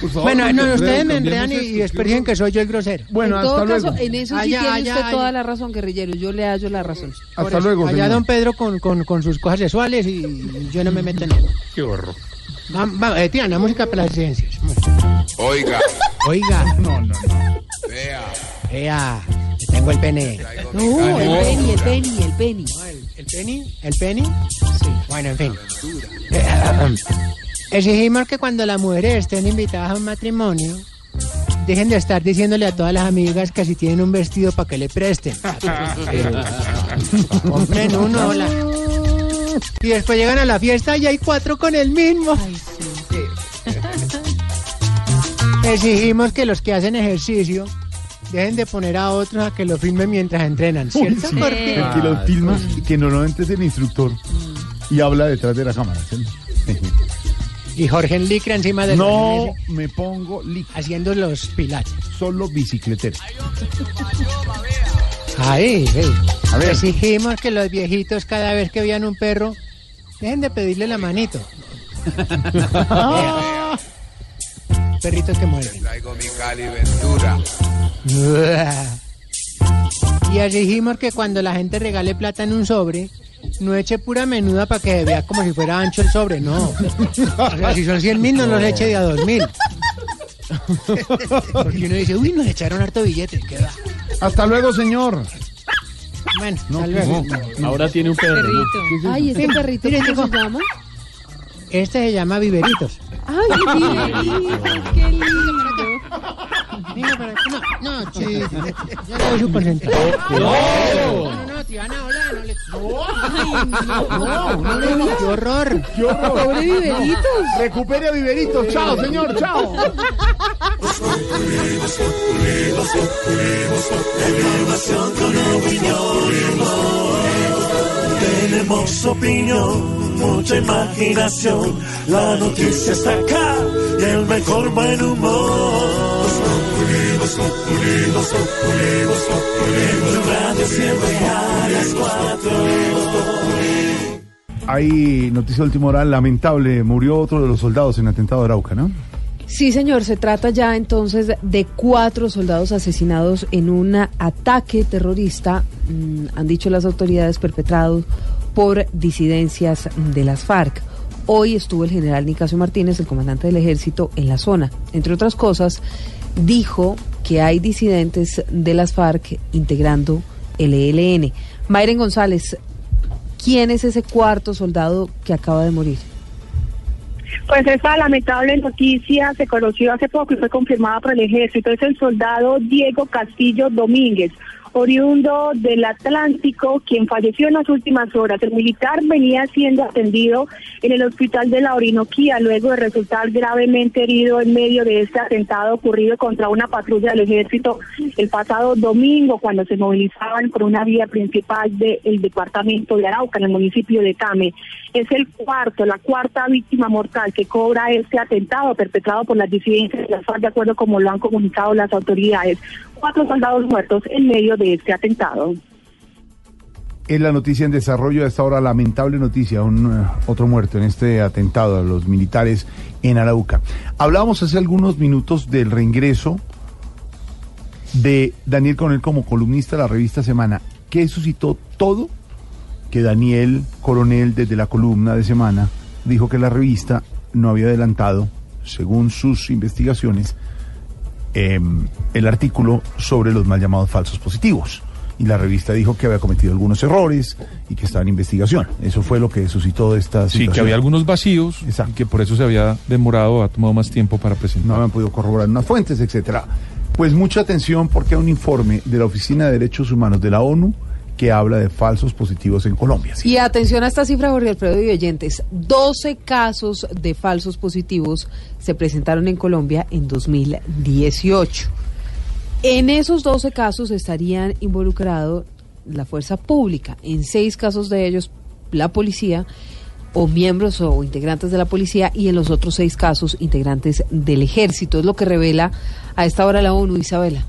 Por favor, Bueno, no, ustedes me enredan y, y horror. que soy yo el grosero. Bueno, en hasta todo luego. caso, en eso sí Allá, tiene allá, usted toda la razón, guerrillero. Yo le hallo la razón. Por Hasta eso, luego, Allá señor. don Pedro con, con, con sus cosas sexuales y yo no me meto en eso. Qué horror. Vamos, vamos, eh, tira la música para las ciencias. Oiga, Oiga, No, no, no. vea. Vea, tengo el pene. No, el penny, el penny, el penny. ¿El, penny? ¿El penny? Sí. Bueno, en fin. Eh, Exigimos que cuando las mujeres estén invitadas a un matrimonio, dejen de estar diciéndole a todas las amigas que si tienen un vestido para que le presten. [laughs] Compren uno, hola. Y después llegan a la fiesta y hay cuatro con el mismo. [laughs] Exigimos que los que hacen ejercicio dejen de poner a otros a que lo filmen mientras entrenan, Uy, ¿cierto? sí. Jorge? El que los filma, que normalmente es el instructor y habla detrás de la cámara. ¿sí? Y Jorge en licra encima del No me pongo líquido, haciendo los pilates. solo bicicletero. Ahí, hey. A ver. Exigimos que los viejitos cada vez que vean un perro dejen de pedirle la manito. [laughs] Perritos que mueren. Traigo mi Cali Ventura. Y exigimos que cuando la gente regale plata en un sobre, no eche pura menuda para que se vea como si fuera ancho el sobre, no. O sea, si son 100 mil, no los eche de a 2 mil. Porque uno dice, uy, nos echaron harto billete. ¿Qué va? Hasta luego, señor. Bueno, No, hasta luego. no. Ahora tiene un perro. ¿no? Perrito. Ay, ese perrito, ¿cómo se llama? Este se llama Viveritos. Ay, qué lindo. Venga, para acá. No, no, chico. Ya le doy su porcentaje. No. No, no, Tiana, hola, no le. No, no, no, no, qué horror. ¡Qué horror! Pobre Viveritos. Recupere a Viveritos. Chao, señor. Chao. Tenemos opinión, mucha imaginación. La noticia está acá y el mejor buen humor. En tu radio siempre a las cuatro. Hay noticia de última hora lamentable. Murió otro de los soldados en atentado de Arauca, ¿no? Sí, señor, se trata ya entonces de cuatro soldados asesinados en un ataque terrorista, mm, han dicho las autoridades, perpetrado por disidencias de las FARC. Hoy estuvo el general Nicasio Martínez, el comandante del ejército, en la zona. Entre otras cosas, dijo que hay disidentes de las FARC integrando el ELN. Mayren González, ¿quién es ese cuarto soldado que acaba de morir? Pues esa lamentable noticia se conoció hace poco y fue confirmada por el ejército. Es el soldado Diego Castillo Domínguez, oriundo del Atlántico, quien falleció en las últimas horas. El militar venía siendo atendido en el hospital de la Orinoquía luego de resultar gravemente herido en medio de este atentado ocurrido contra una patrulla del ejército el pasado domingo cuando se movilizaban por una vía principal del departamento de Arauca, en el municipio de Tame. Es el cuarto, la cuarta víctima mortal que cobra este atentado perpetrado por las disidencias de la FARC, de acuerdo como lo han comunicado las autoridades. Cuatro soldados muertos en medio de este atentado. Es la noticia en desarrollo a esta hora, lamentable noticia, un eh, otro muerto en este atentado a los militares en Arauca. Hablábamos hace algunos minutos del reingreso de Daniel Coronel como columnista de la revista Semana. ¿Qué suscitó todo? Que Daniel Coronel, desde la columna de Semana, dijo que la revista no había adelantado, según sus investigaciones, em, el artículo sobre los mal llamados falsos positivos. Y la revista dijo que había cometido algunos errores y que estaba en investigación. Eso fue lo que suscitó esta Sí, situación. que había algunos vacíos y que por eso se había demorado, ha tomado más tiempo para presentar. No habían podido corroborar unas fuentes, etcétera. Pues mucha atención porque hay un informe de la Oficina de Derechos Humanos de la ONU que habla de falsos positivos en Colombia. Y atención a esta cifra, Jorge Alfredo y oyentes. 12 casos de falsos positivos se presentaron en Colombia en 2018. En esos 12 casos estarían involucrados la fuerza pública. En seis casos de ellos, la policía o miembros o integrantes de la policía y en los otros seis casos integrantes del ejército. Es lo que revela a esta hora la ONU, Isabela.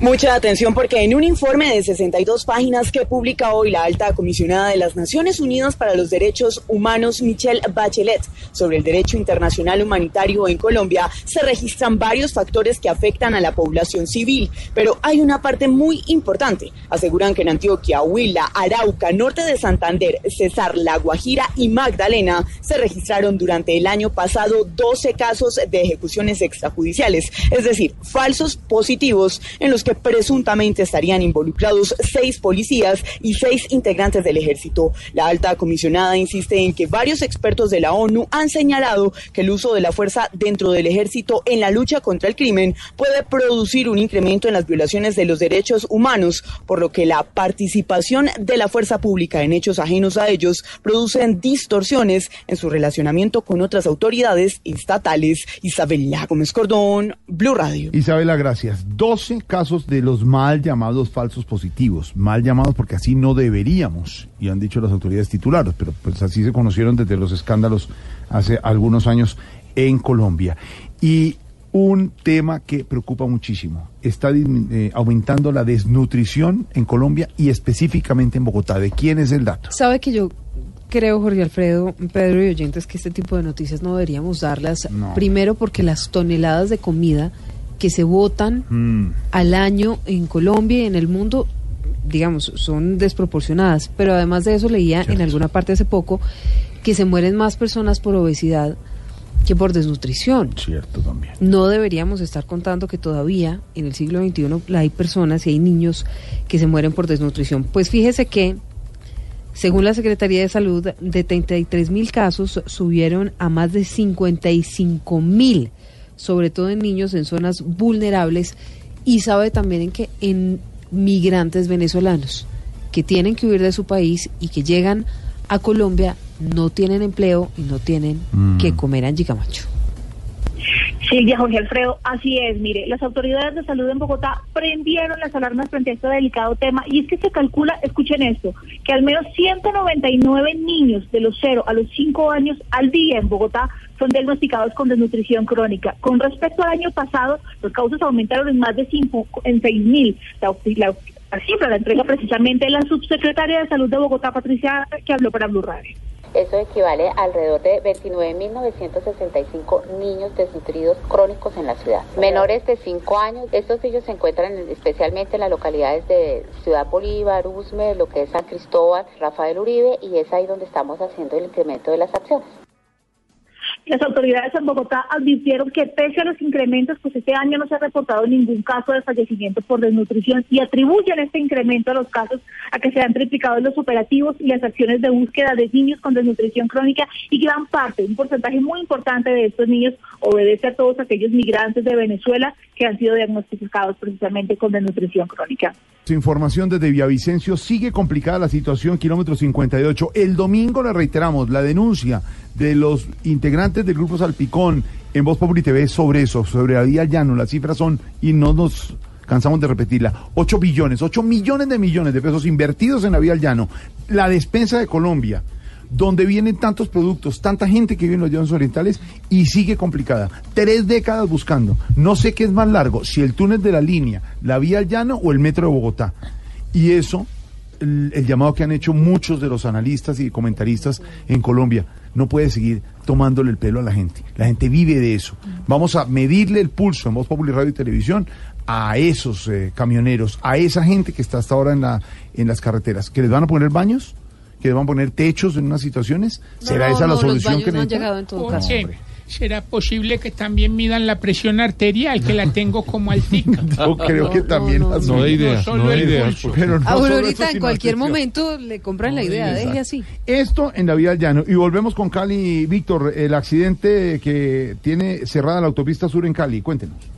Mucha atención porque en un informe de 62 páginas que publica hoy la alta comisionada de las Naciones Unidas para los Derechos Humanos, Michelle Bachelet, sobre el derecho internacional humanitario en Colombia, se registran varios factores que afectan a la población civil, pero hay una parte muy importante. Aseguran que en Antioquia, Huila, Arauca, norte de Santander, Cesar, La Guajira y Magdalena se registraron durante el año pasado 12 casos de ejecuciones extrajudiciales, es decir, falsos positivos en los que presuntamente estarían involucrados seis policías y seis integrantes del ejército. La alta comisionada insiste en que varios expertos de la ONU han señalado que el uso de la fuerza dentro del ejército en la lucha contra el crimen puede producir un incremento en las violaciones de los derechos humanos, por lo que la participación de la fuerza pública en hechos ajenos a ellos producen distorsiones en su relacionamiento con otras autoridades estatales. Isabela Gómez Cordón, Blue Radio. Isabela, gracias. 12 casos de los mal llamados falsos positivos. Mal llamados porque así no deberíamos, y han dicho las autoridades titulares, pero pues así se conocieron desde los escándalos hace algunos años en Colombia. Y un tema que preocupa muchísimo. Está eh, aumentando la desnutrición en Colombia y específicamente en Bogotá. ¿De quién es el dato? Sabe que yo creo, Jorge Alfredo, Pedro y oyentes, que este tipo de noticias no deberíamos darlas. Primero porque las toneladas de comida que se votan Mm. al año en Colombia y en el mundo, digamos, son desproporcionadas. Pero además de eso leía en alguna parte hace poco que se mueren más personas por obesidad que por desnutrición. Cierto también. No deberíamos estar contando que todavía en el siglo XXI hay personas y hay niños que se mueren por desnutrición. Pues fíjese que, según la Secretaría de Salud, de 33 mil casos subieron a más de 55 mil, sobre todo en niños en zonas vulnerables y sabe también en que en migrantes venezolanos que tienen que huir de su país y que llegan a Colombia no tienen empleo y no tienen Mm. que comer en. Silvia Jorge Alfredo, así es, mire, las autoridades de salud en Bogotá prendieron las alarmas frente a este delicado tema y es que se calcula, escuchen esto, que al menos 199 niños de los 0 a los 5 años al día en Bogotá son diagnosticados con desnutrición crónica. Con respecto al año pasado, los casos aumentaron en más de 5, en 6 mil. La, la- la cifra la entrega precisamente la subsecretaria de Salud de Bogotá, Patricia, que habló para Blue Radio. Eso equivale a alrededor de 29.965 niños desnutridos crónicos en la ciudad. Menores de 5 años, estos niños se encuentran en- especialmente en las localidades de Ciudad Bolívar, Usme, lo que es San Cristóbal, Rafael Uribe, y es ahí donde estamos haciendo el incremento de las acciones. Las autoridades en Bogotá advirtieron que pese a los incrementos, pues este año no se ha reportado ningún caso de fallecimiento por desnutrición y atribuyen este incremento a los casos a que se han triplicado los operativos y las acciones de búsqueda de niños con desnutrición crónica y gran parte, un porcentaje muy importante de estos niños obedece a todos aquellos migrantes de Venezuela que han sido diagnosticados precisamente con desnutrición crónica. Información desde Villavicencio. Sigue complicada la situación, kilómetro 58. El domingo le reiteramos la denuncia de los integrantes del Grupo Salpicón en Voz Populi TV sobre eso, sobre la vía llano. Las cifras son, y no nos cansamos de repetirla, 8 billones, 8 millones de millones de pesos invertidos en la vía llano. La despensa de Colombia, donde vienen tantos productos, tanta gente que vive en los llanos orientales y sigue complicada. Tres décadas buscando. No sé qué es más largo, si el túnel de la línea, la vía al llano o el metro de Bogotá. Y eso, el, llamado que han hecho muchos de los analistas y comentaristas en Colombia, no puede seguir tomándole el pelo a la gente. La gente vive de eso. Vamos a medirle el pulso en Voz Popular Radio y Televisión a esos eh, camioneros, a esa gente que está hasta ahora en, la, en las carreteras, que les van a poner baños, que a poner techos en unas situaciones. ¿Será No, esa la solución los que no han llegado en todo ¿Por caso. qué? ¿Será posible que también midan la presión arterial, que la tengo como altica? [laughs] Yo creo que también no, no. ideas, solo no solo Aurorita, eso, en cualquier atención. momento le compran la idea, deje así. Esto en la vía al llano. Y volvemos con Cali. Víctor, el accidente que tiene cerrada la autopista sur en Cali. Cuéntenos.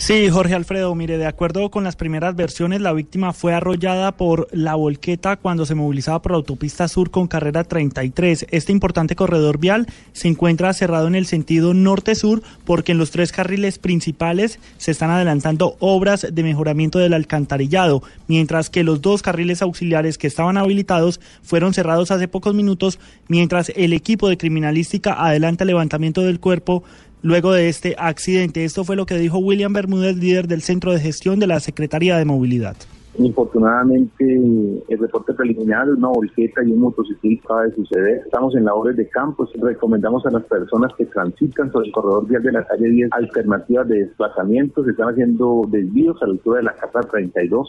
Sí, Jorge Alfredo, mire, de acuerdo con las primeras versiones, la víctima fue arrollada por la volqueta cuando se movilizaba por la autopista sur con carrera 33. Este importante corredor vial se encuentra cerrado en el sentido norte-sur porque en los tres carriles principales se están adelantando obras de mejoramiento del alcantarillado, mientras que los dos carriles auxiliares que estaban habilitados fueron cerrados hace pocos minutos, mientras el equipo de criminalística adelanta el levantamiento del cuerpo luego de este accidente. Esto fue lo que dijo William Bermúdez, líder del Centro de Gestión de la Secretaría de Movilidad. Infortunadamente, el reporte preliminar una volqueta y un motociclista de suceder. Estamos en labores de campo. Recomendamos a las personas que transitan sobre el corredor vial de la calle 10 alternativas de desplazamiento. Se están haciendo desvíos a la altura de la casa 32.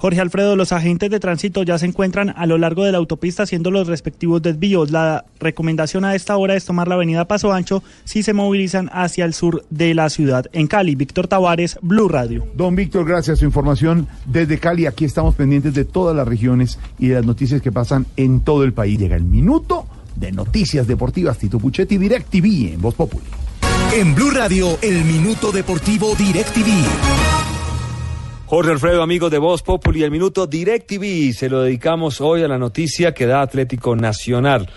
Jorge Alfredo, los agentes de tránsito ya se encuentran a lo largo de la autopista haciendo los respectivos desvíos. La recomendación a esta hora es tomar la avenida Paso Ancho si se movilizan hacia el sur de la ciudad. En Cali, Víctor Tavares, Blue Radio. Don Víctor, gracias. Su información desde Cali. Aquí estamos pendientes de todas las regiones y de las noticias que pasan en todo el país. Llega el minuto de noticias deportivas. Tito Puchetti, DirecTV en Voz Populi. En Blue Radio, el minuto deportivo DirecTV. Jorge Alfredo, amigos de Voz Populi, el minuto DirecTV. Se lo dedicamos hoy a la noticia que da Atlético Nacional.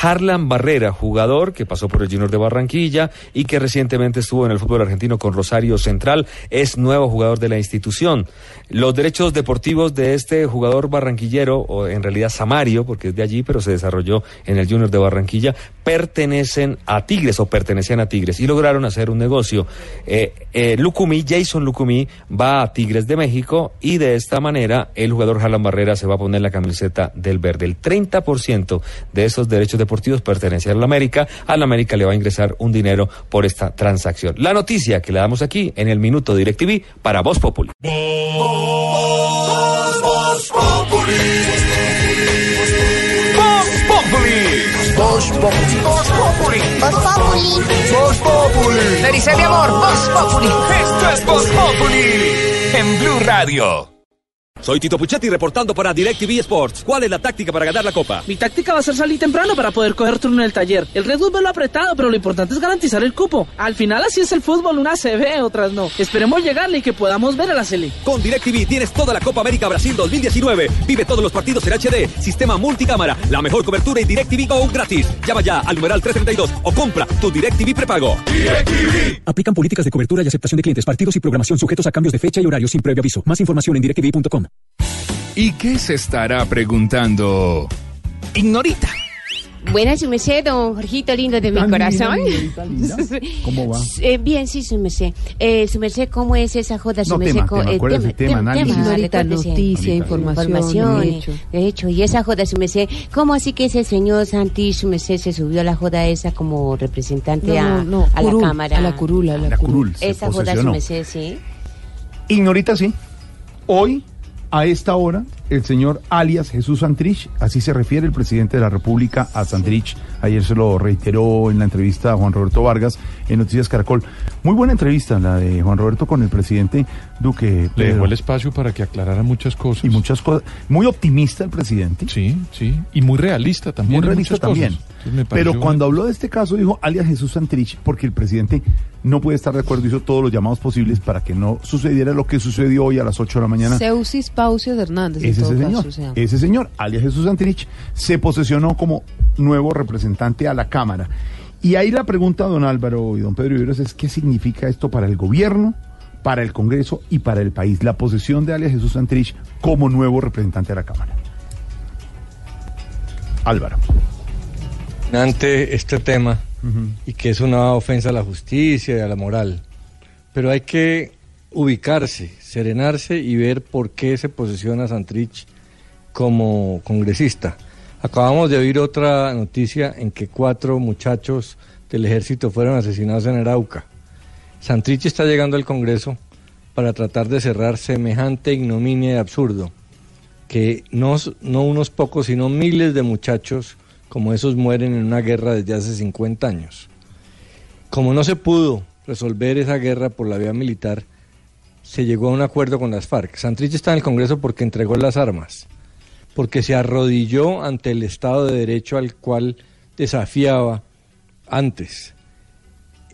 Harlan Barrera, jugador que pasó por el Junior de Barranquilla y que recientemente estuvo en el fútbol argentino con Rosario Central, es nuevo jugador de la institución. Los derechos deportivos de este jugador barranquillero, o en realidad Samario, porque es de allí, pero se desarrolló en el Junior de Barranquilla, pertenecen a Tigres o pertenecían a Tigres y lograron hacer un negocio. Eh, eh, Jason Lucumí, va a Tigres de México y de esta manera el jugador Harlan Barrera se va a poner la camiseta del verde. El 30% de esos derechos deportivos pertenecen a la América. A la América le va a ingresar un dinero por esta transacción. La noticia que le damos aquí en el minuto DirecTV para Voz Populi. Voz Populi. Voz Populi. Voz Populi. Voz Populi. Voz Populi. Le dice mi amor, Voz Populi. Esto es Voz Populi en Blue Radio. Soy Tito Puchetti reportando para DirecTV Sports. ¿Cuál es la táctica para ganar la copa? Mi táctica va a ser salir temprano para poder coger turno en el taller. El Red Bull lo apretado, pero lo importante es garantizar el cupo. Al final así es el fútbol, unas se ve, otras no. Esperemos llegarle y que podamos ver a la Sele. Con DirecTV tienes toda la Copa América Brasil 2019. Vive todos los partidos en HD, sistema multicámara, la mejor cobertura y DirecTV Go gratis. Llama ya al numeral 332 o compra tu DirecTV prepago. DirecTV. Aplican políticas de cobertura y aceptación de clientes, partidos y programación sujetos a cambios de fecha y horario sin previo aviso. Más información en directv.com. ¿Y qué se estará preguntando? Ignorita. Buenas, su merced, don Jorgito lindo de mi Tan corazón. [laughs] linda, linda. ¿Cómo va? Eh, bien, sí, su merced. Eh, su merced, ¿cómo es esa joda? Su No, merced, tema, tema, eh, ¿cuál es el tema? Análisis. Ignorita, Noticia, información, de hecho. de hecho. Y esa joda, su merced, ¿cómo así que ese señor Santi, su merced, se subió a la joda esa como representante a, No, no, a curul, la Cámara? a la curul, a la La curul. se Esa joda, su merced, sí. Ignorita sí. Hoy, a esta hora, el señor alias Jesús Santrich, así se refiere el presidente de la República a Santrich. Ayer se lo reiteró en la entrevista a Juan Roberto Vargas en Noticias Caracol. Muy buena entrevista la de Juan Roberto con el presidente Duque. Le dejó el espacio para que aclarara muchas cosas. Y muchas cosas. Muy optimista el presidente. Sí, sí. Y muy realista también. Muy realista también. pareció- Pero cuando habló de este caso dijo alias Jesús Santrich porque el presidente no puede estar de acuerdo, hizo todos los llamados posibles para que no sucediera lo que sucedió hoy a las 8 de la mañana. Seusis Pausios Hernández, en Ese señor, caso. ese señor, alias Jesús Santrich, se posesionó como nuevo representante a la Cámara. Y ahí la pregunta, don Álvaro y don Pedro Viveros, es qué significa esto para el gobierno, para el Congreso y para el país, la posesión de alias Jesús Santrich como nuevo representante a la Cámara. Álvaro. ante este tema y que es una ofensa a la justicia y a la moral. Pero hay que ubicarse, serenarse y ver por qué se posiciona Santrich como congresista. Acabamos de oír otra noticia en que cuatro muchachos del ejército fueron asesinados en Arauca. Santrich está llegando al Congreso para tratar de cerrar semejante ignominia y absurdo que no, no unos pocos, sino miles de muchachos como esos mueren en una guerra desde hace 50 años. Como no se pudo resolver esa guerra por la vía militar, se llegó a un acuerdo con las FARC. Santrich está en el Congreso porque entregó las armas, porque se arrodilló ante el Estado de Derecho al cual desafiaba antes.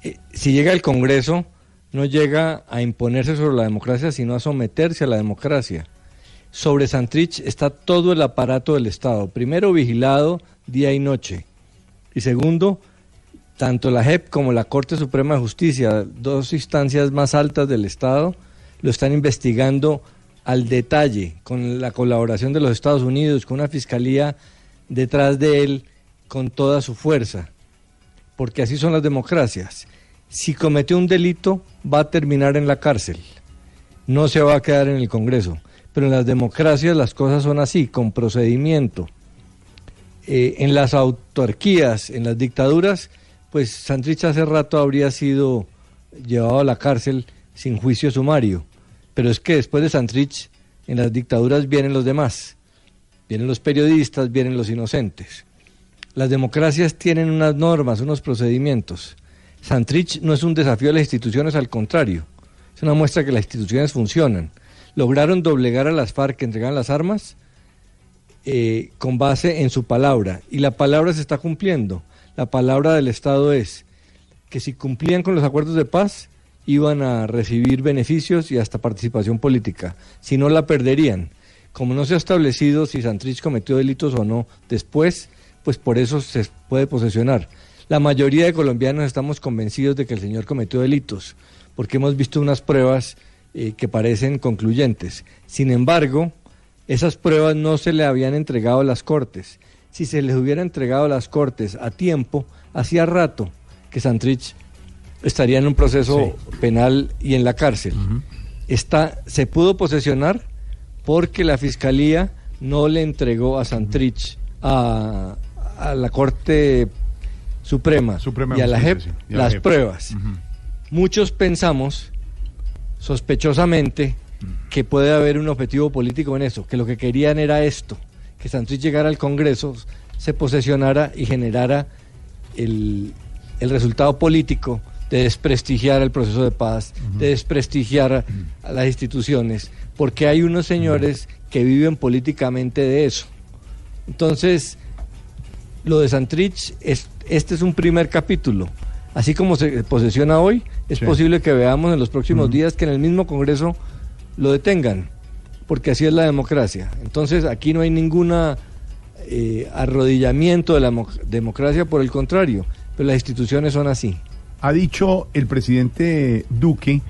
Eh, si llega al Congreso, no llega a imponerse sobre la democracia, sino a someterse a la democracia. Sobre Santrich está todo el aparato del Estado, primero vigilado día y noche, y segundo, tanto la JEP como la Corte Suprema de Justicia, dos instancias más altas del Estado, lo están investigando al detalle, con la colaboración de los Estados Unidos, con una fiscalía detrás de él con toda su fuerza, porque así son las democracias. Si cometió un delito, va a terminar en la cárcel, no se va a quedar en el Congreso. Pero en las democracias las cosas son así, con procedimiento. Eh, en las autarquías, en las dictaduras, pues Santrich hace rato habría sido llevado a la cárcel sin juicio sumario. Pero es que después de Santrich, en las dictaduras vienen los demás. Vienen los periodistas, vienen los inocentes. Las democracias tienen unas normas, unos procedimientos. Santrich no es un desafío a las instituciones, al contrario. Es una muestra que las instituciones funcionan. Lograron doblegar a las FARC que entregan las armas eh, con base en su palabra. Y la palabra se está cumpliendo. La palabra del Estado es que si cumplían con los acuerdos de paz, iban a recibir beneficios y hasta participación política. Si no, la perderían. Como no se ha establecido si Santrich cometió delitos o no después, pues por eso se puede posesionar. La mayoría de colombianos estamos convencidos de que el señor cometió delitos, porque hemos visto unas pruebas eh, que parecen concluyentes. Sin embargo, esas pruebas no se le habían entregado a las Cortes. Si se les hubiera entregado a las Cortes a tiempo, hacía rato que Santrich estaría en un proceso penal y en la cárcel. Está, se pudo posesionar porque la Fiscalía no le entregó a Santrich, a, a la Corte Suprema, Suprema y a la JEP sí, las JEP. pruebas. Muchos pensamos, sospechosamente, que puede haber un objetivo político en eso, que lo que querían era esto, que Santrich llegara al Congreso, se posesionara y generara el, el resultado político de desprestigiar el proceso de paz, de desprestigiar a, las instituciones, porque hay unos señores que viven políticamente de eso. Entonces, lo de Santrich, es, este es un primer capítulo. Así como se posesiona hoy, es Sí. posible que veamos en los próximos días que en el mismo Congreso lo detengan, porque así es la democracia. Entonces, aquí no hay ninguna eh, arrodillamiento de la mo- democracia, por el contrario, pero las instituciones son así. Ha dicho el presidente Duque,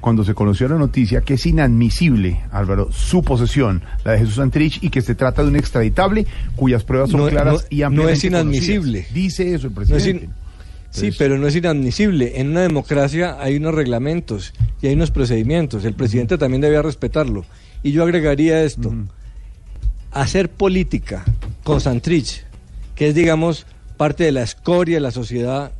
cuando se conoció la noticia, que es inadmisible, Álvaro, su posesión, la de Jesús Santrich, y que se trata de un extraditable cuyas pruebas son No- claras no- y no ampliamente es inadmisible. conocidas. Dice eso el No es presidente. in- Sí, pero no es inadmisible. En una democracia hay unos reglamentos y hay unos procedimientos. El presidente también debía respetarlo. Y yo agregaría esto. Hacer política con Santrich, que es, digamos, parte de la escoria de la sociedad,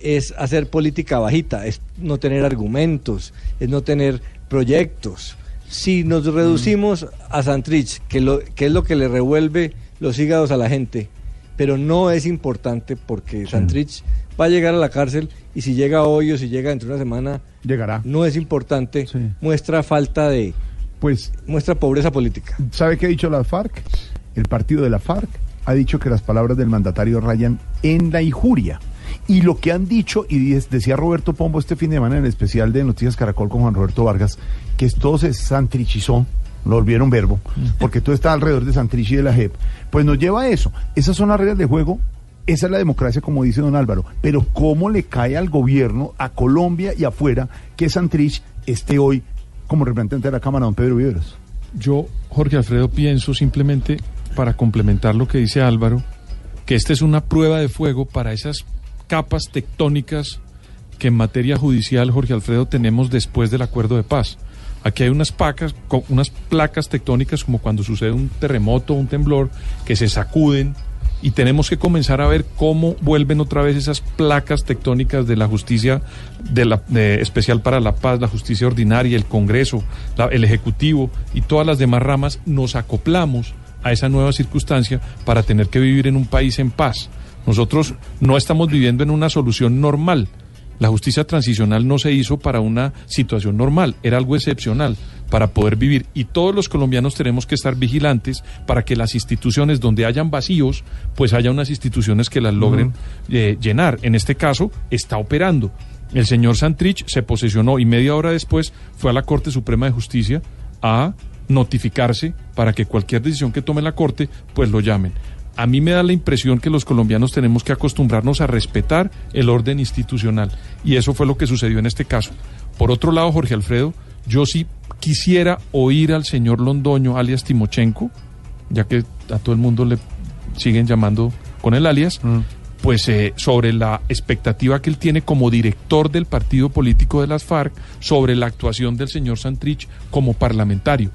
es hacer política bajita, es no tener argumentos, es no tener proyectos. Si nos reducimos a Santrich, que, lo, que es lo que le revuelve los hígados a la gente, pero no es importante porque Santrich va a llegar a la cárcel y si llega hoy o si llega dentro de una semana, llegará. No es importante, muestra falta de, pues, muestra pobreza política. ¿Sabe qué ha dicho la FARC? El partido de la FARC ha dicho que las palabras del mandatario rayan en la injuria. Y lo que han dicho, y decía Roberto Pombo este fin de semana en el especial de Noticias Caracol con Juan Roberto Vargas, que esto se santrichizó, lo volvieron verbo, porque todo está alrededor de Santrich y de la JEP, pues nos lleva a eso. Esas son las reglas de juego, esa es la democracia, como dice don Álvaro. Pero ¿cómo le cae al gobierno, a Colombia y afuera, que Santrich esté hoy como representante de la Cámara, don Pedro Viveros? Yo, Jorge Alfredo, pienso simplemente para complementar lo que dice Álvaro, que esta es una prueba de fuego para esas capas tectónicas que en materia judicial, Jorge Alfredo, tenemos después del acuerdo de paz. Aquí hay unas, pacas, co- unas placas tectónicas como cuando sucede un terremoto, un temblor, que se sacuden y tenemos que comenzar a ver cómo vuelven otra vez esas placas tectónicas de la justicia de la, especial para la paz, la justicia ordinaria, el Congreso, el Ejecutivo y todas las demás ramas, nos acoplamos a esa nueva circunstancia para tener que vivir en un país en paz. Nosotros no estamos viviendo en una solución normal, La justicia transicional no se hizo para una situación normal, era algo excepcional para poder vivir. Y todos los colombianos tenemos que estar vigilantes para que las instituciones donde hayan vacíos, pues haya unas instituciones que las logren eh, llenar. En este caso, está operando. El señor Santrich se posesionó y media hora después fue a la Corte Suprema de Justicia a notificarse para que cualquier decisión que tome la Corte, pues lo llamen. A mí me da la impresión que los colombianos tenemos que acostumbrarnos a respetar el orden institucional y eso fue lo que sucedió en este caso. Por otro lado, Jorge Alfredo, yo sí quisiera oír al señor Londoño, alias Timochenko, ya que a todo el mundo le siguen llamando con el alias, pues eh, sobre la expectativa que él tiene como director del partido político de las FARC sobre la actuación del señor Santrich como parlamentario.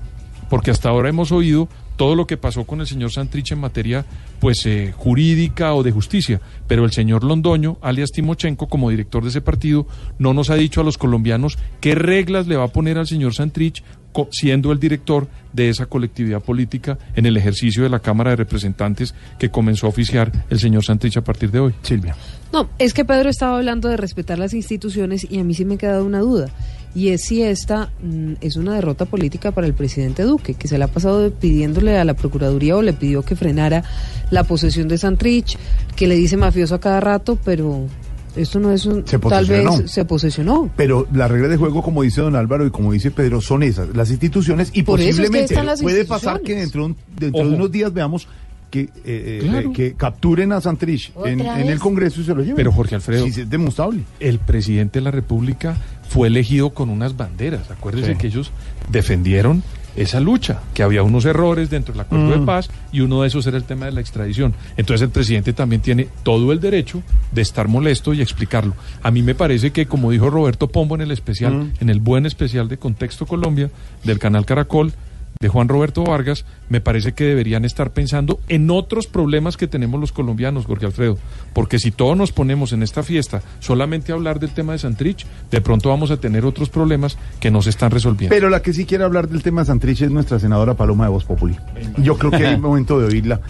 Porque hasta ahora hemos oído todo lo que pasó con el señor Santrich en materia pues eh, jurídica o de justicia, pero el señor Londoño, alias Timochenko, como director de ese partido, no nos ha dicho a los colombianos qué reglas le va a poner al señor Santrich siendo el director de esa colectividad política en el ejercicio de la Cámara de Representantes que comenzó a oficiar el señor Santrich a partir de hoy. Silvia. No, es que Pedro estaba hablando de respetar las instituciones y a mí sí me ha quedado una duda. Y es si esta mm, es una derrota política para el presidente Duque, que se le ha pasado pidiéndole a la Procuraduría o le pidió que frenara la posesión de Santrich, que le dice mafioso a cada rato, pero esto no es un... Se tal vez se posesionó. Pero las reglas de juego, como dice don Álvaro y como dice Pedro, son esas, las instituciones y Por eso es que posiblemente puede pasar que dentro, de un- dentro de unos días veamos que, eh, eh, Claro. eh, que capturen a Santrich en, el Congreso y se lo lleven. Pero Jorge Alfredo, Sí, es demostrable. el presidente de la República fue elegido con unas banderas. Acuérdese Sí. que ellos defendieron esa lucha, que había unos errores dentro del acuerdo de Mm. paz y uno de esos era el tema de la extradición. Entonces el presidente también tiene todo el derecho de estar molesto y explicarlo. A mí me parece que, como dijo Roberto Pombo en el especial, Mm. en el buen especial de Contexto Colombia del canal Caracol, de Juan Roberto Vargas, me parece que deberían estar pensando en otros problemas que tenemos los colombianos, Jorge Alfredo. Porque si todos nos ponemos en esta fiesta solamente a hablar del tema de Santrich, de pronto vamos a tener otros problemas que no se están resolviendo. Pero la que sí quiere hablar del tema de Santrich es nuestra senadora Paloma de Voz Populi. Yo creo que es momento de oírla.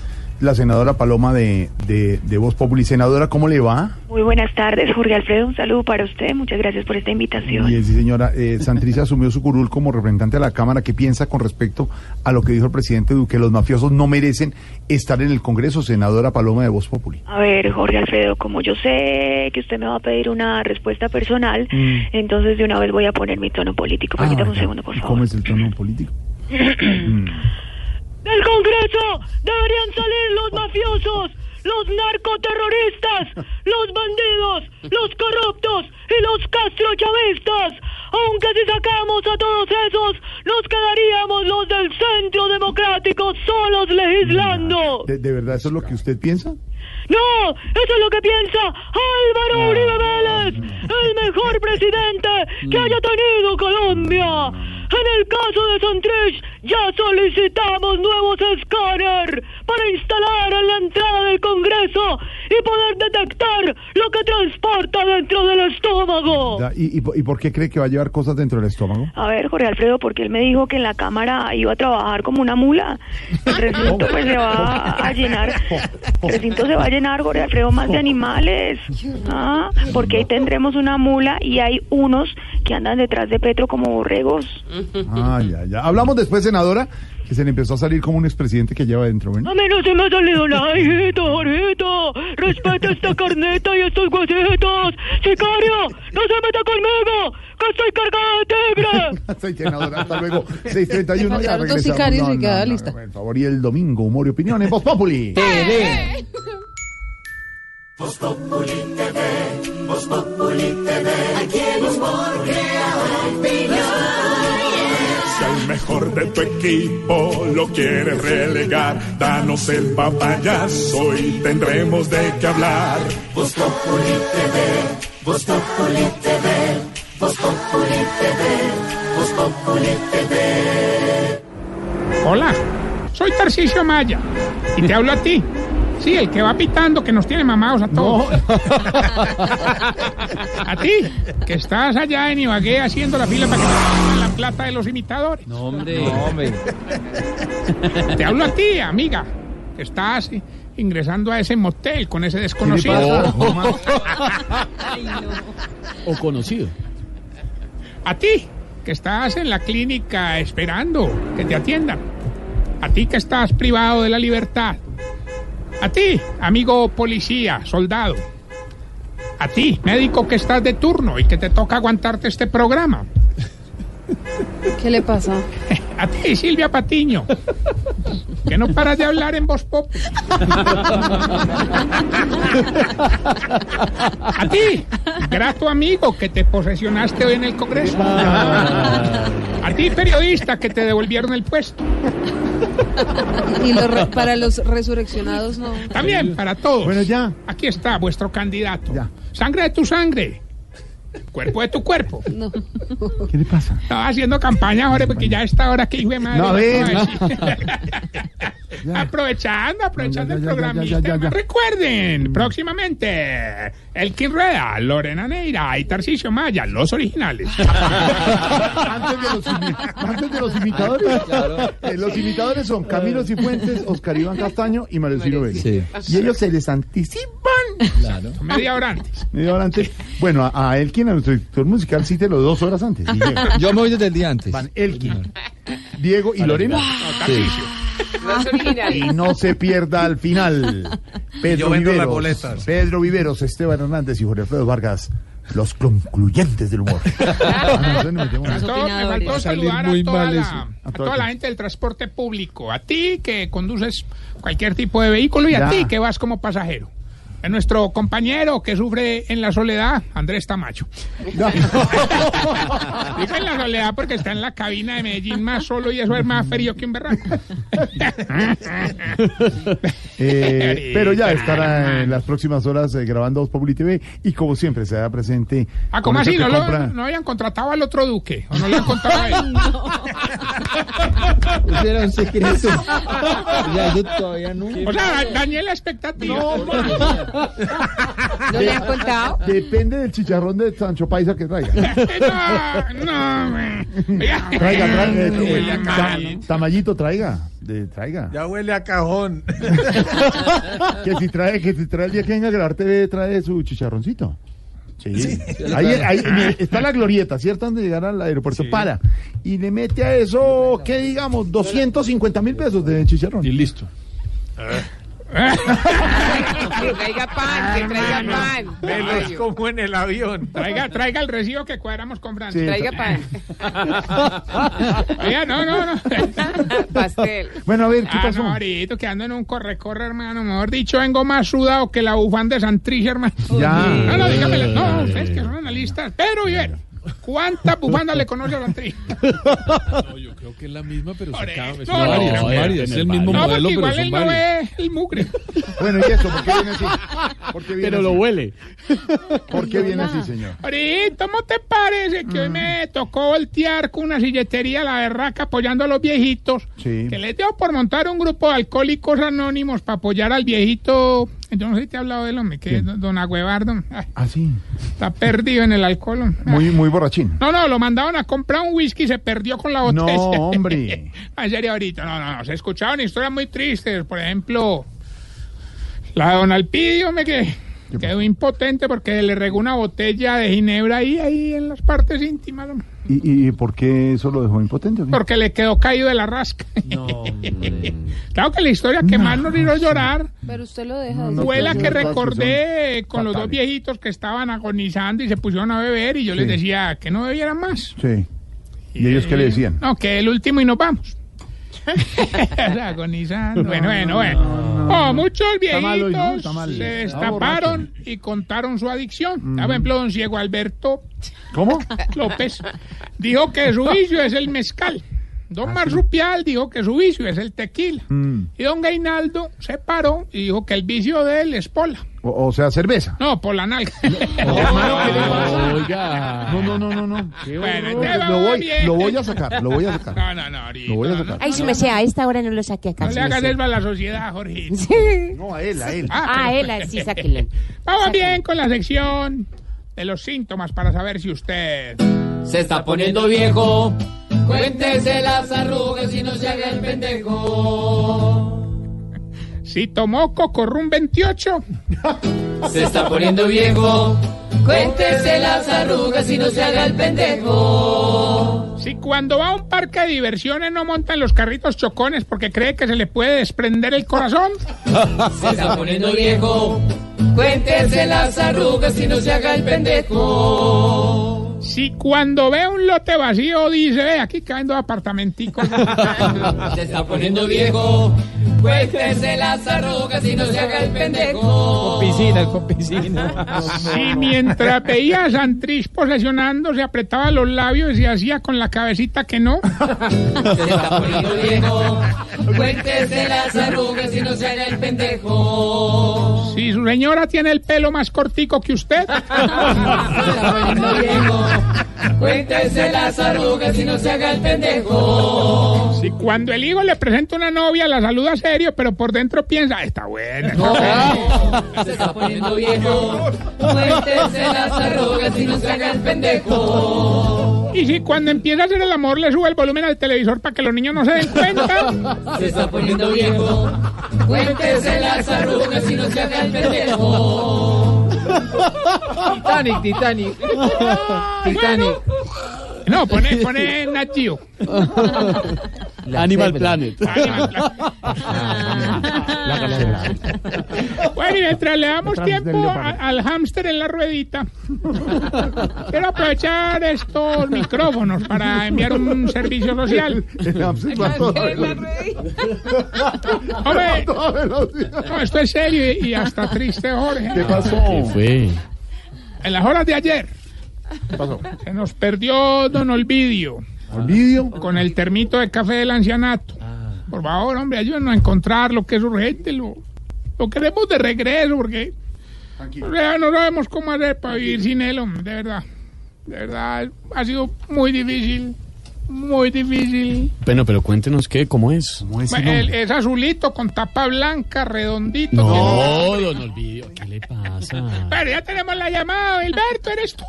La senadora Paloma de, de, de Voz Populi. Senadora, ¿cómo le va? Muy buenas tardes, Jorge Alfredo. Un saludo para usted. Muchas gracias por esta invitación. Bien, sí, señora. Eh, asumió su curul como representante de la Cámara. ¿Qué piensa con respecto a lo que dijo el presidente Duque? Los mafiosos no merecen estar en el Congreso. Senadora Paloma de Voz Populi. A ver, Jorge Alfredo, como yo sé que usted me va a pedir una respuesta personal, Mm. entonces de una vez voy a poner mi tono político. Permítame un ya. segundo, por ¿Y favor. ¿Cómo es el tono político? [clears throat] Mm. Del Congreso deberían salir los mafiosos, los narcoterroristas, los bandidos, los corruptos y los castrochavistas. Aunque si sacamos a todos esos, nos quedaríamos los del Centro Democrático solos legislando. ¿De, de verdad eso es lo que usted piensa? No, eso es lo que piensa Álvaro Uribe Vélez, el mejor presidente que haya tenido Colombia. En el caso de Santrich, ya solicitamos nuevos escáner para instalar en la entrada del Congreso y poder detectar lo que transporta dentro del estómago. ¿Y, y, po- y por qué cree que va a llevar cosas dentro del estómago? A ver, Jorge Alfredo, porque él me dijo que en la cámara iba a trabajar como una mula. El recinto pues se va a [laughs] llenar, el recinto se va a llenar, Jorge Alfredo, más de animales. Ah, porque ahí tendremos una mula y hay unos que andan detrás de Petro como borregos. Ah, ya, ya. Hablamos después, senadora, que se le empezó a salir como un expresidente que lleva dentro, ¿ven? A mí no se me ha salido nada, hijito, Jorgito. Respeta esta carneta y estos huesitos. Sicario, no se meta conmigo, que estoy cargada de tigre. [laughs] Soy senadora, hasta luego. 6.31, ya Faltaron dos regresamos. sicarios y queda lista. Por favor, y el domingo, humor y opinión en Voz Populi. [laughs] Voz Populi TV, Voz Populi TV, aquí el humor crea opinión. Mejor de tu equipo lo quieres relegar, danos el papayazo y tendremos de qué hablar. Voz Populi TV, Voz Populi TV, Voz Populi TV, Voz Populi TV. Hola, soy Tarcisio Maya y te hablo a ti. Sí, el que va pitando que nos tiene mamados a todos. [laughs] a ti, que estás allá en Ibagué haciendo la fila para que te la plata de los imitadores. No, hombre. [laughs] Te hablo a ti, amiga, que estás ingresando a ese motel con ese ¿Qué le desconocido. pasa? [laughs] O conocido. A ti, que estás en la clínica esperando que te atiendan. A ti que estás privado de la libertad. A ti, amigo policía, soldado. A ti, médico que estás de turno y que te toca aguantarte este programa. [laughs] ¿Qué le pasa? [laughs] A ti, Silvia Patiño. Que no paras de hablar en voz pop. [laughs] A ti, grato amigo que te posesionaste hoy en el Congreso. A ti, periodista, que te devolvieron el puesto. Y los re- para los resurreccionados no. También para todos. Bueno, ya. Aquí está vuestro candidato. Sangre de tu sangre. Cuerpo de tu cuerpo. No. ¿Qué le pasa? Estaba haciendo campaña, Jorge, porque ya a esta hora que hijo de madre. No, a ¿cómo ver, decir? [laughs] aprovechando, aprovechando Ya, ya, el ya, ya, programita. ya, ya, ya. Recuerden, próximamente, Elkin Rueda, Lorena Neira y Tarcisio Maya, los originales. [laughs] antes, de los, antes de los imitadores. Eh, los imitadores son Camilo Cifuentes, Oscar Iván Castaño y Vega. Sí. Y ellos se les anticipan. Media hora antes. Media hora antes. Bueno, a, a Elkin, a nuestro director musical, cítelo dos horas antes. y. [laughs] Yo me voy desde el día antes. Van Elkin, Diego y Lorena. Sí. Y no se pierda al final. [laughs] Pedro Yo vendo las Viveros, boletas. Pedro Viveros, Esteban Hernández y Jorge Alfredo Vargas, los concluyentes del humor. [laughs] Ah, no, me faltó, me faltó Va a salir saludar a muy toda, mal la, eso. a toda la gente del transporte público. A ti que conduces cualquier tipo de vehículo y a Ya. ti que vas como pasajero. A nuestro compañero que sufre en la soledad, Andrés Tamacho. [laughs] Digo en la soledad porque está en la cabina de Medellín más solo y eso es más frío que un berraco. [laughs] Eh, pero ya estará en las próximas horas eh, grabando Voz Populi TV y como siempre se hará presente. Ah, ¿cómo así? ¿No, lo- no habían contratado al otro duque? ¿O no le han contado a él? Era un secreto. Ya, yo todavía no. O sea, dañé la expectativa. ¿No le han contado? Depende del chicharrón de Sancho Paisa que traiga. No, no. Traiga, traiga. eh, Huele a eh, Tamayito, traiga. De, traiga. Ya huele a cajón. [laughs] Que si trae, que si trae el día que venga a grabar TV, trae su chicharroncito. Sí. Ahí, ahí mire, está la glorieta, ¿cierto? Antes de llegar al aeropuerto, para. Y le mete a eso, ¿qué digamos? 250 mil pesos de chicharrón. Y listo. Que traiga pan, que traiga pan. Velos como en el avión. Traiga, traiga el recibo que cuadramos comprando. Sí. Traiga pan. Oiga, no, no, no. Pastel. Bueno, a ver, ¿qué Ah, pasó? no, ahorita que ando en un corre-corre, hermano. Mejor dicho, vengo más sudado que la bufanda de Santricia, hermano. Ya. No, no, dígamelo. No, ustedes que son analistas. Pedro Vivero, ¿cuántas bufandas le conoce a Santricia? [laughs] No, yo creo que es la misma, pero se. Son No, varias, no, varias. Es el mismo No, modelo, porque pero igual son él no varias. el mugre. Bueno, ¿y eso? ¿Por qué viene así? ¿Por qué viene Pero así? lo huele. ¿Por qué viene así, señor? Ahorita, ¿cómo te parece que hoy Mm. me tocó voltear con una silletería a la berraca apoyando a los viejitos? Sí. Que les dio por montar un grupo de alcohólicos anónimos para apoyar al viejito. Yo no sé si te he hablado del hombre, que es don Agüevardo. Ay, Ah, sí. está perdido en el alcohol. Muy, muy borrachín. No, no, lo mandaron a comprar un whisky y se perdió con la botella. No, [laughs] hombre. en serio, ahorita. No, no, no. Se escuchaban historias muy tristes. Por ejemplo, la de Don Alpidio, me que quedó impotente porque le regó una botella de ginebra ahí, ahí en las partes íntimas. hombre. ¿Y, y por qué eso lo dejó impotente? o qué? Porque le quedó caído de la rasca. [laughs] claro que la historia que más nos hizo llorar Pero usted lo deja. No, fue la que recordé con los dos fatales. viejitos que estaban agonizando y se pusieron a beber y yo les Sí. decía que no bebieran más. Sí. ¿Y ellos qué le decían? No, que el último y nos vamos. [laughs] [laughs] Agonizando. Bueno, bueno, bueno. Oh, muchos hoy, viejitos se destaparon y contaron su adicción. Mm. Por ejemplo, don Ciego Alberto ¿Cómo? López dijo que su vicio es el mezcal. Don Marsupial dijo que su vicio es el tequila. Ah, Mm. Y don Gainaldo se paró y dijo que el vicio de él es pola. O, o sea, cerveza. No, por la nalga. [laughs] Oiga. No, no, no, no, no. Bueno, lo, voy, lo voy a sacar, lo voy a sacar. No, no, no, ahorita. Lo voy a no, sacar. Ay, su merced, a esta hora no lo saque acá. No su le hagas eso a la sociedad, Jorgito. No, a él, a él. Ah, él, ah, sí, sáquenlo. Vamos bien con la sección de los síntomas para saber si usted... Se está poniendo viejo. Cuéntese las arrugas y no se haga el pendejo. Si tomó Cocorrum 28. [laughs] Se está poniendo viejo. Cuéntese las arrugas y no se haga el pendejo. Si cuando va a un parque de diversiones no montan los carritos chocones porque cree que se le puede desprender el corazón. [laughs] Se está poniendo viejo. Cuéntese las arrugas y no se haga el pendejo. Si cuando ve un lote vacío dice, ve, aquí caen dos apartamenticos. [laughs] Se está poniendo viejo. Cuéntese las arrugas y no se haga el pendejo. Piscina, con piscina. Si mientras veía a Santrich posesionando se apretaba los labios y hacía con la cabecita que no. Se está poniendo viejo. Cuéntese las arrugas y no se haga el pendejo. Si su señora tiene el pelo más cortico que usted. Se está poniendo viejo. [laughs] Cuéntese las arrugas y no se haga el pendejo. Si cuando el hijo le presenta una novia la saluda serio, pero por dentro piensa, "Ah, está buena. No, se está poniendo viejo. Cuéntese las arrugas y no se haga el pendejo. Y si cuando empieza a hacer el amor le sube el volumen al televisor para que los niños no se den cuenta. Se está poniendo viejo. Cuéntese las arrugas y no se haga el pendejo. Titanic, Titanic. Titanic. No, pone, pone Nat Geo. Animal Planet. Bueno, y mientras le damos tiempo a- al hámster en la ruedita, quiero aprovechar estos micrófonos para enviar un servicio social. Hombre, no, esto es serio y, y hasta triste, Jorge. ¿Qué pasó? ¿Qué fue? En las horas de ayer se nos perdió Don Olvidio ¿Olvidio? con el termito de café del ancianato. Por favor, hombre, ayúdenos a encontrar lo que es urgente. Lo, lo queremos de regreso porque o sea, no sabemos cómo hacer para vivir sin él, hombre, de verdad. De verdad, ha sido muy difícil. Muy difícil. Bueno, pero cuéntenos qué, ¿cómo es? El- es azulito con tapa blanca, redondito. No, don Olvidio, ¿qué le pasa? Pero ya tenemos la llamada, Hilberto, eres tú.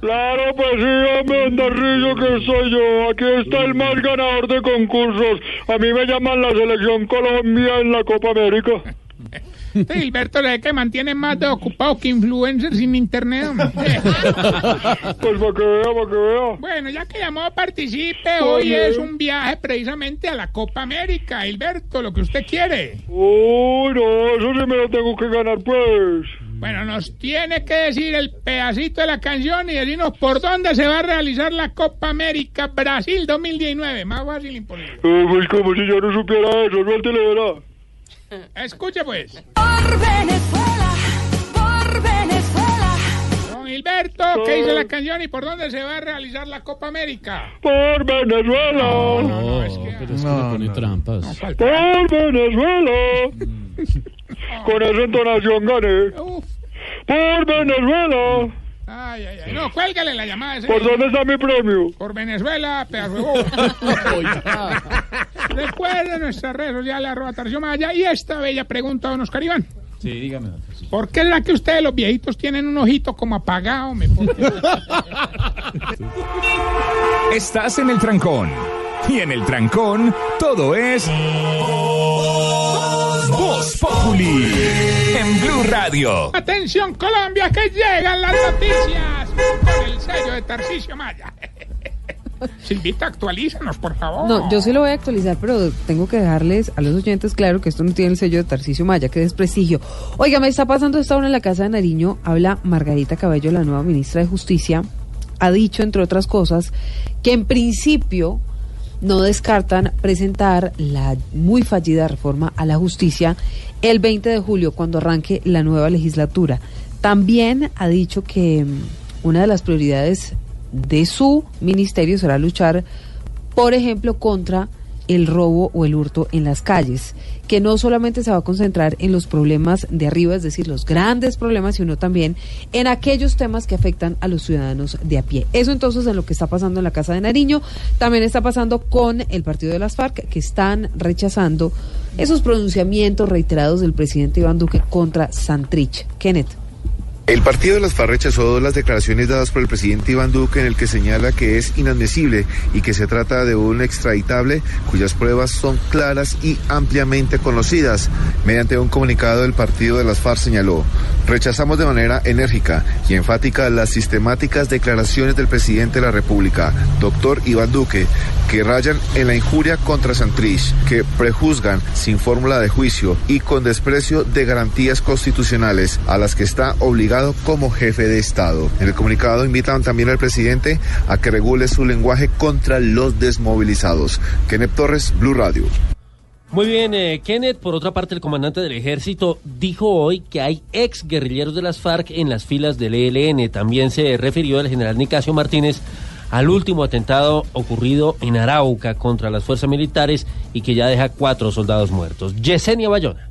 Claro, pues sí, hombre, Andarrillo, que soy yo. Aquí está el más ganador de concursos. A mí me llaman la Selección Colombia en la Copa América. [laughs] Este Hilberto es el que mantiene más de ocupado que influencer sin internet. [laughs] Pues para que vea, para que vea. Bueno, ya que llamó, participe. Hoy Oye. es un viaje precisamente a la Copa América. Hilberto, lo que usted quiere. Uy, no, eso sí me lo tengo que ganar, pues. Bueno, nos tiene que decir el pedacito de la canción y decirnos por dónde se va a realizar la Copa América Brasil 2019. Más fácil imposible. Eh, pues como si yo no supiera eso, no te lo verá. Escuche pues. Por Venezuela, por Venezuela. Don Hilberto, ¿qué dice la canción y por dónde se va a realizar la Copa América? Por Venezuela. No, no, no, es que... Pero es que le pone trampas. Por Venezuela. [laughs] Con esa entonación gané. Por Venezuela. Ay, ay, ay. No, cuélgale la llamada. ese. ¿Por dónde está mi premio? Por Venezuela, pedazo de bobo. [laughs] Recuerden nuestras redes sociales, arroba Tarcisio Maya, y esta bella pregunta, don Oscar Iván. Sí, dígame. ¿Por qué será que ustedes, los viejitos, tienen un ojito como apagado? Me [laughs] Estás en el trancón. Y en el trancón, todo es. Voz Populi. En Blue Radio. Atención, Colombia, que llegan las noticias con el sello de Tarcisio Maya. [laughs] Silvita, actualízanos, por favor. No, yo sí lo voy a actualizar, pero tengo que dejarles a los oyentes claro que esto no tiene el sello de Tarcisio Maya, que desprestigio. Oiga, me está pasando esta hora en la Casa de Nariño, habla Margarita Cabello, la nueva ministra de Justicia, ha dicho, entre otras cosas, que en principio no descartan presentar la muy fallida reforma a la justicia el 20 de julio, cuando arranque la nueva legislatura. También ha dicho que mm, una de las prioridades de su ministerio será luchar, por ejemplo, contra el robo o el hurto en las calles, que no solamente se va a concentrar en los problemas de arriba, es decir, los grandes problemas, sino también en aquellos temas que afectan a los ciudadanos de a pie. Eso entonces es lo que está pasando en la Casa de Nariño, también está pasando con el partido de las FARC, que están rechazando esos pronunciamientos reiterados del presidente Iván Duque contra Santrich. Kenneth. El partido de las FARC rechazó las declaraciones dadas por el presidente Iván Duque en el que señala que es inadmisible y que se trata de un extraditable cuyas pruebas son claras y ampliamente conocidas. Mediante un comunicado el partido de las FARC señaló, rechazamos de manera enérgica y enfática las sistemáticas declaraciones del presidente de la República, doctor Iván Duque, que rayan en la injuria contra Santrich, que prejuzgan sin fórmula de juicio y con desprecio de garantías constitucionales a las que está obligado como jefe de Estado. En el comunicado invitan también al presidente a que regule su lenguaje contra los desmovilizados. Kenneth Torres, Blue Radio. Muy bien, eh, Kenneth. Por otra parte, el comandante del ejército dijo hoy que hay ex guerrilleros de las FARC en las filas del ELN. También se refirió el general Nicasio Martínez al último atentado ocurrido en Arauca contra las fuerzas militares y que ya deja cuatro soldados muertos. Yesenia Bayona.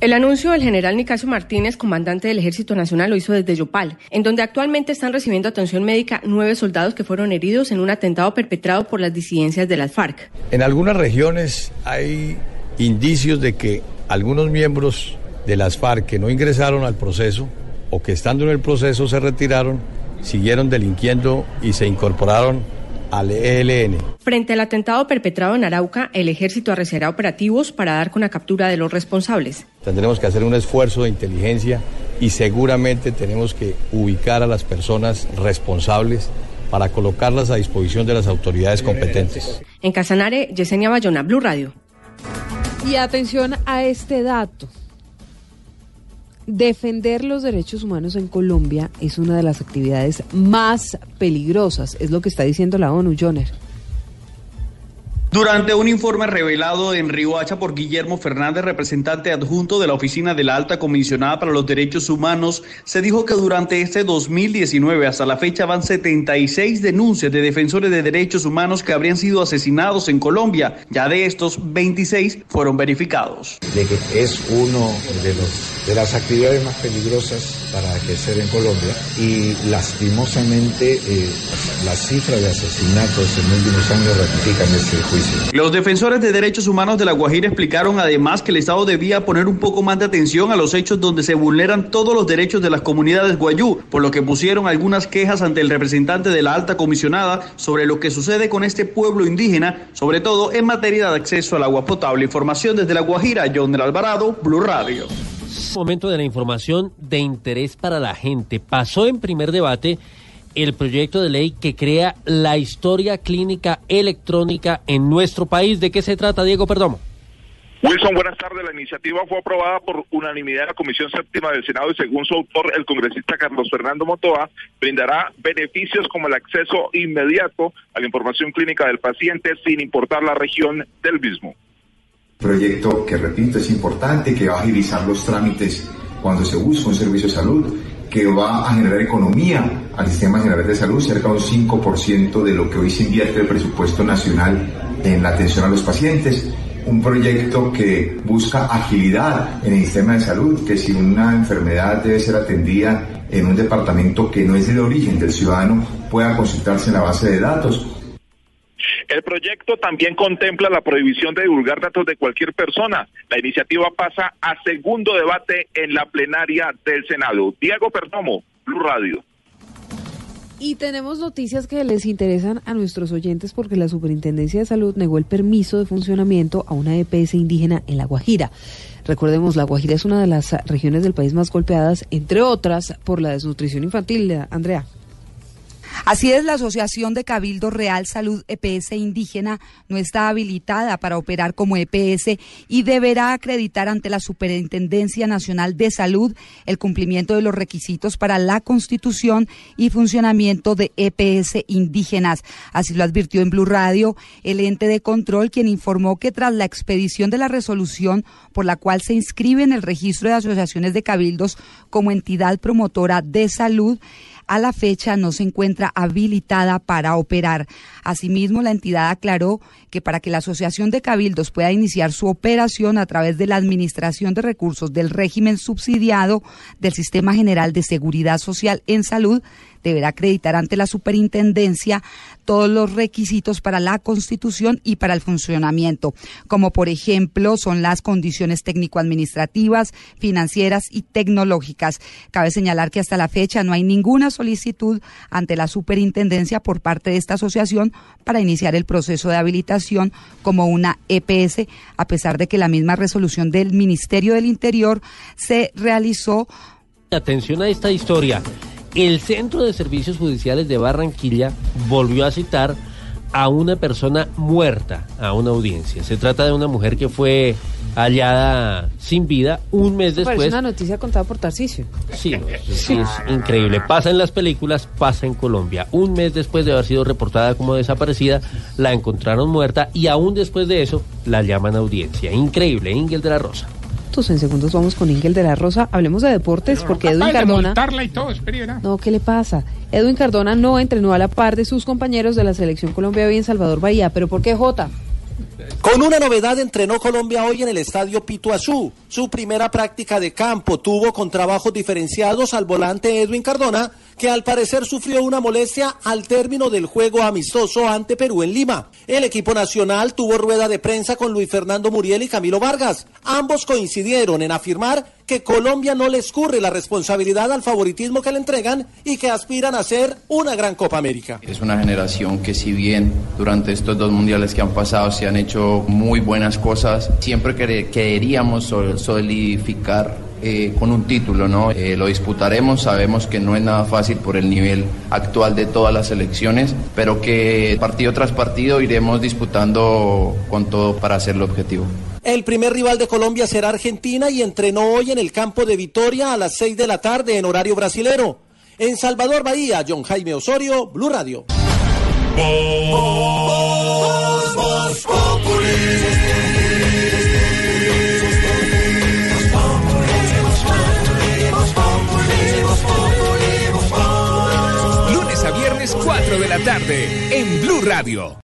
El anuncio del general Nicasio Martínez, comandante del Ejército Nacional, lo hizo desde Yopal, en donde actualmente están recibiendo atención médica nueve soldados que fueron heridos en un atentado perpetrado por las disidencias de las FARC. En algunas regiones hay indicios de que algunos miembros de las FARC que no ingresaron al proceso o que estando en el proceso se retiraron, siguieron delinquiendo y se incorporaron al ELN. Frente al atentado perpetrado en Arauca, el ejército arreciará operativos para dar con la captura de los responsables. Tendremos que hacer un esfuerzo de inteligencia y seguramente tenemos que ubicar a las personas responsables para colocarlas a disposición de las autoridades competentes. En Casanare, Yesenia Bayona, Blue Radio. Y atención a este dato. Defender los derechos humanos en Colombia es una de las actividades más peligrosas, es lo que está diciendo la ONU, Joner. Durante un informe revelado en Riohacha por Guillermo Fernández, representante adjunto de la Oficina de la Alta Comisionada para los Derechos Humanos, se dijo que durante este 2019 hasta la fecha van 76 denuncias de defensores de derechos humanos que habrían sido asesinados en Colombia. Ya de estos, 26 fueron verificados. Es uno de, los, de las actividades más peligrosas para ejercer en Colombia y lastimosamente eh, las cifras de asesinatos en últimos años ratifican este juicio. Los defensores de derechos humanos de La Guajira explicaron además que el Estado debía poner un poco más de atención a los hechos donde se vulneran todos los derechos de las comunidades guayú, por lo que pusieron algunas quejas ante el representante de la alta comisionada sobre lo que sucede con este pueblo indígena, sobre todo en materia de acceso al agua potable. Información desde La Guajira, John del Alvarado, Blue Radio. Momento de la información de interés para la gente. Pasó en primer debate el proyecto de ley que crea la historia clínica electrónica en nuestro país. ¿De qué se trata, Diego Perdomo? Wilson, buenas tardes. La iniciativa fue aprobada por unanimidad en la Comisión Séptima del Senado y según su autor, el congresista Carlos Fernando Montoa, brindará beneficios como el acceso inmediato a la información clínica del paciente sin importar la región del mismo. Proyecto que, repito, es importante, que va a agilizar los trámites cuando se busca un servicio de salud, que va a generar economía al sistema general de salud, cerca de un 5% de lo que hoy se invierte el presupuesto nacional en la atención a los pacientes. Un proyecto que busca agilidad en el sistema de salud, que si una enfermedad debe ser atendida en un departamento que no es del origen del ciudadano, pueda consultarse en la base de datos. El proyecto también contempla la prohibición de divulgar datos de cualquier persona. La iniciativa pasa a segundo debate en la plenaria del Senado. Diego Perdomo, Blue Radio. Y tenemos noticias que les interesan a nuestros oyentes porque la Superintendencia de Salud negó el permiso de funcionamiento a una EPS indígena en La Guajira. Recordemos, La Guajira es una de las regiones del país más golpeadas, entre otras, por la desnutrición infantil. Andrea. Así es, la Asociación de Cabildo Real Salud EPS Indígena no está habilitada para operar como EPS y deberá acreditar ante la Superintendencia Nacional de Salud el cumplimiento de los requisitos para la constitución y funcionamiento de EPS indígenas. Así lo advirtió en Blue Radio el ente de control, quien informó que tras la expedición de la resolución por la cual se inscribe en el registro de asociaciones de cabildos como entidad promotora de salud, a la fecha no se encuentra habilitada para operar. Asimismo, la entidad aclaró que para que la Asociación de Cabildos pueda iniciar su operación a través de la Administración de Recursos del régimen subsidiado del Sistema General de Seguridad Social en Salud, deberá acreditar ante la superintendencia todos los requisitos para la constitución y para el funcionamiento, como por ejemplo son las condiciones técnico-administrativas, financieras y tecnológicas. Cabe señalar que hasta la fecha no hay ninguna solicitud ante la superintendencia por parte de esta asociación para iniciar el proceso de habilitación como una EPS, a pesar de que la misma resolución del Ministerio del Interior se realizó Atención a esta historia. El Centro de Servicios Judiciales de Barranquilla volvió a citar a una persona muerta a una audiencia. Se trata de una mujer que fue hallada sin vida un mes después. una noticia contada por Tarcisio. Sí, sí, es increíble. Pasa en las películas, pasa en Colombia. Un mes después de haber sido reportada como desaparecida, la encontraron muerta y aún después de eso la llaman a audiencia. Increíble, Ingel de la Rosa. En segundos vamos con Ingel de la Rosa. Hablemos de deportes porque Edwin Cardona. y todo. No, ¿qué le pasa? Edwin Cardona no entrenó a la par de sus compañeros de la selección Colombia hoy en Salvador Bahía. ¿Pero por qué Jota? Con una novedad entrenó Colombia hoy en el estadio Pituazú. Su primera práctica de campo tuvo con trabajos diferenciados al volante Edwin Cardona, que al parecer sufrió una molestia al término del juego amistoso ante Perú en Lima. El equipo nacional tuvo rueda de prensa con Luis Fernando Muriel y Camilo Vargas. Ambos coincidieron en afirmar que Colombia no le escurre la responsabilidad al favoritismo que le entregan y que aspiran a ser una gran Copa América. Es una generación que si bien durante estos dos mundiales que han pasado se han hecho muy buenas cosas, siempre queríamos sol- solidificar eh, con un título, ¿no? Eh, lo disputaremos, sabemos que no es nada fácil por el nivel actual de todas las selecciones, pero que partido tras partido iremos disputando con todo para hacer el objetivo. El primer rival de Colombia será Argentina y entrenó hoy en el campo de Vitoria a las 6 de la tarde en horario brasilero. En Salvador Bahía, John Jaime Osorio, Blue Radio. Lunes a viernes 4 de la tarde en Blue Radio.